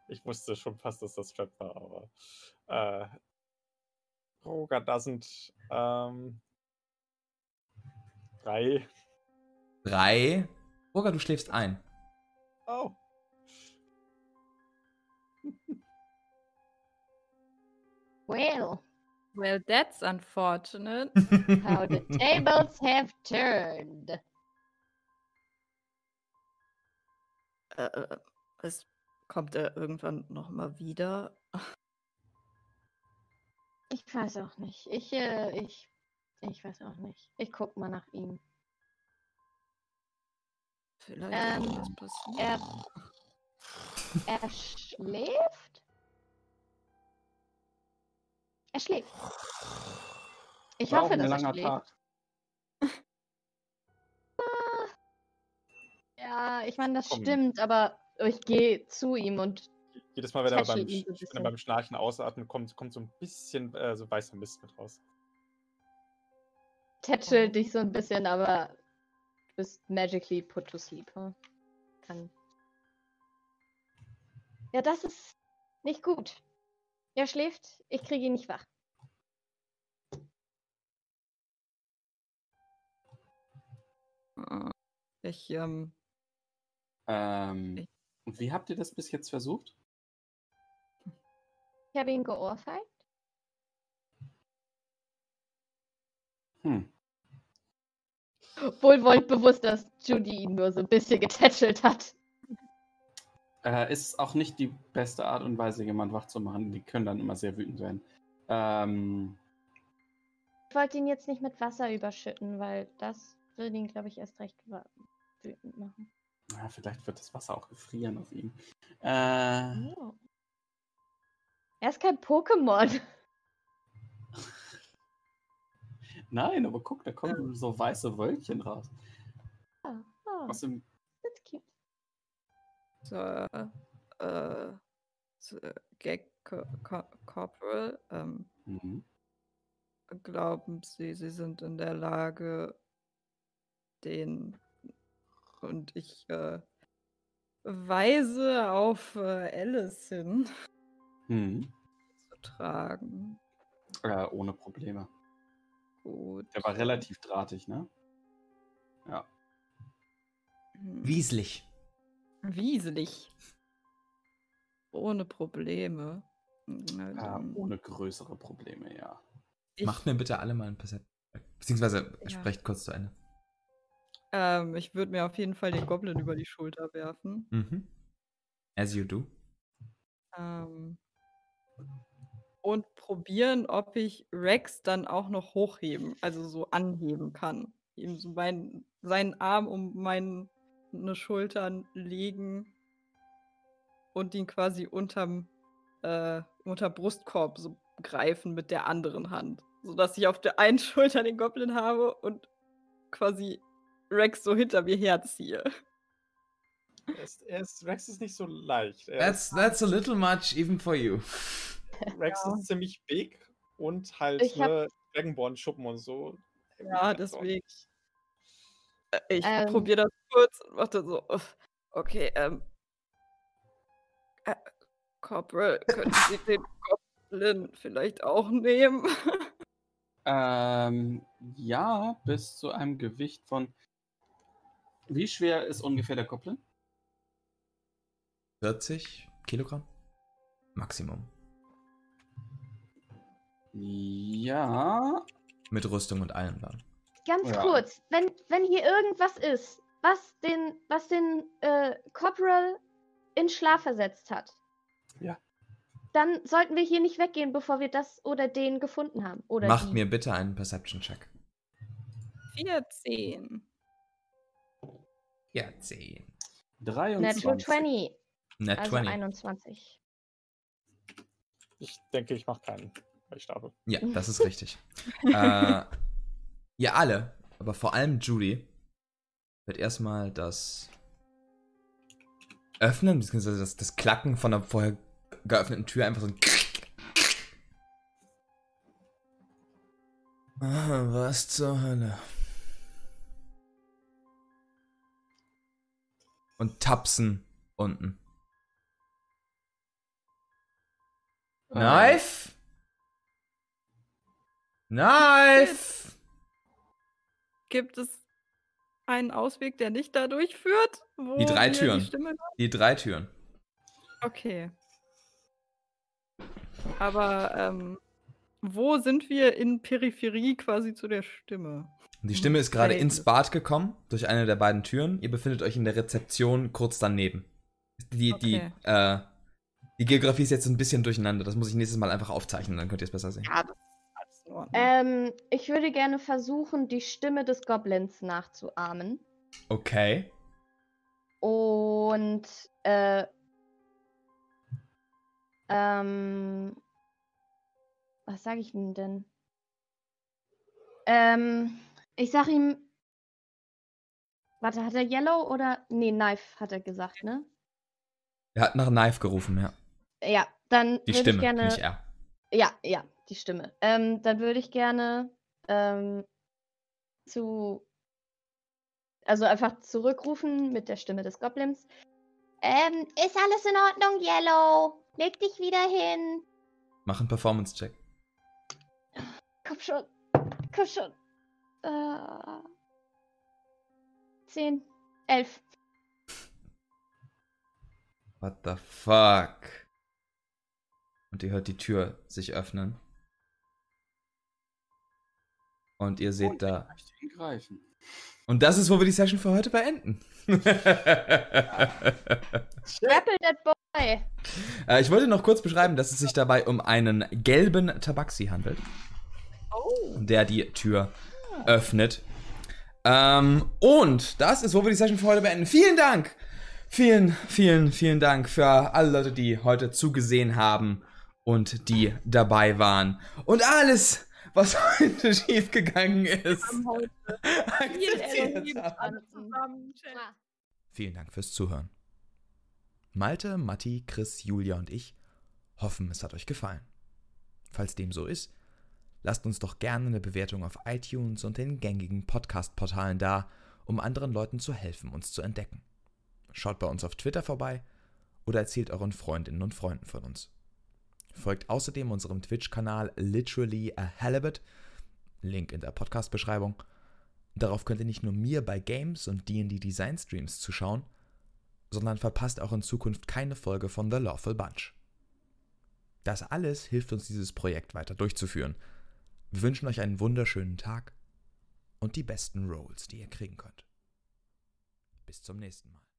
[SPEAKER 2] Ich wusste schon fast, dass das Trap war, aber äh, Roger doesn't. Ähm, drei.
[SPEAKER 1] Drei. Roger, du schläfst ein.
[SPEAKER 2] Oh.
[SPEAKER 5] Well,
[SPEAKER 4] Well, that's unfortunate.
[SPEAKER 5] how the tables have turned.
[SPEAKER 4] äh, äh, es kommt er irgendwann nochmal wieder.
[SPEAKER 5] Ich weiß auch nicht. Ich, äh, ich, ich weiß auch nicht. Ich guck mal nach ihm.
[SPEAKER 4] Vielleicht
[SPEAKER 5] Ähm,
[SPEAKER 4] ist was passiert.
[SPEAKER 5] Er, er schläft? Er schläft. Ich
[SPEAKER 3] War
[SPEAKER 5] hoffe,
[SPEAKER 3] ein
[SPEAKER 5] dass er
[SPEAKER 3] langer
[SPEAKER 5] schläft.
[SPEAKER 3] Tag.
[SPEAKER 5] Ja, ich meine, das
[SPEAKER 2] Komm.
[SPEAKER 5] stimmt, aber ich gehe zu ihm und
[SPEAKER 2] Jedes Mal, wenn er beim,
[SPEAKER 5] so
[SPEAKER 2] wenn er beim Schnarchen ausatmet, kommt, kommt so ein bisschen äh, so weißer Mist mit raus.
[SPEAKER 5] tätschel dich so ein bisschen, aber du bist magically put to sleep. Hm? Kann. Ja, das ist nicht gut. Er schläft, ich kriege ihn nicht wach.
[SPEAKER 4] Äh, Ich, ähm,
[SPEAKER 3] Ähm,
[SPEAKER 4] Ich-
[SPEAKER 3] und wie habt ihr das bis jetzt versucht?
[SPEAKER 5] Ich habe ihn geohrfeigt.
[SPEAKER 3] Hm.
[SPEAKER 5] Wohlwollend bewusst, dass Judy ihn nur so ein bisschen getätschelt hat.
[SPEAKER 3] Äh, ist auch nicht die beste Art und Weise, jemanden wach zu machen. Die können dann immer sehr wütend werden. Ähm,
[SPEAKER 5] Ich wollte ihn jetzt nicht mit Wasser überschütten, weil das würde ihn, glaube ich, erst recht wütend machen.
[SPEAKER 3] na, vielleicht wird das Wasser auch gefrieren auf ihm. Äh,
[SPEAKER 5] Oh. Er ist kein Pokémon.
[SPEAKER 3] nein, aber guck, da kommen so weiße Wölkchen raus.
[SPEAKER 5] Ah, ah,
[SPEAKER 3] Aus dem.
[SPEAKER 4] So, äh, so, äh, Gag Co Co Corporal, ähm,
[SPEAKER 3] mhm.
[SPEAKER 4] glauben Sie, Sie sind in der Lage, den und ich äh, weise auf äh, Alice hin
[SPEAKER 3] Mhm.
[SPEAKER 4] zu tragen.
[SPEAKER 3] Äh, ohne Probleme.
[SPEAKER 4] Gut.
[SPEAKER 3] Der war relativ drahtig, ne?
[SPEAKER 4] Hm.
[SPEAKER 1] Wieslich.
[SPEAKER 4] Wieselig. Ohne Probleme. Dann.
[SPEAKER 3] ohne größere Probleme, ja.
[SPEAKER 4] Ich,
[SPEAKER 1] Macht mir bitte alle mal ein Percept. Beziehungsweise
[SPEAKER 4] Ja.
[SPEAKER 1] sprecht kurz zu Ende.
[SPEAKER 4] ähm, ich würde mir auf jeden Fall den Goblin über die Schulter werfen.
[SPEAKER 1] Mhm. As you do.
[SPEAKER 4] Ähm, und probieren, ob ich Rex dann auch noch hochheben, also so anheben kann. Ihm so mein, seinen Arm um meine Schultern legen und ihn quasi unterm, äh, unter Brustkorb so greifen mit der anderen Hand. Sodass ich auf der einen Schulter den Goblin habe und quasi Rex so hinter mir herziehe.
[SPEAKER 2] Er ist, er ist, Rex ist nicht so leicht. Er
[SPEAKER 1] That's, that's a little much even for you.
[SPEAKER 2] Rex ist ziemlich big und halt
[SPEAKER 5] Ich hab-
[SPEAKER 2] ne, Dragonborn-Schuppen und so.
[SPEAKER 4] Ja, deswegen.
[SPEAKER 2] ordentlich.
[SPEAKER 4] Äh, Ich
[SPEAKER 5] Ähm.
[SPEAKER 4] probiere das kurz und mache dann so, okay, ähm. Äh, Corporal, können Sie den Goblin vielleicht auch nehmen?
[SPEAKER 3] Ähm, ja, bis zu einem Gewicht von. Wie schwer ist ungefähr der Goblin?
[SPEAKER 1] 40 Kilogramm? Maximum.
[SPEAKER 3] Ja.
[SPEAKER 1] Mit Rüstung und allem dann.
[SPEAKER 5] Ganz
[SPEAKER 3] Ja.
[SPEAKER 5] kurz, wenn, wenn hier irgendwas ist, was den, was den äh, Corporal in Schlaf versetzt hat,
[SPEAKER 3] Ja.
[SPEAKER 5] dann sollten wir hier nicht weggehen, bevor wir das oder den gefunden haben. Oder
[SPEAKER 1] Macht
[SPEAKER 5] die.
[SPEAKER 1] mir bitte einen Perception-Check.
[SPEAKER 4] 14.
[SPEAKER 1] Ja, 10.
[SPEAKER 5] Natural
[SPEAKER 3] 23.
[SPEAKER 5] 20,
[SPEAKER 1] Net
[SPEAKER 5] also
[SPEAKER 1] 20.
[SPEAKER 5] 21.
[SPEAKER 2] Ich denke, ich mache keinen, weil ich stapel.
[SPEAKER 1] Ja, das ist richtig. äh, ihr alle, aber vor allem Judy, wird erstmal das Öffnen, beziehungsweise das, das Klacken von der vorher geöffneten Tür einfach so ein Ah, was zur Hölle? Und tapsen unten. Knife? Knife!
[SPEAKER 4] Gibt es einen Ausweg, der nicht dadurch führt? Wo
[SPEAKER 1] Die drei Türen.
[SPEAKER 4] Die
[SPEAKER 1] Die drei Türen.
[SPEAKER 4] okay. Aber ähm, wo sind wir in Peripherie quasi zu der Stimme?
[SPEAKER 1] Die Stimme ist gerade ins Bad gekommen, durch eine der beiden Türen. Ihr befindet euch in der Rezeption kurz daneben. Die, die,
[SPEAKER 4] Okay.
[SPEAKER 1] äh, die Geografie ist jetzt ein bisschen durcheinander. Das muss ich nächstes Mal einfach aufzeichnen, dann könnt ihr es besser sehen.
[SPEAKER 4] Ja, das
[SPEAKER 5] Ähm, ich würde gerne versuchen, die Stimme des Goblins nachzuahmen.
[SPEAKER 1] Okay.
[SPEAKER 5] Und äh, ähm, was sage ich ihm denn? Ähm, ich sag ihm. Warte, hat er Yellow oder. Nee, Knife hat er gesagt, ne?
[SPEAKER 1] Er hat nach Knife gerufen, ja.
[SPEAKER 5] Ja, dann
[SPEAKER 1] Die Stimme,
[SPEAKER 5] ich gerne.
[SPEAKER 1] nicht er.
[SPEAKER 5] Ja, ja, die Stimme. Ähm, dann würde ich gerne ähm, zu. Also einfach zurückrufen mit der Stimme des Goblins. Ähm, ist alles in Ordnung, Yellow? Leg dich wieder hin.
[SPEAKER 1] Mach einen Performance-Check.
[SPEAKER 5] Komm schon. Komm schon. Äh, zehn. Elf.
[SPEAKER 1] What the fuck? Und ihr hört die Tür sich öffnen. Und ihr seht
[SPEAKER 3] Und
[SPEAKER 1] da. Und das ist, wo wir die Session für heute beenden.
[SPEAKER 5] Grapple that boy.
[SPEAKER 1] Äh, ich wollte noch kurz beschreiben, dass es sich dabei um einen gelben Tabaxi handelt,
[SPEAKER 4] oh.
[SPEAKER 1] der die Tür öffnet. Ähm, und das ist, wo wir die Session für heute beenden. Vielen Dank! Vielen, vielen, vielen Dank für alle Leute, die heute zugesehen haben und die dabei waren. Und alles, was heute schiefgegangen ist.
[SPEAKER 4] haben heute viel zusammen.
[SPEAKER 5] Mua.
[SPEAKER 1] Vielen Dank fürs Zuhören. Malte, Matti, Chris, Julia und ich hoffen, es hat euch gefallen. Falls dem so ist, lasst uns doch gerne eine Bewertung auf iTunes und den gängigen Podcast-Portalen da, um anderen Leuten zu helfen, uns zu entdecken. Schaut bei uns auf Twitter vorbei oder erzählt euren Freundinnen und Freunden von uns. Folgt außerdem unserem Twitch-Kanal Literally a Halibut, Link in der Podcast-Beschreibung. Darauf könnt ihr nicht nur mir bei Games und D&D Design Streams zuschauen, sondern verpasst auch in Zukunft keine Folge von The Lawful Bunch. Das alles hilft uns, dieses Projekt weiter durchzuführen. Wir wünschen euch einen wunderschönen Tag und die besten Rolls, die ihr kriegen könnt. Bis zum nächsten Mal.